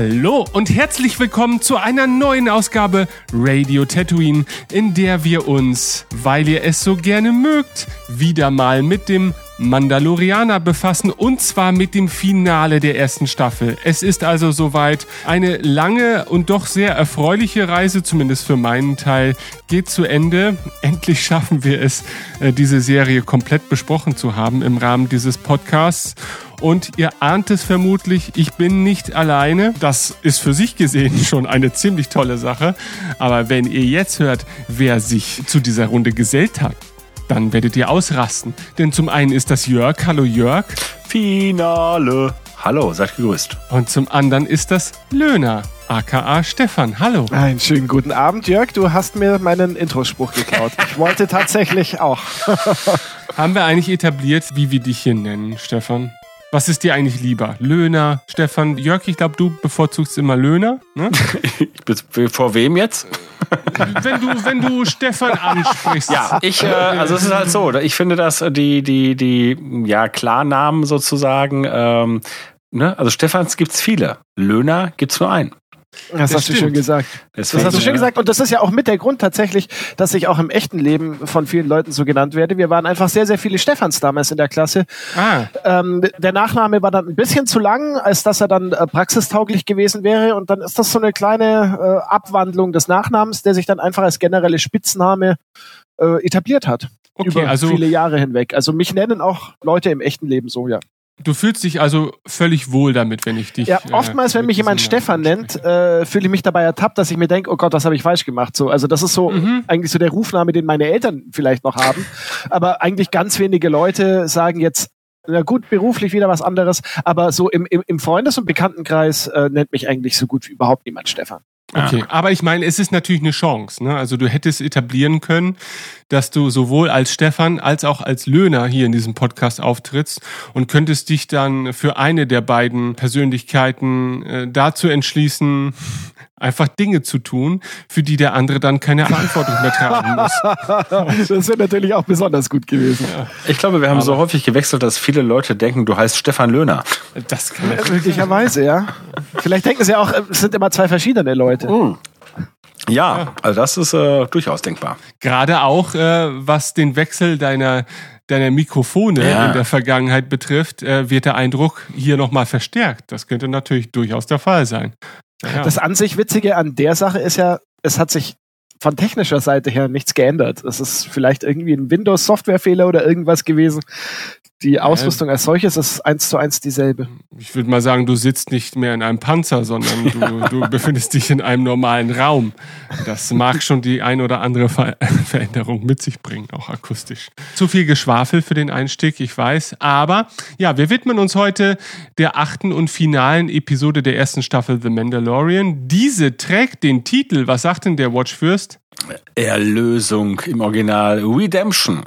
Hallo und herzlich willkommen zu einer neuen Ausgabe Radio Tatooine, in der wir uns, weil ihr es so gerne mögt, wieder mal mit dem Mandalorianer befassen und zwar mit dem Finale der ersten Staffel. Es ist also soweit. Eine lange und doch sehr erfreuliche Reise, zumindest für meinen Teil, geht zu Ende. Endlich schaffen wir es, äh, diese Serie komplett besprochen zu haben im Rahmen dieses Podcasts. Und ihr ahnt es vermutlich, ich bin nicht alleine. Das ist für sich gesehen schon eine ziemlich tolle Sache. Aber wenn ihr jetzt hört, wer sich zu dieser Runde gesellt hat, dann werdet ihr ausrasten. Denn zum einen ist das Jörg. Hallo Jörg. Finale. Hallo, seid gegrüßt. Und zum anderen ist das Löhner, aka Stefan. Hallo. Einen schönen guten Abend, Jörg. Du hast mir meinen Introspruch geklaut. Ich wollte tatsächlich auch. Haben wir eigentlich etabliert, wie wir dich hier nennen, Stefan? Was ist dir eigentlich lieber? Löhner, Stefan, Jörg, ich glaube, du bevorzugst immer Löhner. Ne? Vor wem jetzt? wenn, du, wenn du Stefan ansprichst. Ja, ich, äh, also es ist halt so, ich finde, dass die, die, die, ja, Klarnamen sozusagen, ähm, ne, also Stefans gibt's viele. Löhner gibt's nur einen. Das, das hast stimmt. du schön gesagt. Deswegen, das hast du schön gesagt. Und das ist ja auch mit der Grund tatsächlich, dass ich auch im echten Leben von vielen Leuten so genannt werde. Wir waren einfach sehr, sehr viele Stefans damals in der Klasse. Ah. Ähm, der Nachname war dann ein bisschen zu lang, als dass er dann äh, praxistauglich gewesen wäre. Und dann ist das so eine kleine äh, Abwandlung des Nachnamens, der sich dann einfach als generelle Spitzname äh, etabliert hat. Okay, über also viele Jahre hinweg. Also mich nennen auch Leute im echten Leben so, ja. Du fühlst dich also völlig wohl damit, wenn ich dich. Ja, äh, oftmals, äh, wenn mich jemand Stefan nennt, äh, fühle ich mich dabei ertappt, dass ich mir denke, oh Gott, was habe ich falsch gemacht. So, also das ist so mhm. eigentlich so der Rufname, den meine Eltern vielleicht noch haben. Aber eigentlich ganz wenige Leute sagen jetzt, na gut, beruflich wieder was anderes, aber so im, im, im Freundes- und Bekanntenkreis äh, nennt mich eigentlich so gut wie überhaupt niemand Stefan. Okay, aber ich meine, es ist natürlich eine Chance. Ne? Also du hättest etablieren können, dass du sowohl als Stefan als auch als Löhner hier in diesem Podcast auftrittst und könntest dich dann für eine der beiden Persönlichkeiten äh, dazu entschließen, einfach Dinge zu tun, für die der andere dann keine Verantwortung mehr tragen muss. das wäre natürlich auch besonders gut gewesen. Ja. Ich glaube, wir haben Aber so häufig gewechselt, dass viele Leute denken, du heißt Stefan Löhner. Das kann ja, möglicherweise, ja. Vielleicht denken sie auch, es sind immer zwei verschiedene Leute. Mm. Ja, also das ist äh, durchaus denkbar. Gerade auch, äh, was den Wechsel deiner deiner Mikrofone ja. in der Vergangenheit betrifft, äh, wird der Eindruck hier nochmal verstärkt. Das könnte natürlich durchaus der Fall sein. Ja. Das an sich Witzige an der Sache ist ja, es hat sich von technischer Seite her nichts geändert. Es ist vielleicht irgendwie ein Windows-Softwarefehler oder irgendwas gewesen, die Ausrüstung als solches ist eins zu eins dieselbe. Ich würde mal sagen, du sitzt nicht mehr in einem Panzer, sondern du, du befindest dich in einem normalen Raum. Das mag schon die ein oder andere Ver Veränderung mit sich bringen, auch akustisch. Zu viel Geschwafel für den Einstieg, ich weiß. Aber ja, wir widmen uns heute der achten und finalen Episode der ersten Staffel The Mandalorian. Diese trägt den Titel, was sagt denn der Watchfürst? Erlösung im Original Redemption.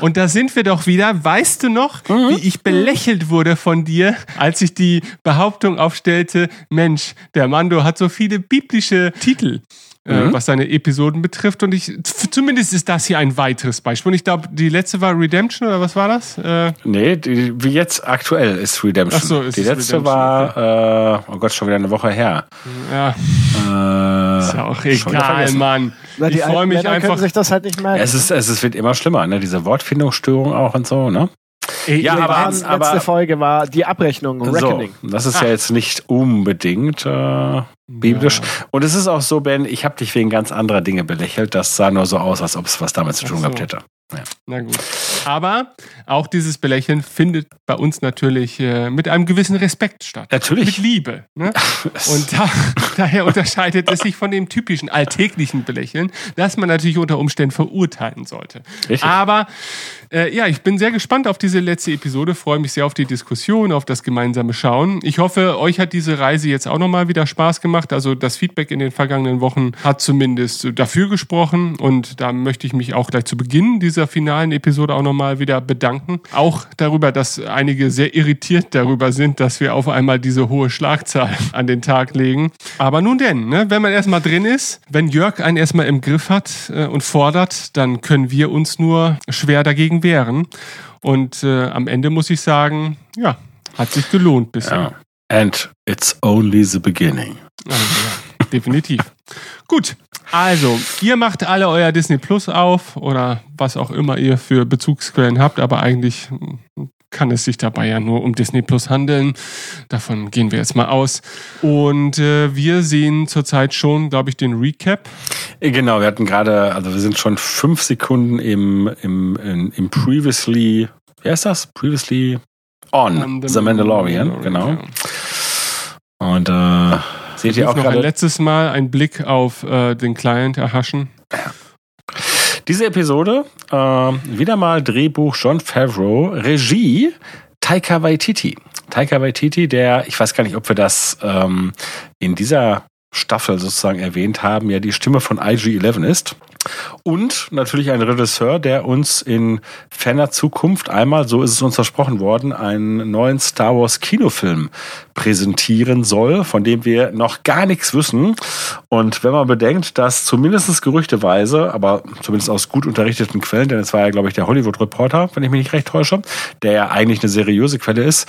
Und da sind wir doch wieder. Weißt du noch, mhm. wie ich belächelt wurde von dir, als ich die Behauptung aufstellte, Mensch, der Mando hat so viele biblische Titel. Äh, mhm. was seine Episoden betrifft. Und ich, zumindest ist das hier ein weiteres Beispiel. Und ich glaube, die letzte war Redemption oder was war das? Äh, nee, die, wie jetzt aktuell ist Redemption. Ach so, ist die letzte Redemption, war, okay. äh, oh Gott, schon wieder eine Woche her. Ja. Äh, ist ja auch egal, Mann. Na, ich freue mich einfach. sich das halt nicht merken. Es ist, es wird immer schlimmer, ne? Diese Wortfindungsstörung auch und so, ne? Ja, aber, letzte aber, Folge war die Abrechnung, Reckoning. So, das ist ah. ja jetzt nicht unbedingt äh, biblisch. Ja. Und es ist auch so, Ben, ich habe dich wegen ganz anderer Dinge belächelt. Das sah nur so aus, als ob es was damit zu tun so. gehabt hätte. Ja. Na gut. Aber auch dieses Belächeln findet bei uns natürlich äh, mit einem gewissen Respekt statt. Natürlich. Mit Liebe. Ne? Und da, daher unterscheidet es sich von dem typischen alltäglichen Belächeln, das man natürlich unter Umständen verurteilen sollte. Richtig. Aber äh, ja, ich bin sehr gespannt auf diese letzte Episode, freue mich sehr auf die Diskussion, auf das gemeinsame Schauen. Ich hoffe, euch hat diese Reise jetzt auch nochmal wieder Spaß gemacht. Also das Feedback in den vergangenen Wochen hat zumindest dafür gesprochen und da möchte ich mich auch gleich zu Beginn dieser finalen Episode auch nochmal wieder bedanken. Auch darüber, dass einige sehr irritiert darüber sind, dass wir auf einmal diese hohe Schlagzahl an den Tag legen. Aber nun denn, ne, wenn man erstmal drin ist, wenn Jörg einen erstmal im Griff hat äh, und fordert, dann können wir uns nur schwer dagegen wehren. Und äh, am Ende muss ich sagen, ja, hat sich gelohnt bisher. Ja. And it's only the beginning. Also, ja, definitiv. Gut, also, ihr macht alle euer Disney Plus auf oder was auch immer ihr für Bezugsquellen habt, aber eigentlich kann es sich dabei ja nur um Disney Plus handeln. Davon gehen wir jetzt mal aus. Und äh, wir sehen zurzeit schon, glaube ich, den Recap. Äh, genau, wir hatten gerade, also wir sind schon fünf Sekunden im, im, im, im Previously, wie heißt das? Previously on, on the, the, Mandalorian, Mandalorian genau. Ja. Und äh, seht ihr auch gerade. letztes Mal ein Blick auf äh, den Client erhaschen. Diese Episode, äh, wieder mal Drehbuch John Favreau, Regie Taika Waititi. Taika Waititi, der, ich weiß gar nicht, ob wir das ähm, in dieser Staffel sozusagen erwähnt haben, ja die Stimme von IG-11 ist. Und natürlich ein Regisseur, der uns in ferner Zukunft einmal, so ist es uns versprochen worden, einen neuen Star Wars Kinofilm präsentieren soll, von dem wir noch gar nichts wissen. Und wenn man bedenkt, dass zumindest gerüchteweise, aber zumindest aus gut unterrichteten Quellen, denn es war ja, glaube ich, der Hollywood Reporter, wenn ich mich nicht recht täusche, der ja eigentlich eine seriöse Quelle ist,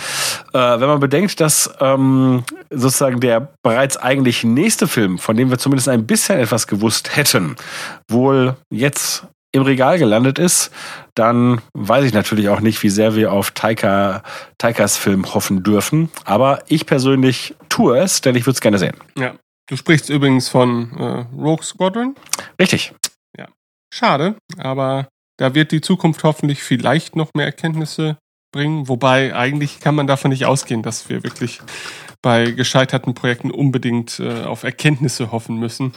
äh, wenn man bedenkt, dass ähm, sozusagen der bereits eigentlich nächste Film, von dem wir zumindest ein bisschen etwas gewusst hätten, wohl jetzt im Regal gelandet ist, dann weiß ich natürlich auch nicht, wie sehr wir auf Taika, Taikas Film hoffen dürfen. Aber ich persönlich tue es, denn ich würde es gerne sehen. Ja. Du sprichst übrigens von äh, Rogue Squadron. Richtig. Ja. Schade, aber da wird die Zukunft hoffentlich vielleicht noch mehr Erkenntnisse bringen. Wobei eigentlich kann man davon nicht ausgehen, dass wir wirklich bei gescheiterten Projekten unbedingt äh, auf Erkenntnisse hoffen müssen.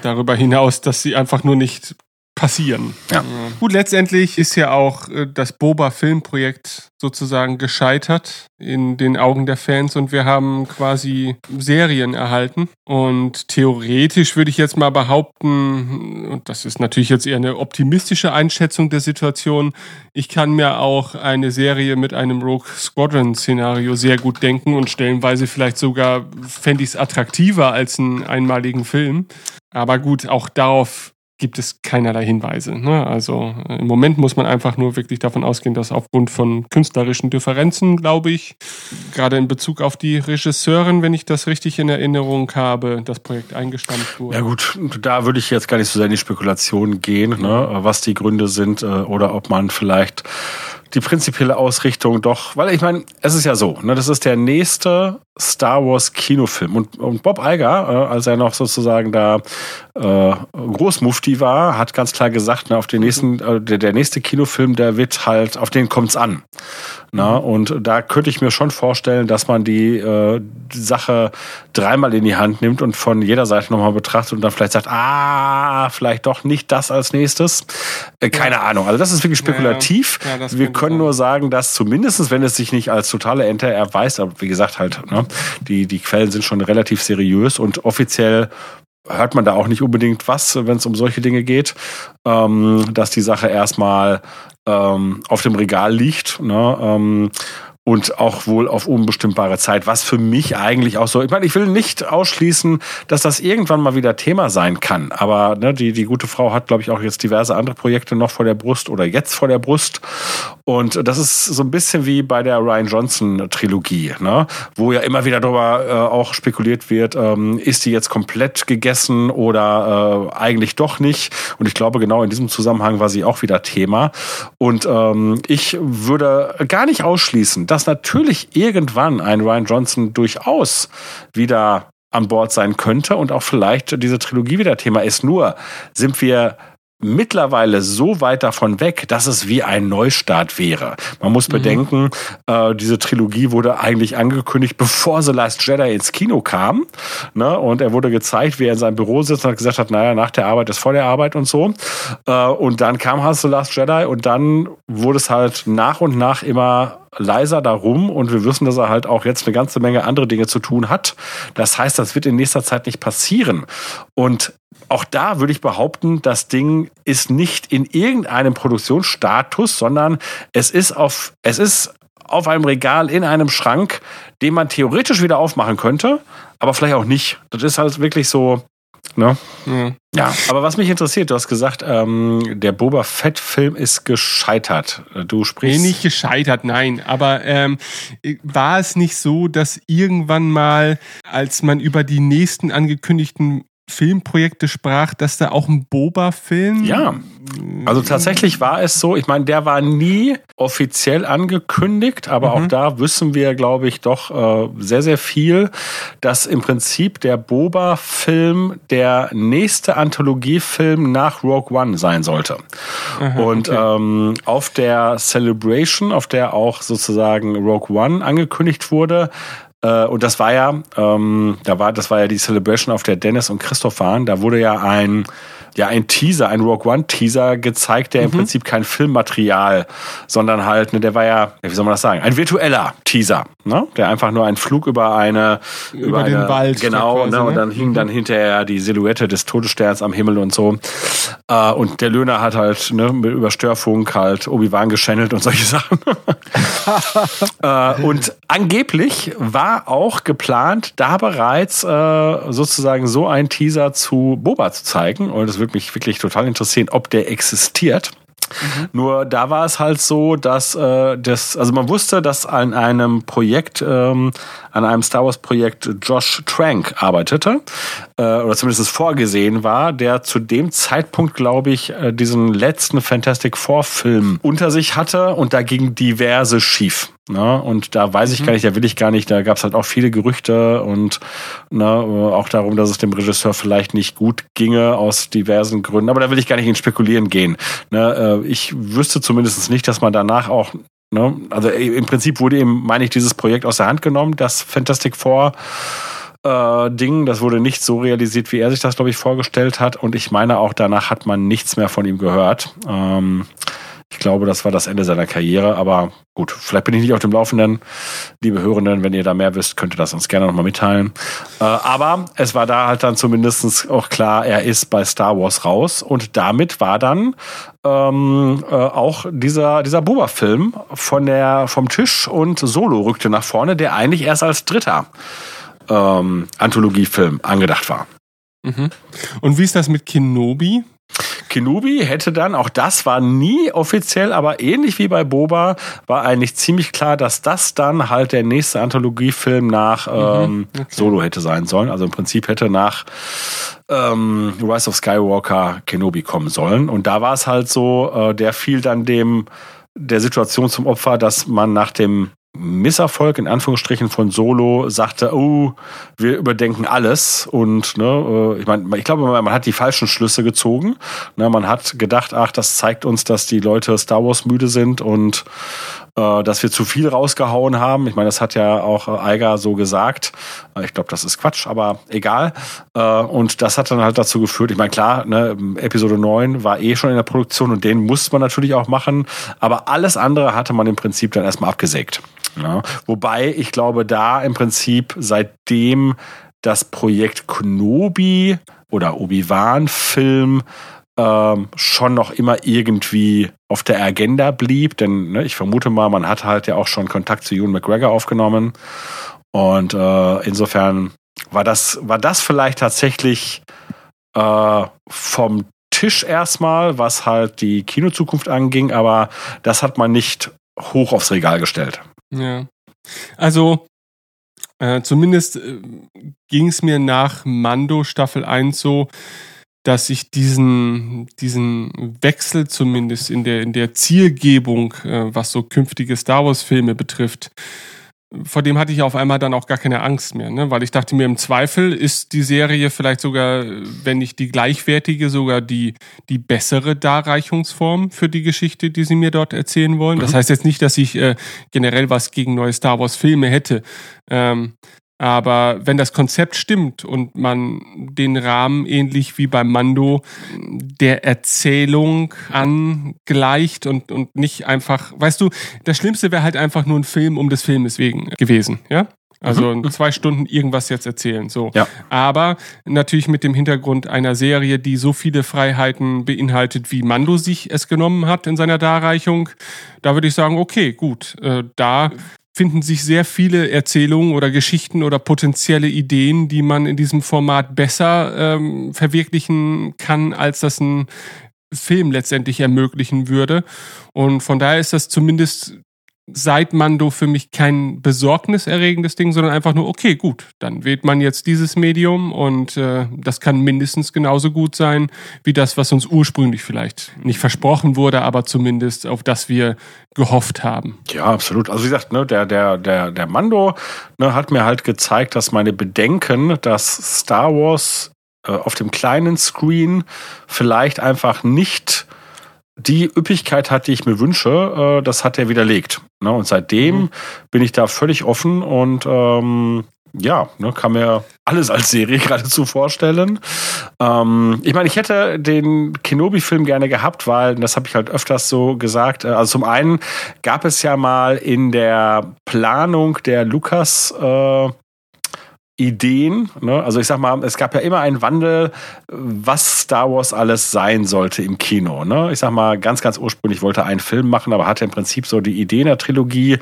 Darüber hinaus, dass sie einfach nur nicht passieren. Ja. Gut, letztendlich ist ja auch äh, das Boba-Filmprojekt sozusagen gescheitert in den Augen der Fans und wir haben quasi Serien erhalten. Und theoretisch würde ich jetzt mal behaupten, und das ist natürlich jetzt eher eine optimistische Einschätzung der Situation, ich kann mir auch eine Serie mit einem Rogue Squadron-Szenario sehr gut denken und stellenweise vielleicht sogar fände ich es attraktiver als einen einmaligen Film. Aber gut, auch darauf gibt es keinerlei Hinweise. Ne? Also äh, im Moment muss man einfach nur wirklich davon ausgehen, dass aufgrund von künstlerischen Differenzen, glaube ich, gerade in Bezug auf die Regisseurin, wenn ich das richtig in Erinnerung habe, das Projekt eingestampft wurde. Ja gut, da würde ich jetzt gar nicht so sehr in die Spekulation gehen, ne? was die Gründe sind äh, oder ob man vielleicht die prinzipielle Ausrichtung doch, weil ich meine, es ist ja so, ne, das ist der nächste Star Wars Kinofilm und, und Bob Iger, äh, als er noch sozusagen da äh, Großmufti war, hat ganz klar gesagt, ne, auf den nächsten, äh, der, der nächste Kinofilm, der wird halt, auf den kommt's an. Na, mhm. und da könnte ich mir schon vorstellen, dass man die, äh, Sache dreimal in die Hand nimmt und von jeder Seite nochmal betrachtet und dann vielleicht sagt, ah, vielleicht doch nicht das als nächstes. Äh, keine ja. Ahnung. Also das ist wirklich spekulativ. Ja, ja, Wir können nur sagen, dass zumindestens, wenn es sich nicht als totale Enter erweist, aber wie gesagt halt, ne, die, die Quellen sind schon relativ seriös und offiziell hört man da auch nicht unbedingt was, wenn es um solche Dinge geht, ähm, dass die Sache erstmal ähm, auf dem Regal liegt. Ne? Ähm, und auch wohl auf unbestimmbare Zeit, was für mich eigentlich auch so, ich meine, ich will nicht ausschließen, dass das irgendwann mal wieder Thema sein kann, aber ne, die, die gute Frau hat, glaube ich, auch jetzt diverse andere Projekte noch vor der Brust oder jetzt vor der Brust und das ist so ein bisschen wie bei der Ryan Johnson Trilogie, ne, wo ja immer wieder darüber äh, auch spekuliert wird, ähm, ist die jetzt komplett gegessen oder äh, eigentlich doch nicht? Und ich glaube, genau in diesem Zusammenhang war sie auch wieder Thema. Und ähm, ich würde gar nicht ausschließen, dass natürlich irgendwann ein Ryan Johnson durchaus wieder an Bord sein könnte und auch vielleicht diese Trilogie wieder Thema ist. Nur sind wir mittlerweile so weit davon weg, dass es wie ein Neustart wäre. Man muss mhm. bedenken, äh, diese Trilogie wurde eigentlich angekündigt, bevor The Last Jedi ins Kino kam. Ne? Und er wurde gezeigt, wie er in seinem Büro sitzt und gesagt hat, naja, nach der Arbeit ist vor der Arbeit und so. Äh, und dann kam halt The Last Jedi und dann wurde es halt nach und nach immer leiser darum und wir wissen, dass er halt auch jetzt eine ganze Menge andere Dinge zu tun hat. Das heißt, das wird in nächster Zeit nicht passieren. Und auch da würde ich behaupten, das Ding ist nicht in irgendeinem Produktionsstatus, sondern es ist auf, es ist auf einem Regal in einem Schrank, den man theoretisch wieder aufmachen könnte, aber vielleicht auch nicht. Das ist halt wirklich so, Ne? Ja. ja. aber was mich interessiert, du hast gesagt, ähm, der Boba Fett-Film ist gescheitert. Du sprichst. Nee, nicht gescheitert, nein. Aber ähm, war es nicht so, dass irgendwann mal, als man über die nächsten angekündigten Filmprojekte sprach, dass da auch ein Boba-Film. Ja, also tatsächlich war es so. Ich meine, der war nie offiziell angekündigt, aber mhm. auch da wissen wir, glaube ich, doch äh, sehr, sehr viel, dass im Prinzip der Boba-Film der nächste Anthologiefilm nach Rogue One sein sollte. Aha, Und okay. ähm, auf der Celebration, auf der auch sozusagen Rogue One angekündigt wurde, äh, und das war ja, ähm, da war, das war ja die Celebration, auf der Dennis und Christoph waren. Da wurde ja ein ja ein Teaser, ein Rogue One Teaser gezeigt, der mhm. im Prinzip kein Filmmaterial, sondern halt, ne, der war ja, wie soll man das sagen, ein virtueller Teaser, ne, der einfach nur einen Flug über eine über, über den eine, Wald genau, quasi, ne, und dann hing dann mhm. hinterher die Silhouette des Todessterns am Himmel und so. Äh, und der Löhner hat halt ne, über Störfunk halt Obi-Wan geschändelt und solche Sachen. äh, und angeblich war auch geplant, da bereits äh, sozusagen so ein Teaser zu Boba zu zeigen und es würde mich wirklich total interessieren, ob der existiert. Mhm. Nur da war es halt so, dass äh, das, also man wusste, dass an einem Projekt, ähm, an einem Star Wars Projekt Josh Trank arbeitete, äh, oder zumindest es vorgesehen war, der zu dem Zeitpunkt, glaube ich, äh, diesen letzten Fantastic Four Film unter sich hatte und da ging diverse schief. Ne? Und da weiß ich mhm. gar nicht, da will ich gar nicht, da gab es halt auch viele Gerüchte und ne, auch darum, dass es dem Regisseur vielleicht nicht gut ginge aus diversen Gründen. Aber da will ich gar nicht in Spekulieren gehen. Ne? Äh, ich wüsste zumindest nicht, dass man danach auch Ne? Also im Prinzip wurde eben, meine ich, dieses Projekt aus der Hand genommen, das Fantastic Four äh, Ding. Das wurde nicht so realisiert, wie er sich das, glaube ich, vorgestellt hat. Und ich meine, auch danach hat man nichts mehr von ihm gehört. Ähm, ich glaube, das war das Ende seiner Karriere, aber gut, vielleicht bin ich nicht auf dem Laufenden. Liebe Hörenden, wenn ihr da mehr wisst, könnt ihr das uns gerne nochmal mitteilen. Äh, aber es war da halt dann zumindest auch klar, er ist bei Star Wars raus und damit war dann ähm, äh, auch dieser, dieser Boba-Film von der, vom Tisch und Solo rückte nach vorne, der eigentlich erst als dritter ähm, Anthologiefilm angedacht war. Mhm. Und wie ist das mit Kenobi? Kenobi hätte dann, auch das war nie offiziell, aber ähnlich wie bei Boba, war eigentlich ziemlich klar, dass das dann halt der nächste Anthologiefilm nach mhm, ähm, okay. Solo hätte sein sollen. Also im Prinzip hätte nach ähm, Rise of Skywalker Kenobi kommen sollen. Und da war es halt so, äh, der fiel dann dem der Situation zum Opfer, dass man nach dem Misserfolg in Anführungsstrichen von Solo sagte, oh, wir überdenken alles und ne, äh, ich meine, ich glaube, man hat die falschen Schlüsse gezogen. Ne, man hat gedacht, ach, das zeigt uns, dass die Leute Star Wars müde sind und äh, dass wir zu viel rausgehauen haben. Ich meine, das hat ja auch äh, Eiger so gesagt. Äh, ich glaube, das ist Quatsch, aber egal. Äh, und das hat dann halt dazu geführt, ich meine, klar, ne, Episode 9 war eh schon in der Produktion und den musste man natürlich auch machen, aber alles andere hatte man im Prinzip dann erstmal abgesägt. Ja. Wobei ich glaube, da im Prinzip seitdem das Projekt Knobi oder Obi-Wan-Film ähm, schon noch immer irgendwie auf der Agenda blieb. Denn ne, ich vermute mal, man hat halt ja auch schon Kontakt zu Ewan McGregor aufgenommen. Und äh, insofern war das, war das vielleicht tatsächlich äh, vom Tisch erstmal, was halt die Kinozukunft anging, aber das hat man nicht hoch aufs Regal gestellt. Ja. Also, äh, zumindest äh, ging es mir nach Mando Staffel 1 so, dass ich diesen, diesen Wechsel zumindest in der, in der Zielgebung, äh, was so künftige Star Wars-Filme betrifft, vor dem hatte ich auf einmal dann auch gar keine Angst mehr, ne? weil ich dachte mir, im Zweifel ist die Serie vielleicht sogar, wenn nicht die gleichwertige, sogar die, die bessere Darreichungsform für die Geschichte, die sie mir dort erzählen wollen. Das mhm. heißt jetzt nicht, dass ich äh, generell was gegen neue Star Wars Filme hätte. Ähm, aber wenn das Konzept stimmt und man den Rahmen ähnlich wie beim Mando der Erzählung angleicht und, und nicht einfach, weißt du, das Schlimmste wäre halt einfach nur ein Film um des Filmes wegen gewesen, ja? Also mhm. zwei Stunden irgendwas jetzt erzählen. So. Ja. Aber natürlich mit dem Hintergrund einer Serie, die so viele Freiheiten beinhaltet, wie Mando sich es genommen hat in seiner Darreichung, da würde ich sagen, okay, gut, äh, da finden sich sehr viele Erzählungen oder Geschichten oder potenzielle Ideen, die man in diesem Format besser ähm, verwirklichen kann, als das ein Film letztendlich ermöglichen würde. Und von daher ist das zumindest seit Mando für mich kein besorgniserregendes Ding, sondern einfach nur, okay, gut, dann wählt man jetzt dieses Medium und äh, das kann mindestens genauso gut sein wie das, was uns ursprünglich vielleicht nicht versprochen wurde, aber zumindest auf das wir gehofft haben. Ja, absolut. Also wie gesagt, ne, der, der, der, der Mando ne, hat mir halt gezeigt, dass meine Bedenken, dass Star Wars äh, auf dem kleinen Screen vielleicht einfach nicht die Üppigkeit hat, die ich mir wünsche, äh, das hat er widerlegt. Ne? Und seitdem mhm. bin ich da völlig offen und ähm, ja, ne, kann mir alles als Serie geradezu vorstellen. Ähm, ich meine, ich hätte den Kenobi-Film gerne gehabt, weil, das habe ich halt öfters so gesagt, äh, also zum einen gab es ja mal in der Planung der Lukas äh, Ideen. Ne? Also ich sag mal, es gab ja immer einen Wandel, was Star Wars alles sein sollte im Kino. Ne? Ich sag mal, ganz, ganz ursprünglich wollte einen Film machen, aber hatte im Prinzip so die Idee in der Trilogie.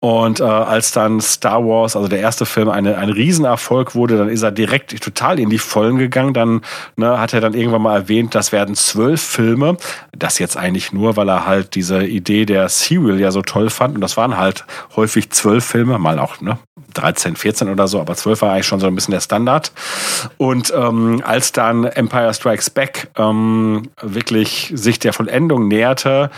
Und äh, als dann Star Wars, also der erste Film, eine, ein Riesenerfolg wurde, dann ist er direkt total in die Vollen gegangen. Dann ne, hat er dann irgendwann mal erwähnt, das werden zwölf Filme. Das jetzt eigentlich nur, weil er halt diese Idee der Serial ja so toll fand. Und das waren halt häufig zwölf Filme, mal auch ne, 13, 14 oder so, aber 12 war eigentlich schon so ein bisschen der Standard. Und ähm, als dann Empire Strikes Back ähm, wirklich sich der Vollendung näherte,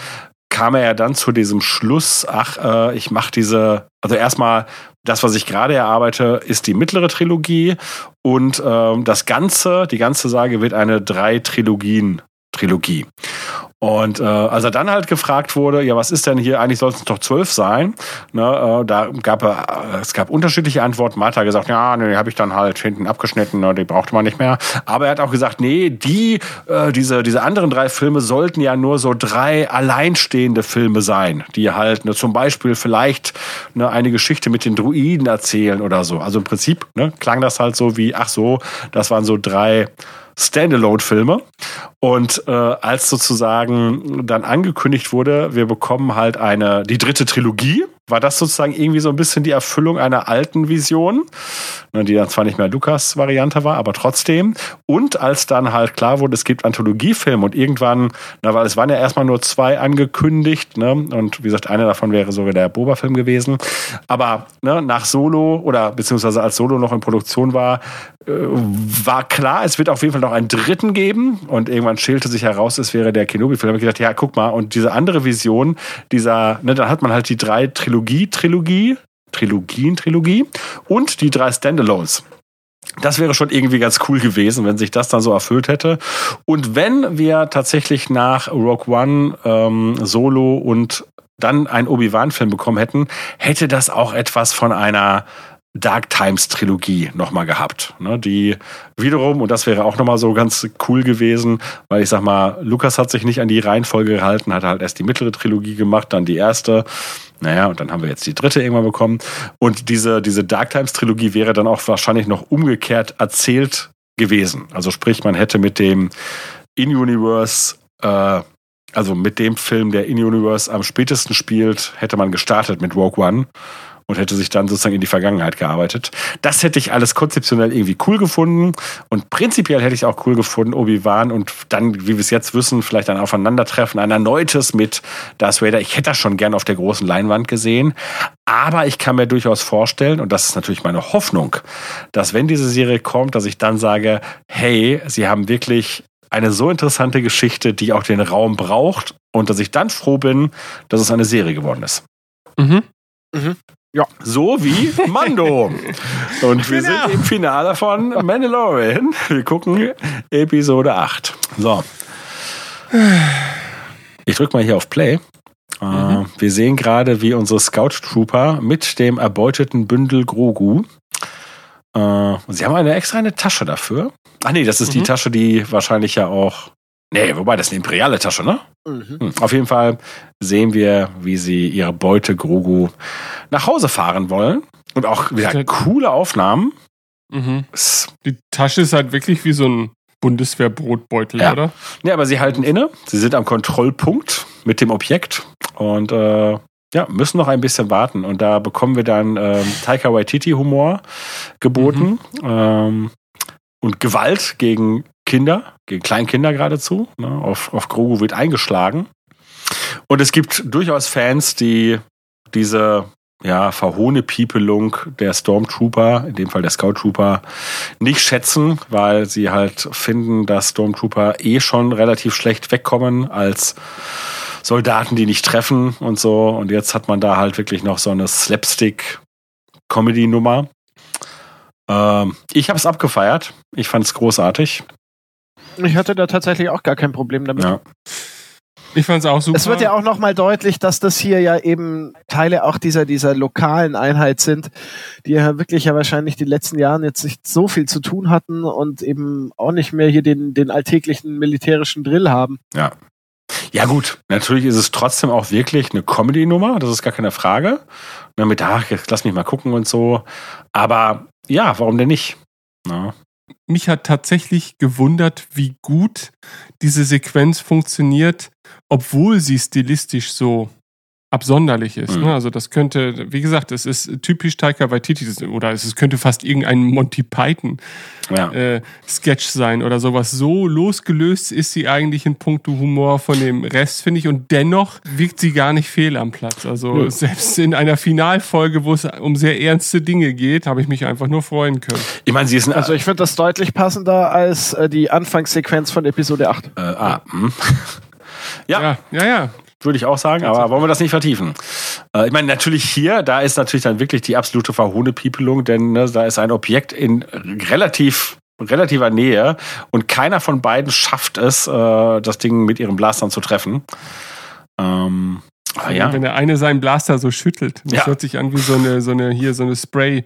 kam er ja dann zu diesem Schluss, ach, äh, ich mache diese, also erstmal das, was ich gerade erarbeite, ist die mittlere Trilogie und ähm, das Ganze, die ganze Sage wird eine drei Trilogien Trilogie. Und äh, als er dann halt gefragt wurde, ja, was ist denn hier, eigentlich sollten es doch zwölf sein, ne, äh, da gab er, äh, es gab unterschiedliche Antworten. Martha hat gesagt, ja, ne, die habe ich dann halt hinten abgeschnitten, ne, die brauchte man nicht mehr. Aber er hat auch gesagt, nee, die, äh, diese, diese anderen drei Filme sollten ja nur so drei alleinstehende Filme sein, die halt ne, zum Beispiel vielleicht ne, eine Geschichte mit den Druiden erzählen oder so. Also im Prinzip ne, klang das halt so wie, ach so, das waren so drei Standalone-Filme. Und äh, als sozusagen dann angekündigt wurde, wir bekommen halt eine die dritte Trilogie, war das sozusagen irgendwie so ein bisschen die Erfüllung einer alten Vision, ne, die dann zwar nicht mehr Lukas Variante war, aber trotzdem. Und als dann halt klar wurde, es gibt Anthologiefilme und irgendwann, na, weil es waren ja erstmal nur zwei angekündigt, ne, und wie gesagt, einer davon wäre sogar der Boba-Film gewesen. Aber ne, nach Solo oder beziehungsweise als Solo noch in Produktion war, war klar, es wird auf jeden Fall noch einen dritten geben und irgendwann schälte sich heraus, es wäre der Kenobi-Film. Habe ich gedacht, ja, guck mal, und diese andere Vision, dieser, ne, dann hat man halt die drei Trilogie, Trilogie, Trilogien, Trilogie und die drei Standalones. Das wäre schon irgendwie ganz cool gewesen, wenn sich das dann so erfüllt hätte. Und wenn wir tatsächlich nach Rogue One ähm, Solo und dann einen Obi-Wan-Film bekommen hätten, hätte das auch etwas von einer Dark Times Trilogie nochmal gehabt, ne, die wiederum, und das wäre auch nochmal so ganz cool gewesen, weil ich sag mal, Lukas hat sich nicht an die Reihenfolge gehalten, hat halt erst die mittlere Trilogie gemacht, dann die erste, naja, und dann haben wir jetzt die dritte irgendwann bekommen. Und diese, diese Dark Times Trilogie wäre dann auch wahrscheinlich noch umgekehrt erzählt gewesen. Also sprich, man hätte mit dem In-Universe, äh, also mit dem Film, der In-Universe am spätesten spielt, hätte man gestartet mit Rogue One und hätte sich dann sozusagen in die Vergangenheit gearbeitet. Das hätte ich alles konzeptionell irgendwie cool gefunden und prinzipiell hätte ich auch cool gefunden, Obi-Wan und dann, wie wir es jetzt wissen, vielleicht ein Aufeinandertreffen, ein erneutes mit Darth Vader. Ich hätte das schon gern auf der großen Leinwand gesehen, aber ich kann mir durchaus vorstellen, und das ist natürlich meine Hoffnung, dass wenn diese Serie kommt, dass ich dann sage, hey, sie haben wirklich eine so interessante Geschichte, die auch den Raum braucht und dass ich dann froh bin, dass es eine Serie geworden ist. Mhm. Mhm. Ja. So wie Mando. Und wir genau. sind im Finale von Mandalorian. Wir gucken Episode 8. So. Ich drücke mal hier auf Play. Äh, mhm. Wir sehen gerade, wie unsere Scout Trooper mit dem erbeuteten Bündel Grogu. Äh, sie haben eine extra eine Tasche dafür. Ach nee, das ist mhm. die Tasche, die wahrscheinlich ja auch Nee, wobei, das ist eine imperiale Tasche, ne? Mhm. Hm. Auf jeden Fall sehen wir, wie sie ihre Beute Grogu nach Hause fahren wollen. Und auch wieder coole Aufnahmen. Mhm. Die Tasche ist halt wirklich wie so ein Bundeswehrbrotbeutel, ja. oder? Ja, aber sie halten inne. Sie sind am Kontrollpunkt mit dem Objekt. Und äh, ja, müssen noch ein bisschen warten. Und da bekommen wir dann ähm, Taika Waititi-Humor geboten mhm. ähm, und Gewalt gegen Kinder, gegen Kleinkinder geradezu. Ne? Auf, auf Grogu wird eingeschlagen. Und es gibt durchaus Fans, die diese ja, Verhohnepiepelung der Stormtrooper, in dem Fall der Scout Trooper, nicht schätzen, weil sie halt finden, dass Stormtrooper eh schon relativ schlecht wegkommen als Soldaten, die nicht treffen und so. Und jetzt hat man da halt wirklich noch so eine Slapstick-Comedy-Nummer. Ähm, ich habe es abgefeiert. Ich fand es großartig. Ich hatte da tatsächlich auch gar kein Problem damit. Ja. Ich fand es auch super. Es wird ja auch nochmal deutlich, dass das hier ja eben Teile auch dieser, dieser lokalen Einheit sind, die ja wirklich ja wahrscheinlich die letzten Jahren jetzt nicht so viel zu tun hatten und eben auch nicht mehr hier den, den alltäglichen militärischen Drill haben. Ja. Ja gut, natürlich ist es trotzdem auch wirklich eine Comedy-Nummer, das ist gar keine Frage. Mit, ach, lass mich mal gucken und so. Aber ja, warum denn nicht? Na mich hat tatsächlich gewundert, wie gut diese Sequenz funktioniert, obwohl sie stilistisch so absonderlich ist. Mhm. Ne? Also das könnte, wie gesagt, es ist typisch Taika Waititi oder es könnte fast irgendein Monty Python ja. äh, Sketch sein oder sowas. So losgelöst ist sie eigentlich in puncto Humor von dem Rest, finde ich. Und dennoch wirkt sie gar nicht fehl am Platz. Also mhm. selbst in einer Finalfolge, wo es um sehr ernste Dinge geht, habe ich mich einfach nur freuen können. Ich meine, sie ist also ich finde das deutlich passender als äh, die Anfangssequenz von Episode 8. Äh, ah, hm. ja. ja, ja, ja würde ich auch sagen, aber wollen wir das nicht vertiefen? Äh, ich meine, natürlich hier, da ist natürlich dann wirklich die absolute Verhohnepiepelung, denn ne, da ist ein Objekt in relativ relativer Nähe und keiner von beiden schafft es, äh, das Ding mit ihrem Blastern zu treffen. Ähm, ah, ja. Wenn der eine seinen Blaster so schüttelt, das ja. hört sich an wie so eine, so eine hier so eine Spray.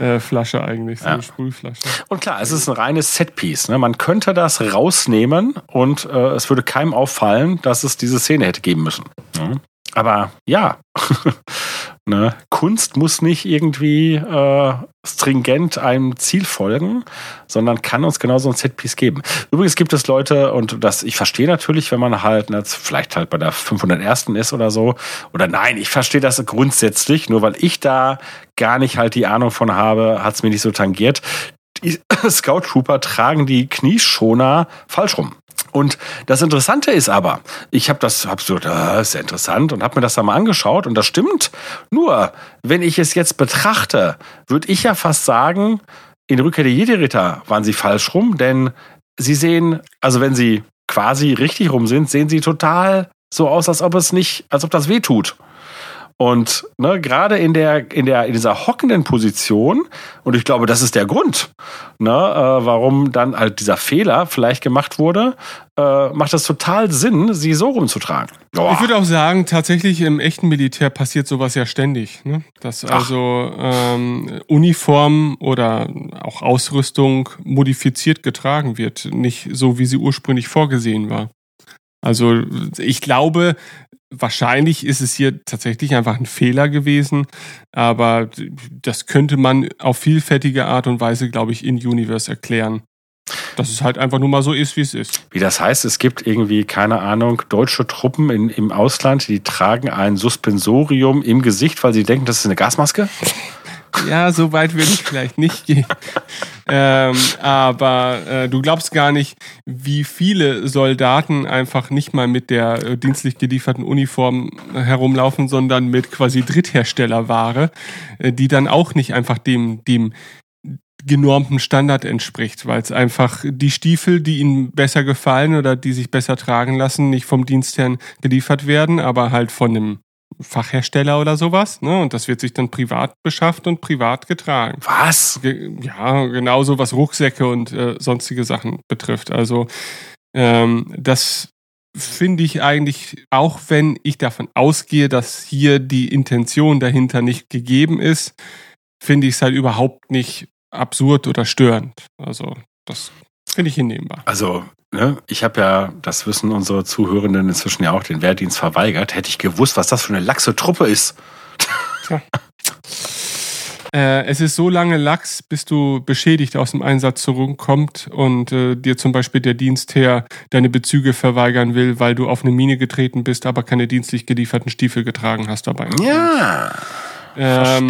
Äh, Flasche eigentlich, so ja. eine Sprühflasche. Und klar, es ist ein reines Setpiece. Ne? Man könnte das rausnehmen und äh, es würde keinem auffallen, dass es diese Szene hätte geben müssen. Ne? Aber ja, ne? Kunst muss nicht irgendwie äh, stringent einem Ziel folgen, sondern kann uns genauso ein Setpiece geben. Übrigens gibt es Leute, und das ich verstehe natürlich, wenn man halt ne, vielleicht halt bei der 501. ist oder so, oder nein, ich verstehe das grundsätzlich, nur weil ich da gar nicht halt die Ahnung von habe, hat es mir nicht so tangiert. Die Scout Trooper tragen die Knieschoner falsch rum. Und das Interessante ist aber, ich habe das, hab so, das ist ja interessant und habe mir das da mal angeschaut und das stimmt. Nur, wenn ich es jetzt betrachte, würde ich ja fast sagen, in Rückkehr der Jedi-Ritter waren sie falsch rum, denn sie sehen, also wenn sie quasi richtig rum sind, sehen sie total so aus, als ob es nicht, als ob das weh tut. Und ne, gerade in der, in der, in dieser hockenden Position, und ich glaube, das ist der Grund, ne, äh, warum dann halt dieser Fehler vielleicht gemacht wurde, äh, macht das total Sinn, sie so rumzutragen. Boah. Ich würde auch sagen, tatsächlich im echten Militär passiert sowas ja ständig. Ne? Dass also ähm, Uniform oder auch Ausrüstung modifiziert getragen wird, nicht so, wie sie ursprünglich vorgesehen war. Also ich glaube, Wahrscheinlich ist es hier tatsächlich einfach ein Fehler gewesen, aber das könnte man auf vielfältige Art und Weise, glaube ich, in Universe erklären. Dass es halt einfach nur mal so ist, wie es ist. Wie das heißt, es gibt irgendwie, keine Ahnung, deutsche Truppen in, im Ausland, die tragen ein Suspensorium im Gesicht, weil sie denken, das ist eine Gasmaske? Ja, so weit würde ich vielleicht nicht gehen. Ähm, aber äh, du glaubst gar nicht, wie viele Soldaten einfach nicht mal mit der äh, dienstlich gelieferten Uniform herumlaufen, sondern mit quasi Drittherstellerware, äh, die dann auch nicht einfach dem, dem genormten Standard entspricht, weil es einfach die Stiefel, die ihnen besser gefallen oder die sich besser tragen lassen, nicht vom Dienstherrn geliefert werden, aber halt von einem Fachhersteller oder sowas, ne? Und das wird sich dann privat beschafft und privat getragen. Was? Ja, genauso was Rucksäcke und äh, sonstige Sachen betrifft. Also ähm, das finde ich eigentlich, auch wenn ich davon ausgehe, dass hier die Intention dahinter nicht gegeben ist, finde ich es halt überhaupt nicht absurd oder störend. Also das finde ich hinnehmbar. Also ne, ich habe ja, das wissen unsere Zuhörenden inzwischen ja auch, den Wehrdienst verweigert. Hätte ich gewusst, was das für eine laxe Truppe ist. Tja. Äh, es ist so lange Lachs, bis du beschädigt aus dem Einsatz zurückkommst und äh, dir zum Beispiel der Dienstherr deine Bezüge verweigern will, weil du auf eine Mine getreten bist, aber keine dienstlich gelieferten Stiefel getragen hast dabei. Ja. Ähm,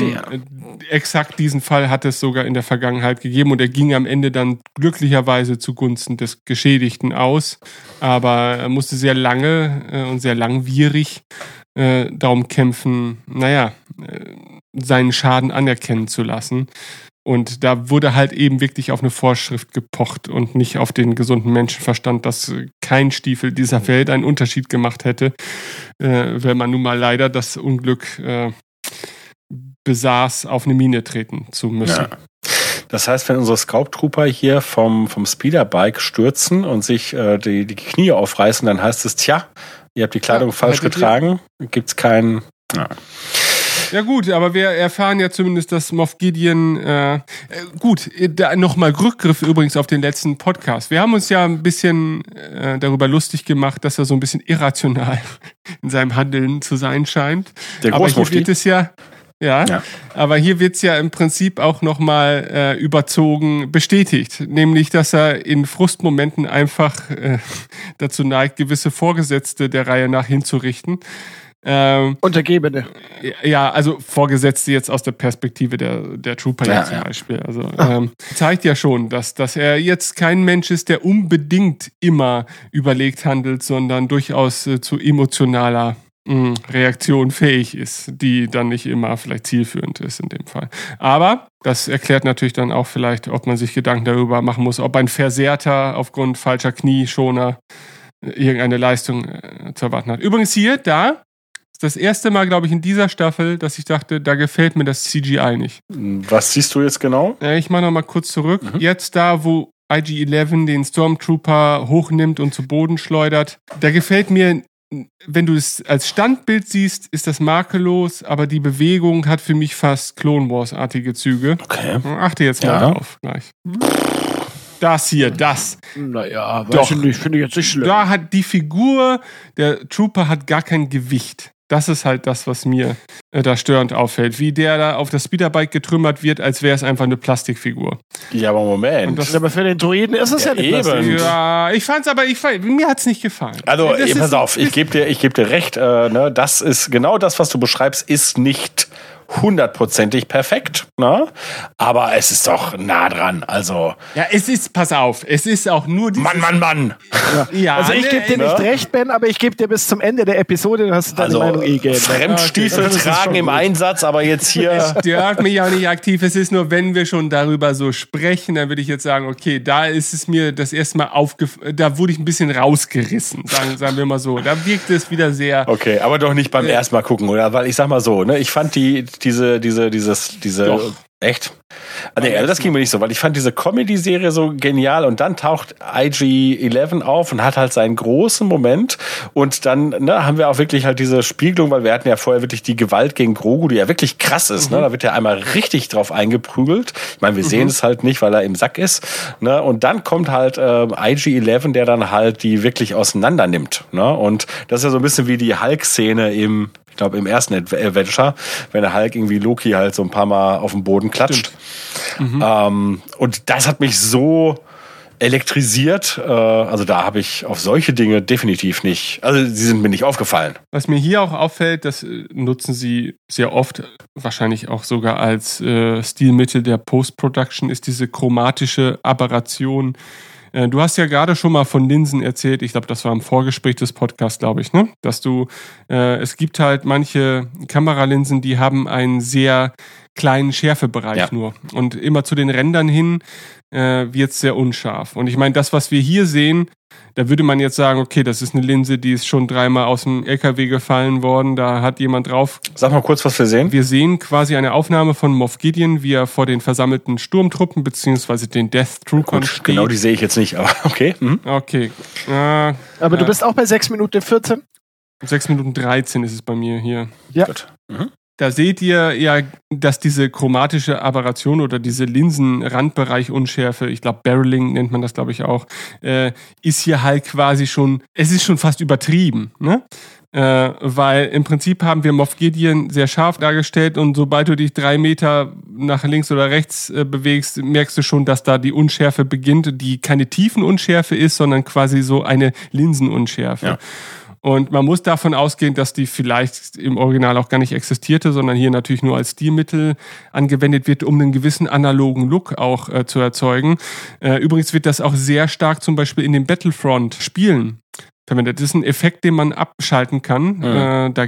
exakt diesen Fall hat es sogar in der Vergangenheit gegeben und er ging am Ende dann glücklicherweise zugunsten des Geschädigten aus, aber er musste sehr lange äh, und sehr langwierig äh, darum kämpfen, naja, äh, seinen Schaden anerkennen zu lassen. Und da wurde halt eben wirklich auf eine Vorschrift gepocht und nicht auf den gesunden Menschenverstand, dass kein Stiefel dieser Welt einen Unterschied gemacht hätte, äh, wenn man nun mal leider das Unglück äh, besaß, auf eine Mine treten zu müssen. Ja. Das heißt, wenn unsere Scout-Trooper hier vom, vom Speederbike stürzen und sich äh, die, die Knie aufreißen, dann heißt es, tja, ihr habt die Kleidung ja, falsch getragen, gibt's keinen. Ja. Ja gut, aber wir erfahren ja zumindest, dass Moff Gideon äh, äh gut, da nochmal Rückgriff übrigens auf den letzten Podcast. Wir haben uns ja ein bisschen äh, darüber lustig gemacht, dass er so ein bisschen irrational in seinem Handeln zu sein scheint. Der aber hier wird es ja ja, ja. aber hier wird's ja im Prinzip auch nochmal äh, überzogen bestätigt. Nämlich, dass er in Frustmomenten einfach äh, dazu neigt, gewisse Vorgesetzte der Reihe nach hinzurichten. Ähm, Untergebene. Ja, also Vorgesetzte jetzt aus der Perspektive der, der Trooper ja, zum ja. Beispiel. Also ähm, zeigt ja schon, dass, dass er jetzt kein Mensch ist, der unbedingt immer überlegt handelt, sondern durchaus äh, zu emotionaler Reaktion fähig ist, die dann nicht immer vielleicht zielführend ist in dem Fall. Aber das erklärt natürlich dann auch vielleicht, ob man sich Gedanken darüber machen muss, ob ein Versehrter aufgrund falscher Knieschoner äh, irgendeine Leistung äh, zu erwarten hat. Übrigens hier, da, ist das erste Mal, glaube ich, in dieser Staffel, dass ich dachte, da gefällt mir das CGI nicht. Was siehst du jetzt genau? Ich mache nochmal kurz zurück. Mhm. Jetzt da, wo IG-11 den Stormtrooper hochnimmt und zu Boden schleudert. Da gefällt mir wenn du es als Standbild siehst, ist das makellos, aber die Bewegung hat für mich fast Clone Wars-artige Züge. Okay. Achte jetzt mal ja. drauf gleich. Das hier, das. Naja, Doch. finde ich jetzt nicht schlimm. Da hat die Figur, der Trooper hat gar kein Gewicht. Das ist halt das, was mir äh, da störend auffällt. Wie der da auf das Speederbike getrümmert wird, als wäre es einfach eine Plastikfigur. Ja, aber Moment. Das, aber für den Druiden ist es ja, ja eine Plastikfigur. Ja, ich fand's aber, ich, mir hat's nicht gefallen. Also, ey, pass auf, ich gebe dir, geb dir recht. Äh, ne, das ist genau das, was du beschreibst, ist nicht hundertprozentig perfekt, ne? Aber es ist doch nah dran. Also. Ja, es ist, pass auf, es ist auch nur die. Mann, Mann, Mann! Ja, ja also ich gebe dir ne? nicht recht, Ben, aber ich gebe dir bis zum Ende der Episode, du hast deine also, Meinung eh geändert. Fremdstiefel okay, tragen im gut. Einsatz, aber jetzt hier. Es stört mich auch nicht aktiv. Es ist nur, wenn wir schon darüber so sprechen, dann würde ich jetzt sagen, okay, da ist es mir das erste Mal aufgefallen, da wurde ich ein bisschen rausgerissen, sagen, sagen wir mal so. Da wirkt es wieder sehr. Okay, aber doch nicht beim äh, ersten Mal gucken, oder? Weil ich sag mal so, ne, ich fand die, diese, diese, dieses, diese. Doch. Echt? Ah, nee, also das ging mir nicht so, weil ich fand diese Comedy-Serie so genial und dann taucht IG-11 auf und hat halt seinen großen Moment und dann ne, haben wir auch wirklich halt diese Spiegelung, weil wir hatten ja vorher wirklich die Gewalt gegen Grogu, die ja wirklich krass ist. Ne? Mhm. Ne? Da wird ja einmal richtig drauf eingeprügelt. Ich meine, wir mhm. sehen es halt nicht, weil er im Sack ist. Ne? Und dann kommt halt äh, IG-11, der dann halt die wirklich auseinander nimmt. Ne? Und das ist ja so ein bisschen wie die Hulk-Szene im glaube im ersten Adventure, wenn der Hulk irgendwie Loki halt so ein paar Mal auf den Boden klatscht. Mhm. Ähm, und das hat mich so elektrisiert. Äh, also da habe ich auf solche Dinge definitiv nicht, also sie sind mir nicht aufgefallen. Was mir hier auch auffällt, das äh, nutzen sie sehr oft, wahrscheinlich auch sogar als äh, Stilmittel der Post-Production, ist diese chromatische Aberration äh, du hast ja gerade schon mal von Linsen erzählt, ich glaube, das war im Vorgespräch des Podcasts, glaube ich, ne? Dass du, äh, es gibt halt manche Kameralinsen, die haben einen sehr kleinen Schärfebereich ja. nur. Und immer zu den Rändern hin äh, wird es sehr unscharf. Und ich meine, das, was wir hier sehen, da würde man jetzt sagen, okay, das ist eine Linse, die ist schon dreimal aus dem LKW gefallen worden, da hat jemand drauf. Sag mal kurz, was wir sehen. Wir sehen quasi eine Aufnahme von Moff Gideon, wie er vor den versammelten Sturmtruppen beziehungsweise den Death Troopern steht. Genau, die sehe ich jetzt nicht, aber okay. Mhm. Okay. Äh, aber du bist auch bei 6 Minuten 14? 6 Minuten 13 ist es bei mir hier. Ja. Gut. Mhm. Da seht ihr ja, dass diese chromatische Aberration oder diese Linsenrandbereich-Unschärfe, ich glaube Barreling nennt man das, glaube ich auch, äh, ist hier halt quasi schon, es ist schon fast übertrieben. Ne? Äh, weil im Prinzip haben wir Moff Gideon sehr scharf dargestellt und sobald du dich drei Meter nach links oder rechts äh, bewegst, merkst du schon, dass da die Unschärfe beginnt, die keine Tiefenunschärfe ist, sondern quasi so eine Linsenunschärfe. Ja. Und man muss davon ausgehen, dass die vielleicht im Original auch gar nicht existierte, sondern hier natürlich nur als Stilmittel angewendet wird, um einen gewissen analogen Look auch äh, zu erzeugen. Äh, übrigens wird das auch sehr stark zum Beispiel in den Battlefront-Spielen verwendet. Das ist ein Effekt, den man abschalten kann. Mhm. Äh, da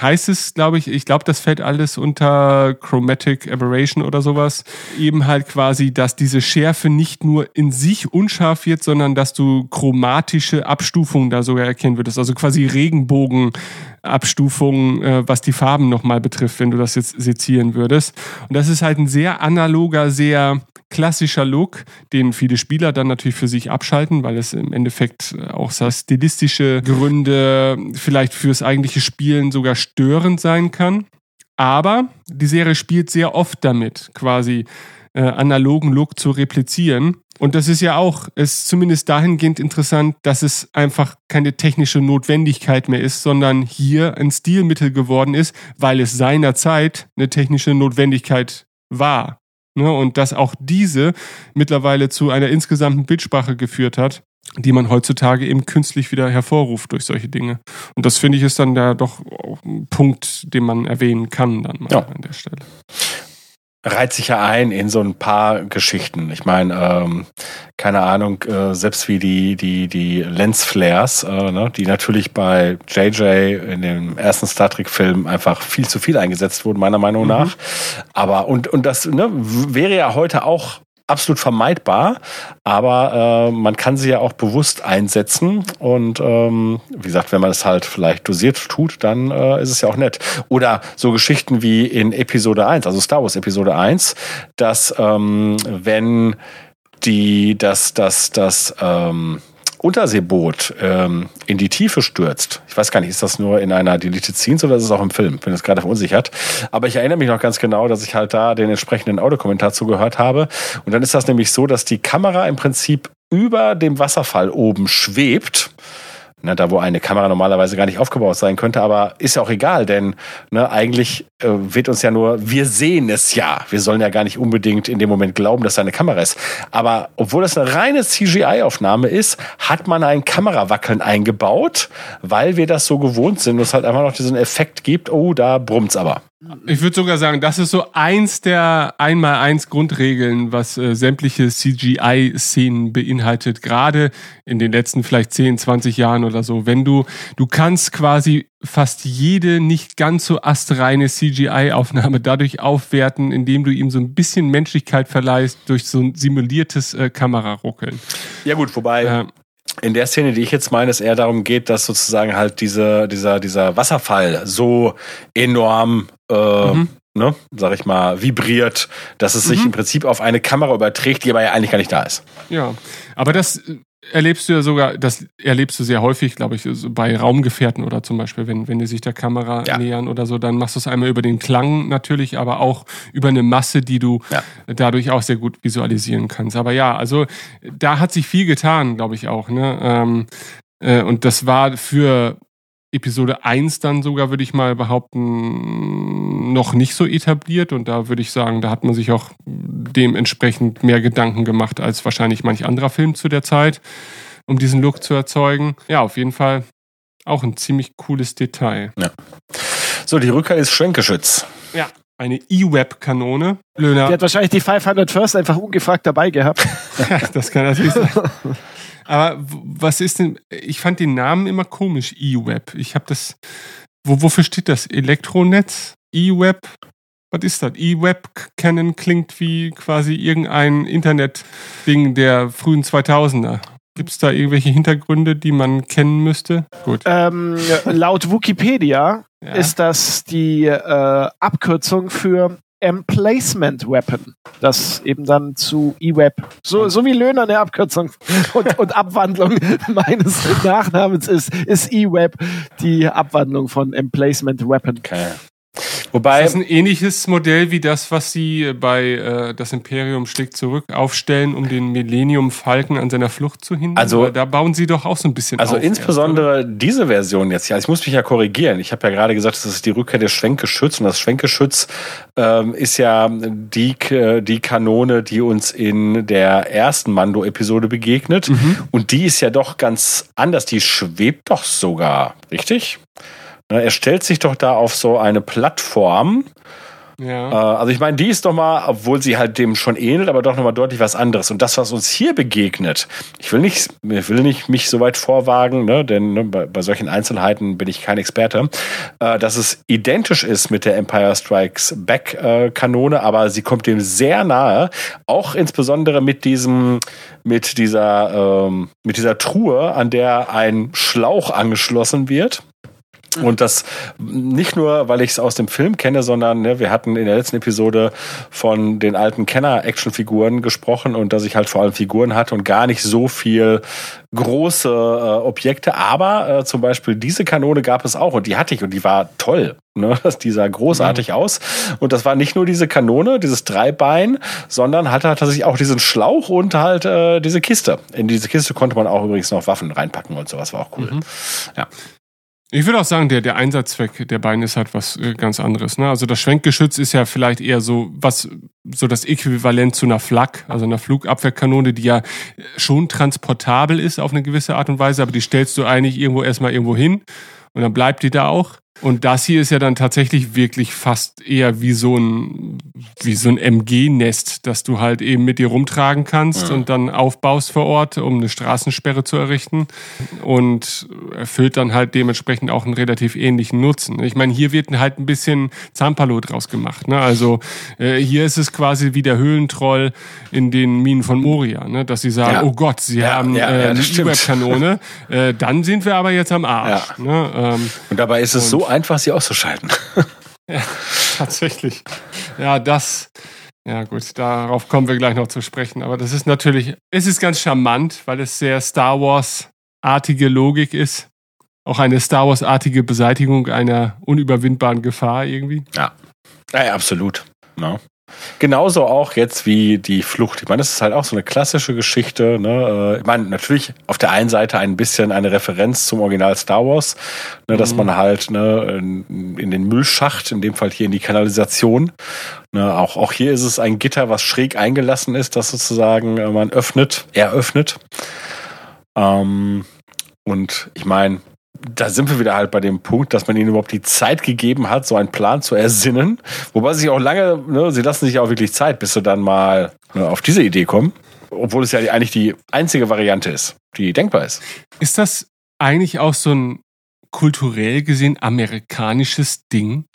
heißt es, glaube ich, ich glaube, das fällt alles unter Chromatic Aberration oder sowas. Eben halt quasi, dass diese Schärfe nicht nur in sich unscharf wird, sondern dass du chromatische Abstufungen da sogar erkennen würdest. Also quasi Regenbogenabstufungen, äh, was die Farben nochmal betrifft, wenn du das jetzt sezieren würdest. Und das ist halt ein sehr analoger, sehr klassischer Look, den viele Spieler dann natürlich für sich abschalten, weil es im Endeffekt auch so stilistische Gründe vielleicht fürs eigentliche Spielen sogar störend sein kann. Aber die Serie spielt sehr oft damit, quasi äh, analogen Look zu replizieren. Und das ist ja auch, ist zumindest dahingehend interessant, dass es einfach keine technische Notwendigkeit mehr ist, sondern hier ein Stilmittel geworden ist, weil es seinerzeit eine technische Notwendigkeit war. Ne, und dass auch diese mittlerweile zu einer insgesamten Bildsprache geführt hat, die man heutzutage eben künstlich wieder hervorruft durch solche Dinge. Und das finde ich ist dann da doch ein Punkt, den man erwähnen kann dann mal ja. an der Stelle reiht sich ja ein in so ein paar Geschichten. Ich meine, ähm, keine Ahnung, äh, selbst wie die, die, die Lensflares, äh, ne, die natürlich bei JJ in dem ersten Star Trek-Film einfach viel zu viel eingesetzt wurden, meiner Meinung mhm. nach. Aber und, und das ne, wäre ja heute auch absolut vermeidbar, aber äh, man kann sie ja auch bewusst einsetzen und ähm, wie gesagt, wenn man es halt vielleicht dosiert tut, dann äh, ist es ja auch nett. Oder so Geschichten wie in Episode 1, also Star Wars Episode 1, dass ähm, wenn die, dass, dass, dass, ähm, Unterseeboot ähm, in die Tiefe stürzt. Ich weiß gar nicht, ist das nur in einer Deleted Scenes oder ist es auch im Film? Bin jetzt gerade verunsichert. Aber ich erinnere mich noch ganz genau, dass ich halt da den entsprechenden Audiokommentar zugehört habe. Und dann ist das nämlich so, dass die Kamera im Prinzip über dem Wasserfall oben schwebt Ne, da, wo eine Kamera normalerweise gar nicht aufgebaut sein könnte, aber ist ja auch egal, denn ne, eigentlich äh, wird uns ja nur, wir sehen es ja. Wir sollen ja gar nicht unbedingt in dem Moment glauben, dass da eine Kamera ist. Aber obwohl das eine reine CGI-Aufnahme ist, hat man ein Kamerawackeln eingebaut, weil wir das so gewohnt sind und es halt einfach noch diesen Effekt gibt, oh, da brummt's aber. Ich würde sogar sagen, das ist so eins der einmal eins Grundregeln, was äh, sämtliche CGI-Szenen beinhaltet, gerade in den letzten vielleicht 10, 20 Jahren oder so. Wenn du, du kannst quasi fast jede nicht ganz so astreine CGI-Aufnahme dadurch aufwerten, indem du ihm so ein bisschen Menschlichkeit verleihst durch so ein simuliertes äh, Kameraruckeln. Ja gut, wobei äh, in der Szene, die ich jetzt meine, es eher darum geht, dass sozusagen halt diese, dieser, dieser Wasserfall so enorm, äh, mhm. ne, sag ich mal, vibriert, dass es mhm. sich im Prinzip auf eine Kamera überträgt, die aber ja eigentlich gar nicht da ist. Ja, aber das erlebst du ja sogar, das erlebst du sehr häufig, glaube ich, bei Raumgefährten oder zum Beispiel, wenn, wenn die sich der Kamera ja. nähern oder so, dann machst du es einmal über den Klang natürlich, aber auch über eine Masse, die du ja. dadurch auch sehr gut visualisieren kannst. Aber ja, also da hat sich viel getan, glaube ich auch. Ne? Ähm, äh, und das war für Episode 1 dann sogar, würde ich mal behaupten, noch nicht so etabliert. Und da würde ich sagen, da hat man sich auch dementsprechend mehr Gedanken gemacht als wahrscheinlich manch anderer Film zu der Zeit, um diesen Look zu erzeugen. Ja, auf jeden Fall auch ein ziemlich cooles Detail. Ja. So, die Rückkehr ist Schwenkgeschütz. Ja, eine E-Web-Kanone. Löhner. Die hat wahrscheinlich die 500 First einfach ungefragt dabei gehabt. das kann natürlich sein. Aber was ist denn, ich fand den Namen immer komisch, E-Web. Ich habe das, wo, wofür steht das? Elektronetz? E-Web? Was ist das? E-Web kennen klingt wie quasi irgendein Internet-Ding der frühen 2000er. Gibt es da irgendwelche Hintergründe, die man kennen müsste? Gut. Ähm, laut Wikipedia ja. ist das die äh, Abkürzung für Emplacement Weapon, das eben dann zu E-Web, so, so wie Löhner eine Abkürzung und, und Abwandlung meines Nachnamens ist, ist E-Web die Abwandlung von Emplacement Weapon. Okay. Wobei, ist das ein ähnliches Modell wie das, was sie bei äh, das Imperium schlägt zurück aufstellen, um den Millennium Falken an seiner Flucht zu hindern? Also da bauen sie doch auch so ein bisschen Also auf insbesondere erst, diese Version jetzt. Ja, ich muss mich ja korrigieren. Ich habe ja gerade gesagt, das ist die Rückkehr des Schwenkgeschütz und das Schwenkgeschütz ähm, ist ja die die Kanone, die uns in der ersten Mando-Episode begegnet mhm. und die ist ja doch ganz anders. Die schwebt doch sogar, richtig? Er stellt sich doch da auf so eine Plattform. Ja. Äh, also ich meine, die ist doch mal, obwohl sie halt dem schon ähnelt, aber doch nochmal deutlich was anderes. Und das, was uns hier begegnet, ich will nicht, ich will nicht mich so weit vorwagen, ne, denn ne, bei, bei, solchen Einzelheiten bin ich kein Experte, äh, dass es identisch ist mit der Empire Strikes Back äh, Kanone, aber sie kommt dem sehr nahe, auch insbesondere mit diesem, mit dieser, ähm, mit dieser Truhe, an der ein Schlauch angeschlossen wird. Und das nicht nur, weil ich es aus dem Film kenne, sondern ne, wir hatten in der letzten Episode von den alten Kenner-Actionfiguren gesprochen und dass ich halt vor allem Figuren hatte und gar nicht so viel große äh, Objekte. Aber äh, zum Beispiel diese Kanone gab es auch und die hatte ich und die war toll. Ne? Die sah großartig mhm. aus. Und das war nicht nur diese Kanone, dieses Dreibein, sondern hatte tatsächlich auch diesen Schlauch und halt äh, diese Kiste. In diese Kiste konnte man auch übrigens noch Waffen reinpacken und sowas war auch cool. Mhm. Ja. Ich würde auch sagen, der, der Einsatzzweck der Beine ist halt was äh, ganz anderes. Ne? Also das Schwenkgeschütz ist ja vielleicht eher so was, so das Äquivalent zu einer Flak, also einer Flugabwehrkanone, die ja schon transportabel ist auf eine gewisse Art und Weise, aber die stellst du eigentlich irgendwo erstmal irgendwo hin und dann bleibt die da auch. Und das hier ist ja dann tatsächlich wirklich fast eher wie so ein, wie so ein MG-Nest, das du halt eben mit dir rumtragen kannst ja. und dann aufbaust vor Ort, um eine Straßensperre zu errichten. Und erfüllt dann halt dementsprechend auch einen relativ ähnlichen Nutzen. Ich meine, hier wird halt ein bisschen Zampalo draus gemacht. Ne? Also äh, hier ist es quasi wie der Höhlentroll in den Minen von Moria, ne? dass sie sagen, ja. oh Gott, sie ja, haben äh, eine Überkanone. äh, dann sind wir aber jetzt am Arsch. Ne? Ähm, und dabei ist es so einfach, sie auszuschalten. ja, tatsächlich. Ja, das. Ja, gut, darauf kommen wir gleich noch zu sprechen. Aber das ist natürlich, es ist ganz charmant, weil es sehr Star Wars-artige Logik ist. Auch eine Star Wars-artige Beseitigung einer unüberwindbaren Gefahr irgendwie. Ja, ja absolut. No. Genauso auch jetzt wie die Flucht. Ich meine, das ist halt auch so eine klassische Geschichte. Ne? Äh, ich meine, natürlich auf der einen Seite ein bisschen eine Referenz zum Original Star Wars, ne, dass mhm. man halt ne, in, den Müllschacht, in dem Fall hier in die Kanalisation, ne, auch, auch hier ist es ein Gitter, was schräg eingelassen ist, das sozusagen äh, man öffnet, eröffnet. Ähm, und ich meine, da sind wir wieder halt bei dem Punkt, dass man ihnen überhaupt die Zeit gegeben hat, so einen Plan zu ersinnen. Wobei sie sich auch lange, ne, sie lassen sich auch wirklich Zeit, bis sie dann mal ne, auf diese Idee kommen. Obwohl es ja eigentlich die einzige Variante ist, die denkbar ist. Ist das eigentlich auch so ein kulturell gesehen amerikanisches Ding,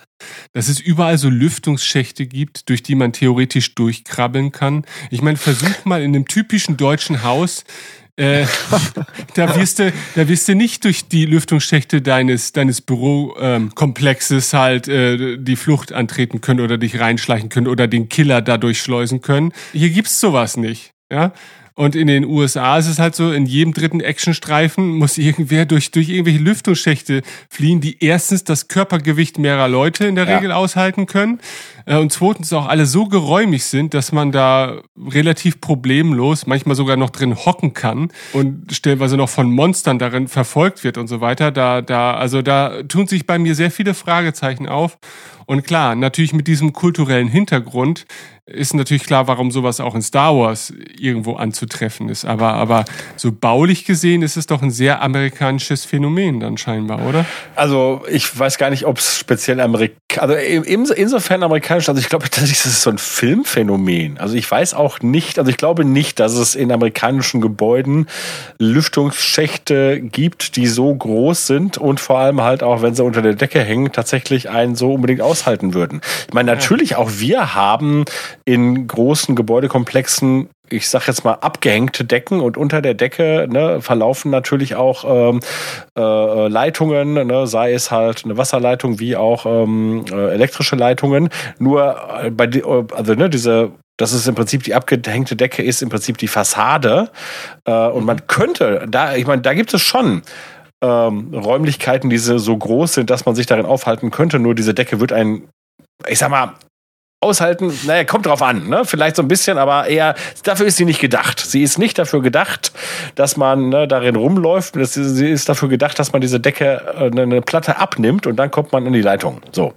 dass es überall so Lüftungsschächte gibt, durch die man theoretisch durchkrabbeln kann. Ich meine, versuch mal in einem typischen deutschen Haus äh, da, wirst du, da wirst du nicht durch die Lüftungsschächte deines, deines Bürokomplexes ähm, halt äh, die Flucht antreten können oder dich reinschleichen können oder den Killer dadurch schleusen können. Hier gibt's sowas nicht. Ja, und in den USA ist es halt so, in jedem dritten Actionstreifen muss irgendwer durch, durch irgendwelche Lüftungsschächte fliehen, die erstens das Körpergewicht mehrerer Leute in der ja. Regel aushalten können äh, und zweitens auch alle so geräumig sind, dass man da relativ problemlos, manchmal sogar noch drin hocken kann und stellenweise noch von Monstern darin verfolgt wird und so weiter. Da, da, also da tun sich bei mir sehr viele Fragezeichen auf. Und klar, natürlich mit diesem kulturellen Hintergrund ist natürlich klar, warum sowas auch in Star Wars irgendwo anzutreffen ist. Aber, aber so baulich gesehen ist es doch ein sehr amerikanisches Phänomen dann scheinbar, oder? Also ich weiß gar nicht, ob es speziell amerikanisch, also insofern amerikanisch, also ich glaube das ist so ein Filmphänomen. Also ich weiß auch nicht, also ich glaube nicht, dass es in amerikanischen Gebäuden Lüftungsschächte gibt, die so groß sind und vor allem halt auch, wenn sie unter der Decke hängen, tatsächlich einen so unbedingt aushalten würden. Ich meine, natürlich auch wir haben in großen Gebäudekomplexen ich sag jetzt mal, abgehängte Decken und unter der Decke ne, verlaufen natürlich auch ähm, äh, Leitungen, ne, sei es halt eine Wasserleitung wie auch ähm, äh, elektrische Leitungen. Nur äh, bei die, also ne, diese das ist im Prinzip die abgehängte Decke, ist im Prinzip die Fassade. Äh, und man könnte, da, ich meine, da gibt es schon ähm, Räumlichkeiten, die so groß sind, dass man sich darin aufhalten könnte. Nur diese Decke wird einen ich sag mal, aushalten, naja, kommt drauf an, ne? Vielleicht so ein bisschen, aber eher, dafür ist sie nicht gedacht. Sie ist nicht dafür gedacht, dass man ne, darin rumläuft. Sie ist dafür gedacht, dass man diese Decke, äh, eine Platte abnimmt und dann kommt man in die Leitung. So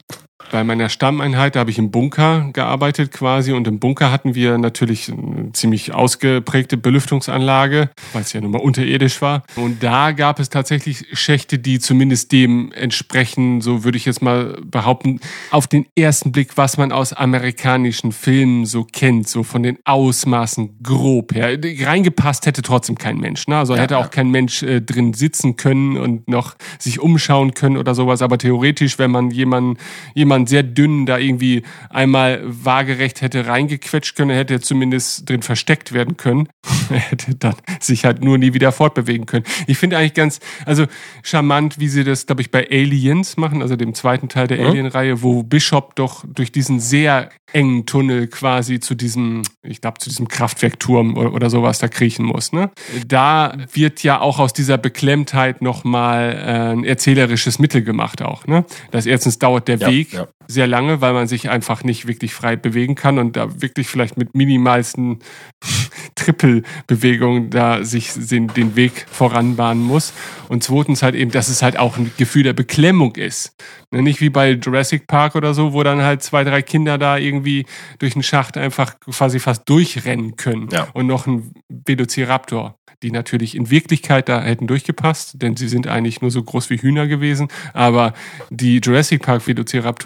bei meiner Stammeinheit, da habe ich im Bunker gearbeitet quasi und im Bunker hatten wir natürlich eine ziemlich ausgeprägte Belüftungsanlage, weil es ja nun mal unterirdisch war. Und da gab es tatsächlich Schächte, die zumindest dem entsprechen, so würde ich jetzt mal behaupten, auf den ersten Blick, was man aus amerikanischen Filmen so kennt, so von den Ausmaßen grob her. Reingepasst hätte trotzdem kein Mensch, ne? Also ja, hätte auch kein Mensch äh, drin sitzen können und noch sich umschauen können oder sowas. Aber theoretisch, wenn man jemanden, jemanden man sehr dünn da irgendwie einmal waagerecht hätte reingequetscht können, hätte er zumindest drin versteckt werden können. er hätte dann sich halt nur nie wieder fortbewegen können. Ich finde eigentlich ganz, also charmant, wie sie das, glaube ich, bei Aliens machen, also dem zweiten Teil der mhm. Alien-Reihe, wo Bishop doch durch diesen sehr engen Tunnel quasi zu diesem, ich glaube, zu diesem Kraftwerkturm oder, oder sowas da kriechen muss. Ne? Da wird ja auch aus dieser Beklemmtheit nochmal äh, ein erzählerisches Mittel gemacht auch. Ne? Das erstens dauert der ja, Weg ja sehr lange, weil man sich einfach nicht wirklich frei bewegen kann und da wirklich vielleicht mit minimalsten Trippelbewegungen da sich den Weg voranbahnen muss. Und zweitens halt eben, dass es halt auch ein Gefühl der Beklemmung ist. Ne, nicht wie bei Jurassic Park oder so, wo dann halt zwei, drei Kinder da irgendwie durch einen Schacht einfach quasi fast durchrennen können. Ja. Und noch ein Velociraptor die natürlich in Wirklichkeit da hätten durchgepasst, denn sie sind eigentlich nur so groß wie Hühner gewesen. Aber die Jurassic Park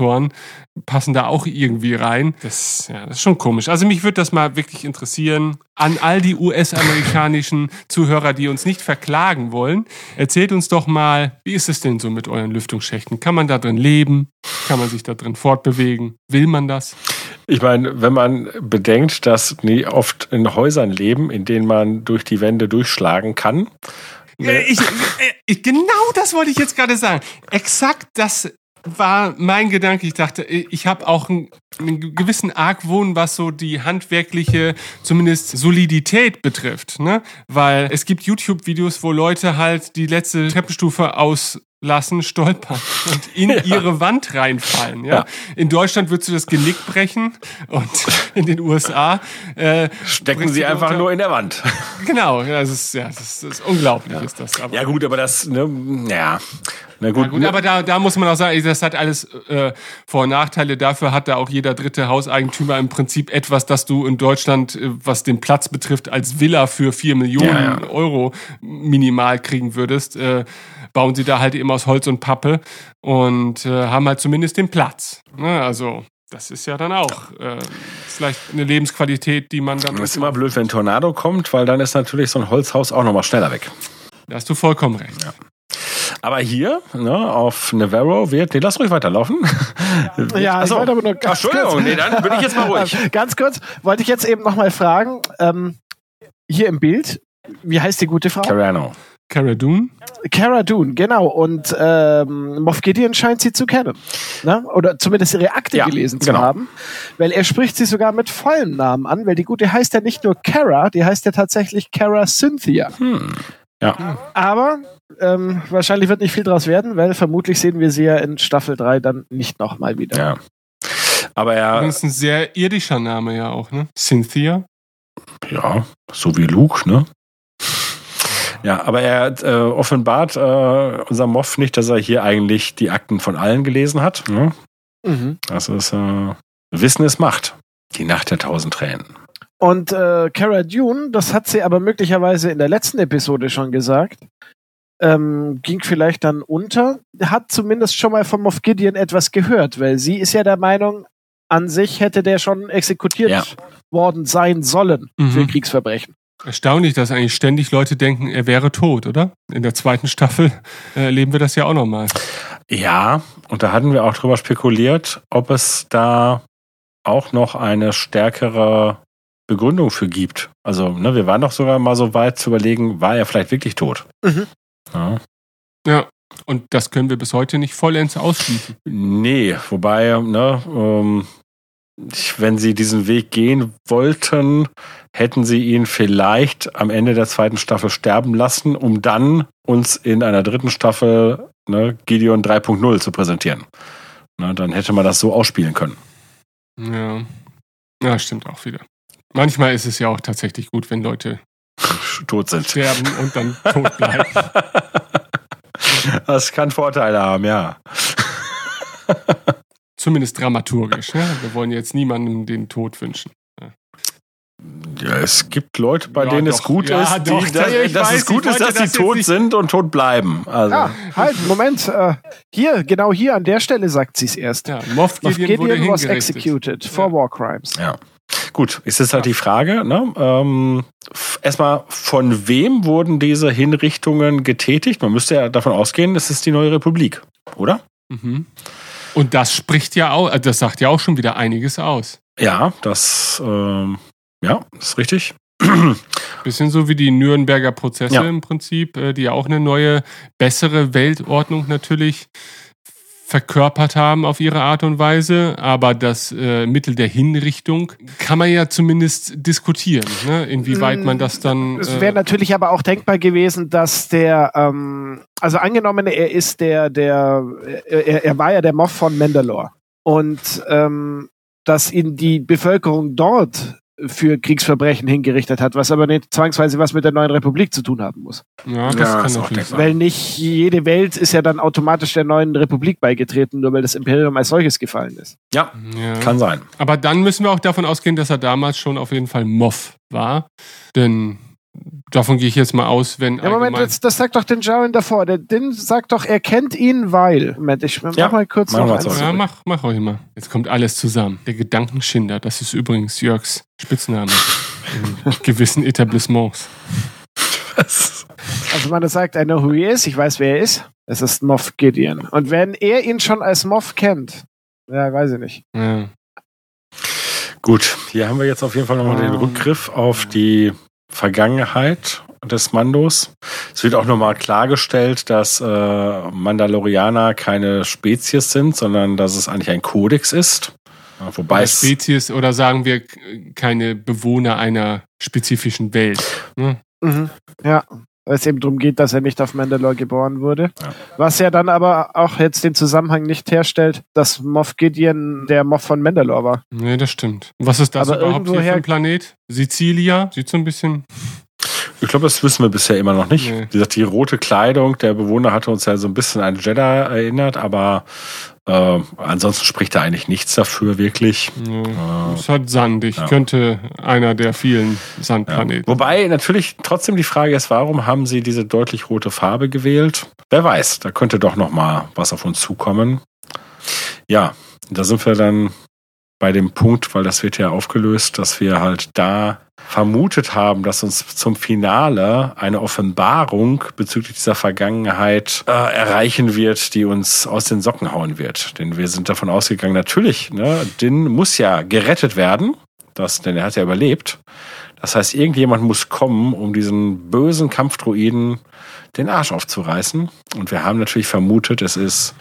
Velociraptoren passen da auch irgendwie rein. Das, ja, das ist schon komisch. Also mich würde das mal wirklich interessieren. An all die US-amerikanischen Zuhörer, die uns nicht verklagen wollen, erzählt uns doch mal, wie ist es denn so mit euren Lüftungsschächten? Kann man da drin leben? Kann man sich da drin fortbewegen? Will man das? Ich meine, wenn man bedenkt, dass nie oft in Häusern leben, in denen man durch die Wände durchschlagen kann. Ne? Ich, ich, genau das wollte ich jetzt gerade sagen. Exakt das war mein Gedanke. Ich dachte, ich habe auch einen, einen, gewissen Argwohn, was so die handwerkliche, zumindest Solidität betrifft. Ne? Weil es gibt YouTube-Videos, wo Leute halt die letzte Treppenstufe aus lassen, stolpern und in ja. ihre Wand reinfallen. Ja? ja? In Deutschland würdest du das Genick brechen und in den USA äh, stecken sie einfach unter... nur in der Wand. Genau, das ist, ja, das ist, das ist unglaublich, ja. ist das. Aber ja gut, aber das, ne, ja. Na gut, ja, gut aber da, da muss man auch sagen, das hat alles äh, Vor- und Nachteile. Dafür hat da auch jeder dritte Hauseigentümer im Prinzip etwas, das du in Deutschland, äh, was den Platz betrifft, als Villa für vier Millionen Euro minimal kriegen würdest. Äh, bauen sie da halt eben aus Holz und Pappe und äh, haben halt zumindest den Platz. Ne? Also das ist ja dann auch äh, vielleicht eine Lebensqualität, die man dann. Das ist immer blöd, wenn ein Tornado kommt, weil dann ist natürlich so ein Holzhaus auch nochmal schneller weg. Da hast du vollkommen recht. Ja. Aber hier, ne, auf Navarro wird, nee, lass ruhig weiterlaufen. Ja, ich wollte aber nur ganz Entschuldigung, kurz, nee, dann bin ich jetzt mal ruhig. Ganz kurz, wollte ich jetzt eben nochmal fragen, ähm, hier im Bild, wie heißt die gute Frau? Carano. Cara Dune? Cara Dune, genau. Und ähm, Moff Gideon scheint sie zu kennen. Ne? Oder zumindest ihre Akte ja, gelesen zu genau. haben. Weil er spricht sie sogar mit vollem Namen an, weil die gute heißt ja nicht nur Cara, die heißt ja tatsächlich Cara Cynthia. Hm. Ja. Aber ähm, wahrscheinlich wird nicht viel draus werden, weil vermutlich sehen wir sie ja in Staffel 3 dann nicht nochmal wieder. Ja. Aber er. Das ist ein sehr irdischer Name ja auch, ne? Cynthia. Ja, so wie Luke, ne? Ja, aber er äh, offenbart äh, unser Moff nicht, dass er hier eigentlich die Akten von allen gelesen hat. Ne? Mhm. Das ist äh, Wissen ist Macht. Die Nacht der tausend Tränen. Und äh, Cara Dune, das hat sie aber möglicherweise in der letzten Episode schon gesagt, ähm, ging vielleicht dann unter, hat zumindest schon mal von Moff Gideon etwas gehört, weil sie ist ja der Meinung, an sich hätte der schon exekutiert ja. worden sein sollen mhm. für Kriegsverbrechen. Erstaunlich, dass eigentlich ständig Leute denken, er wäre tot, oder? In der zweiten Staffel äh, erleben wir das ja auch nochmal. Ja, und da hatten wir auch drüber spekuliert, ob es da auch noch eine stärkere Begründung für gibt. Also, ne, wir waren doch sogar mal so weit zu überlegen, war er vielleicht wirklich tot? Mhm. Ja. ja. Und das können wir bis heute nicht vollends ausschließen. Nee, wobei, ne, ähm, wenn sie diesen Weg gehen wollten, hätten sie ihn vielleicht am Ende der zweiten Staffel sterben lassen, um dann uns in einer dritten Staffel ne, Gideon 3.0 zu präsentieren. Na, dann hätte man das so ausspielen können. Ja. Ja, stimmt auch wieder. Manchmal ist es ja auch tatsächlich gut, wenn Leute tot sind. Sterben und dann tot bleiben. Das kann Vorteile haben, ja. Zumindest dramaturgisch. Ja? Wir wollen jetzt niemandem den Tod wünschen. Ja, es gibt Leute, bei ja, denen doch. es gut ja, ist, die, dass, dass weiß, es gut ist, dass sie tot sind und tot bleiben. Also. Ja, halt, Moment. Äh, hier, genau hier an der Stelle sagt sie es erst. Ja, Moff Gideon, Moff Gideon was executed for war crimes. Ja. Gut, ist jetzt halt die Frage, ne? ähm, erstmal, von wem wurden diese Hinrichtungen getätigt? Man müsste ja davon ausgehen, es ist die neue Republik, oder? Mhm. Und das spricht ja auch, äh, das sagt ja auch schon wieder einiges aus. Ja, das, ähm, ja, ist richtig. Bisschen so wie die Nürnberger Prozesse ja. im Prinzip, äh, die ja auch eine neue, bessere Weltordnung natürlich verkörpert haben auf ihre Art und Weise, aber das äh, Mittel der Hinrichtung kann man ja zumindest diskutieren, ne? inwieweit man das dann. Äh es wäre natürlich aber auch denkbar gewesen, dass der, ähm, also angenommen, er ist der, der, er, er war ja der Moff von Mandalore und ähm, dass ihn die Bevölkerung dort für Kriegsverbrechen hingerichtet hat, was aber nicht zwangsweise was mit der neuen Republik zu tun haben muss. Ja, das ja, kann natürlich sein. Weil nicht jede Welt ist ja dann automatisch der neuen Republik beigetreten, nur weil das Imperium als solches gefallen ist. Ja, ja. kann sein. Aber dann müssen wir auch davon ausgehen, dass er damals schon auf jeden Fall Moff war. Denn Davon gehe ich jetzt mal aus, wenn. Ja, Moment, das, das sagt doch den Jaren davor. Der Din sagt doch, er kennt ihn, weil. Moment, ich mach ja, mal kurz noch eins. Ja, mach, mach euch mal. Jetzt kommt alles zusammen. Der Gedankenschinder, das ist übrigens Jörgs Spitzname. in gewissen Etablissements. Was? Also man sagt, I know who he is, ich weiß, wer er ist. Es ist Moff Gideon. Und wenn er ihn schon als Moff kennt, ja, weiß ich nicht. Ja. Gut, hier haben wir jetzt auf jeden Fall nochmal den ah. Rückgriff auf die Vergangenheit des Mandos. Es wird auch nochmal klargestellt, dass äh, Mandalorianer keine Spezies sind, sondern dass es eigentlich ein Kodex ist. Wobei es Spezies oder sagen wir keine Bewohner einer spezifischen Welt. Ne? Mhm. Ja, weil es eben darum geht, dass er nicht auf Mandalore geboren wurde. Ja. Was ja dann aber auch jetzt den Zusammenhang nicht herstellt, dass Moff Gideon der Moff von Mandalore war. Nee, das stimmt. Was ist das aber überhaupt hier für ein Planet? Sizilia? Sieht so ein bisschen... Ich glaube, das wissen wir bisher immer noch nicht. Nee. Wie gesagt, die rote Kleidung der Bewohner hatte uns ja so ein bisschen an Jedi erinnert, aber äh, ansonsten spricht da eigentlich nichts dafür, wirklich. Ja, äh, es hat sandig, ja. könnte einer der vielen Sandplaneten. Ja. Wobei natürlich trotzdem die Frage ist, warum haben sie diese deutlich rote Farbe gewählt? Wer weiß, da könnte doch noch mal was auf uns zukommen. Ja, da sind wir dann bei dem Punkt, weil das wird ja aufgelöst, dass wir halt da vermutet haben, dass uns zum Finale eine Offenbarung bezüglich dieser Vergangenheit äh, erreichen wird, die uns aus den Socken hauen wird. Denn wir sind davon ausgegangen, natürlich, ne, Din muss ja gerettet werden, das, denn er hat ja überlebt. Das heißt, irgendjemand muss kommen, um diesen bösen Kampfdruiden den Arsch aufzureißen. Und wir haben natürlich vermutet, es ist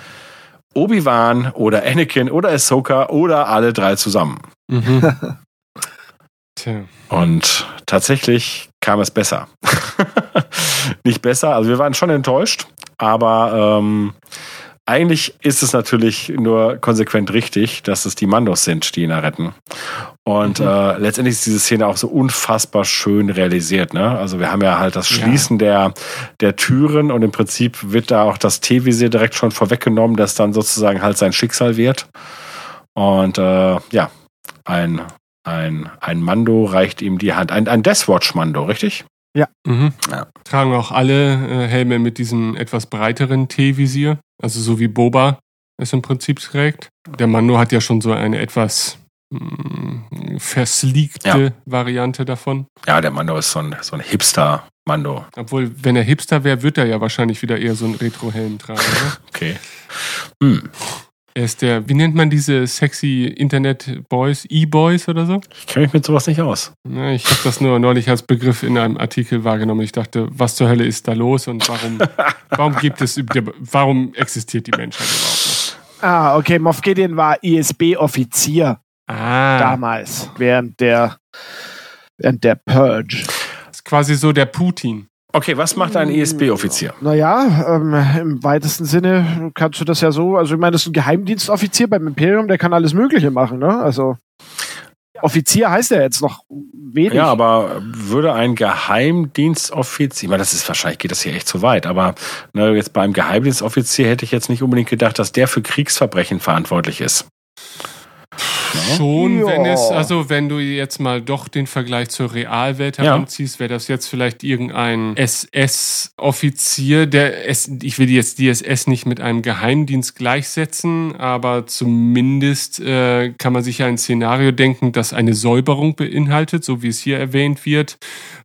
Obi-Wan oder Anakin oder Ahsoka oder alle drei zusammen. Mhm. Tja. Und tatsächlich kam es besser. Nicht besser, also wir waren schon enttäuscht, aber ähm, eigentlich ist es natürlich nur konsequent richtig, dass es die Mandos sind, die ihn retten. Und mhm. äh, letztendlich ist diese Szene auch so unfassbar schön realisiert. Ne? Also wir haben ja halt das Schließen ja. der, der Türen und im Prinzip wird da auch das T-Visier direkt schon vorweggenommen, das dann sozusagen halt sein Schicksal wird. Und äh, ja, ein ein, ein Mando reicht ihm die Hand. Ein, ein Deathwatch-Mando, richtig? Ja. Mhm. ja. Tragen auch alle äh, Helme mit diesem etwas breiteren T-Visier. Also so wie Boba es im Prinzip trägt. Der Mando hat ja schon so eine etwas mh, mm, versleekte ja. Variante davon. Ja, der Mando ist so ein, so ein Hipster-Mando. Obwohl, wenn er Hipster wäre, wird er ja wahrscheinlich wieder eher so einen Retro-Helm tragen, oder? okay. Hm. Er ist der, wie nennt man diese sexy Internet-Boys, E-Boys oder so? Ich kenne mich mit sowas nicht aus. Ja, ich habe das nur neulich als Begriff in einem Artikel wahrgenommen. Ich dachte, was zur Hölle ist da los und warum, warum gibt es, warum existiert die Menschheit überhaupt noch? Ah, okay. Moff Gideon war ISB-Offizier. Ah. Damals, während der, während der Purge. Das ist quasi so der Putin. Okay, was macht ein ESB-Offizier? Naja, ähm, im weitesten Sinne kannst du das ja so, also ich meine, das ist ein Geheimdienstoffizier beim Imperium, der kann alles Mögliche machen, ne? Also Offizier heißt er jetzt noch wenig. Ja, aber würde ein Geheimdienstoffizier, ich meine, das ist wahrscheinlich geht das hier echt zu weit, aber ne, jetzt beim Geheimdienstoffizier hätte ich jetzt nicht unbedingt gedacht, dass der für Kriegsverbrechen verantwortlich ist. Schon, ja. wenn es, also wenn du jetzt mal doch den Vergleich zur Realwelt heranziehst, ja. wäre das jetzt vielleicht irgendein SS-Offizier, der es, ich will jetzt die SS nicht mit einem Geheimdienst gleichsetzen, aber zumindest äh, kann man sich ja ein Szenario denken, das eine Säuberung beinhaltet, so wie es hier erwähnt wird,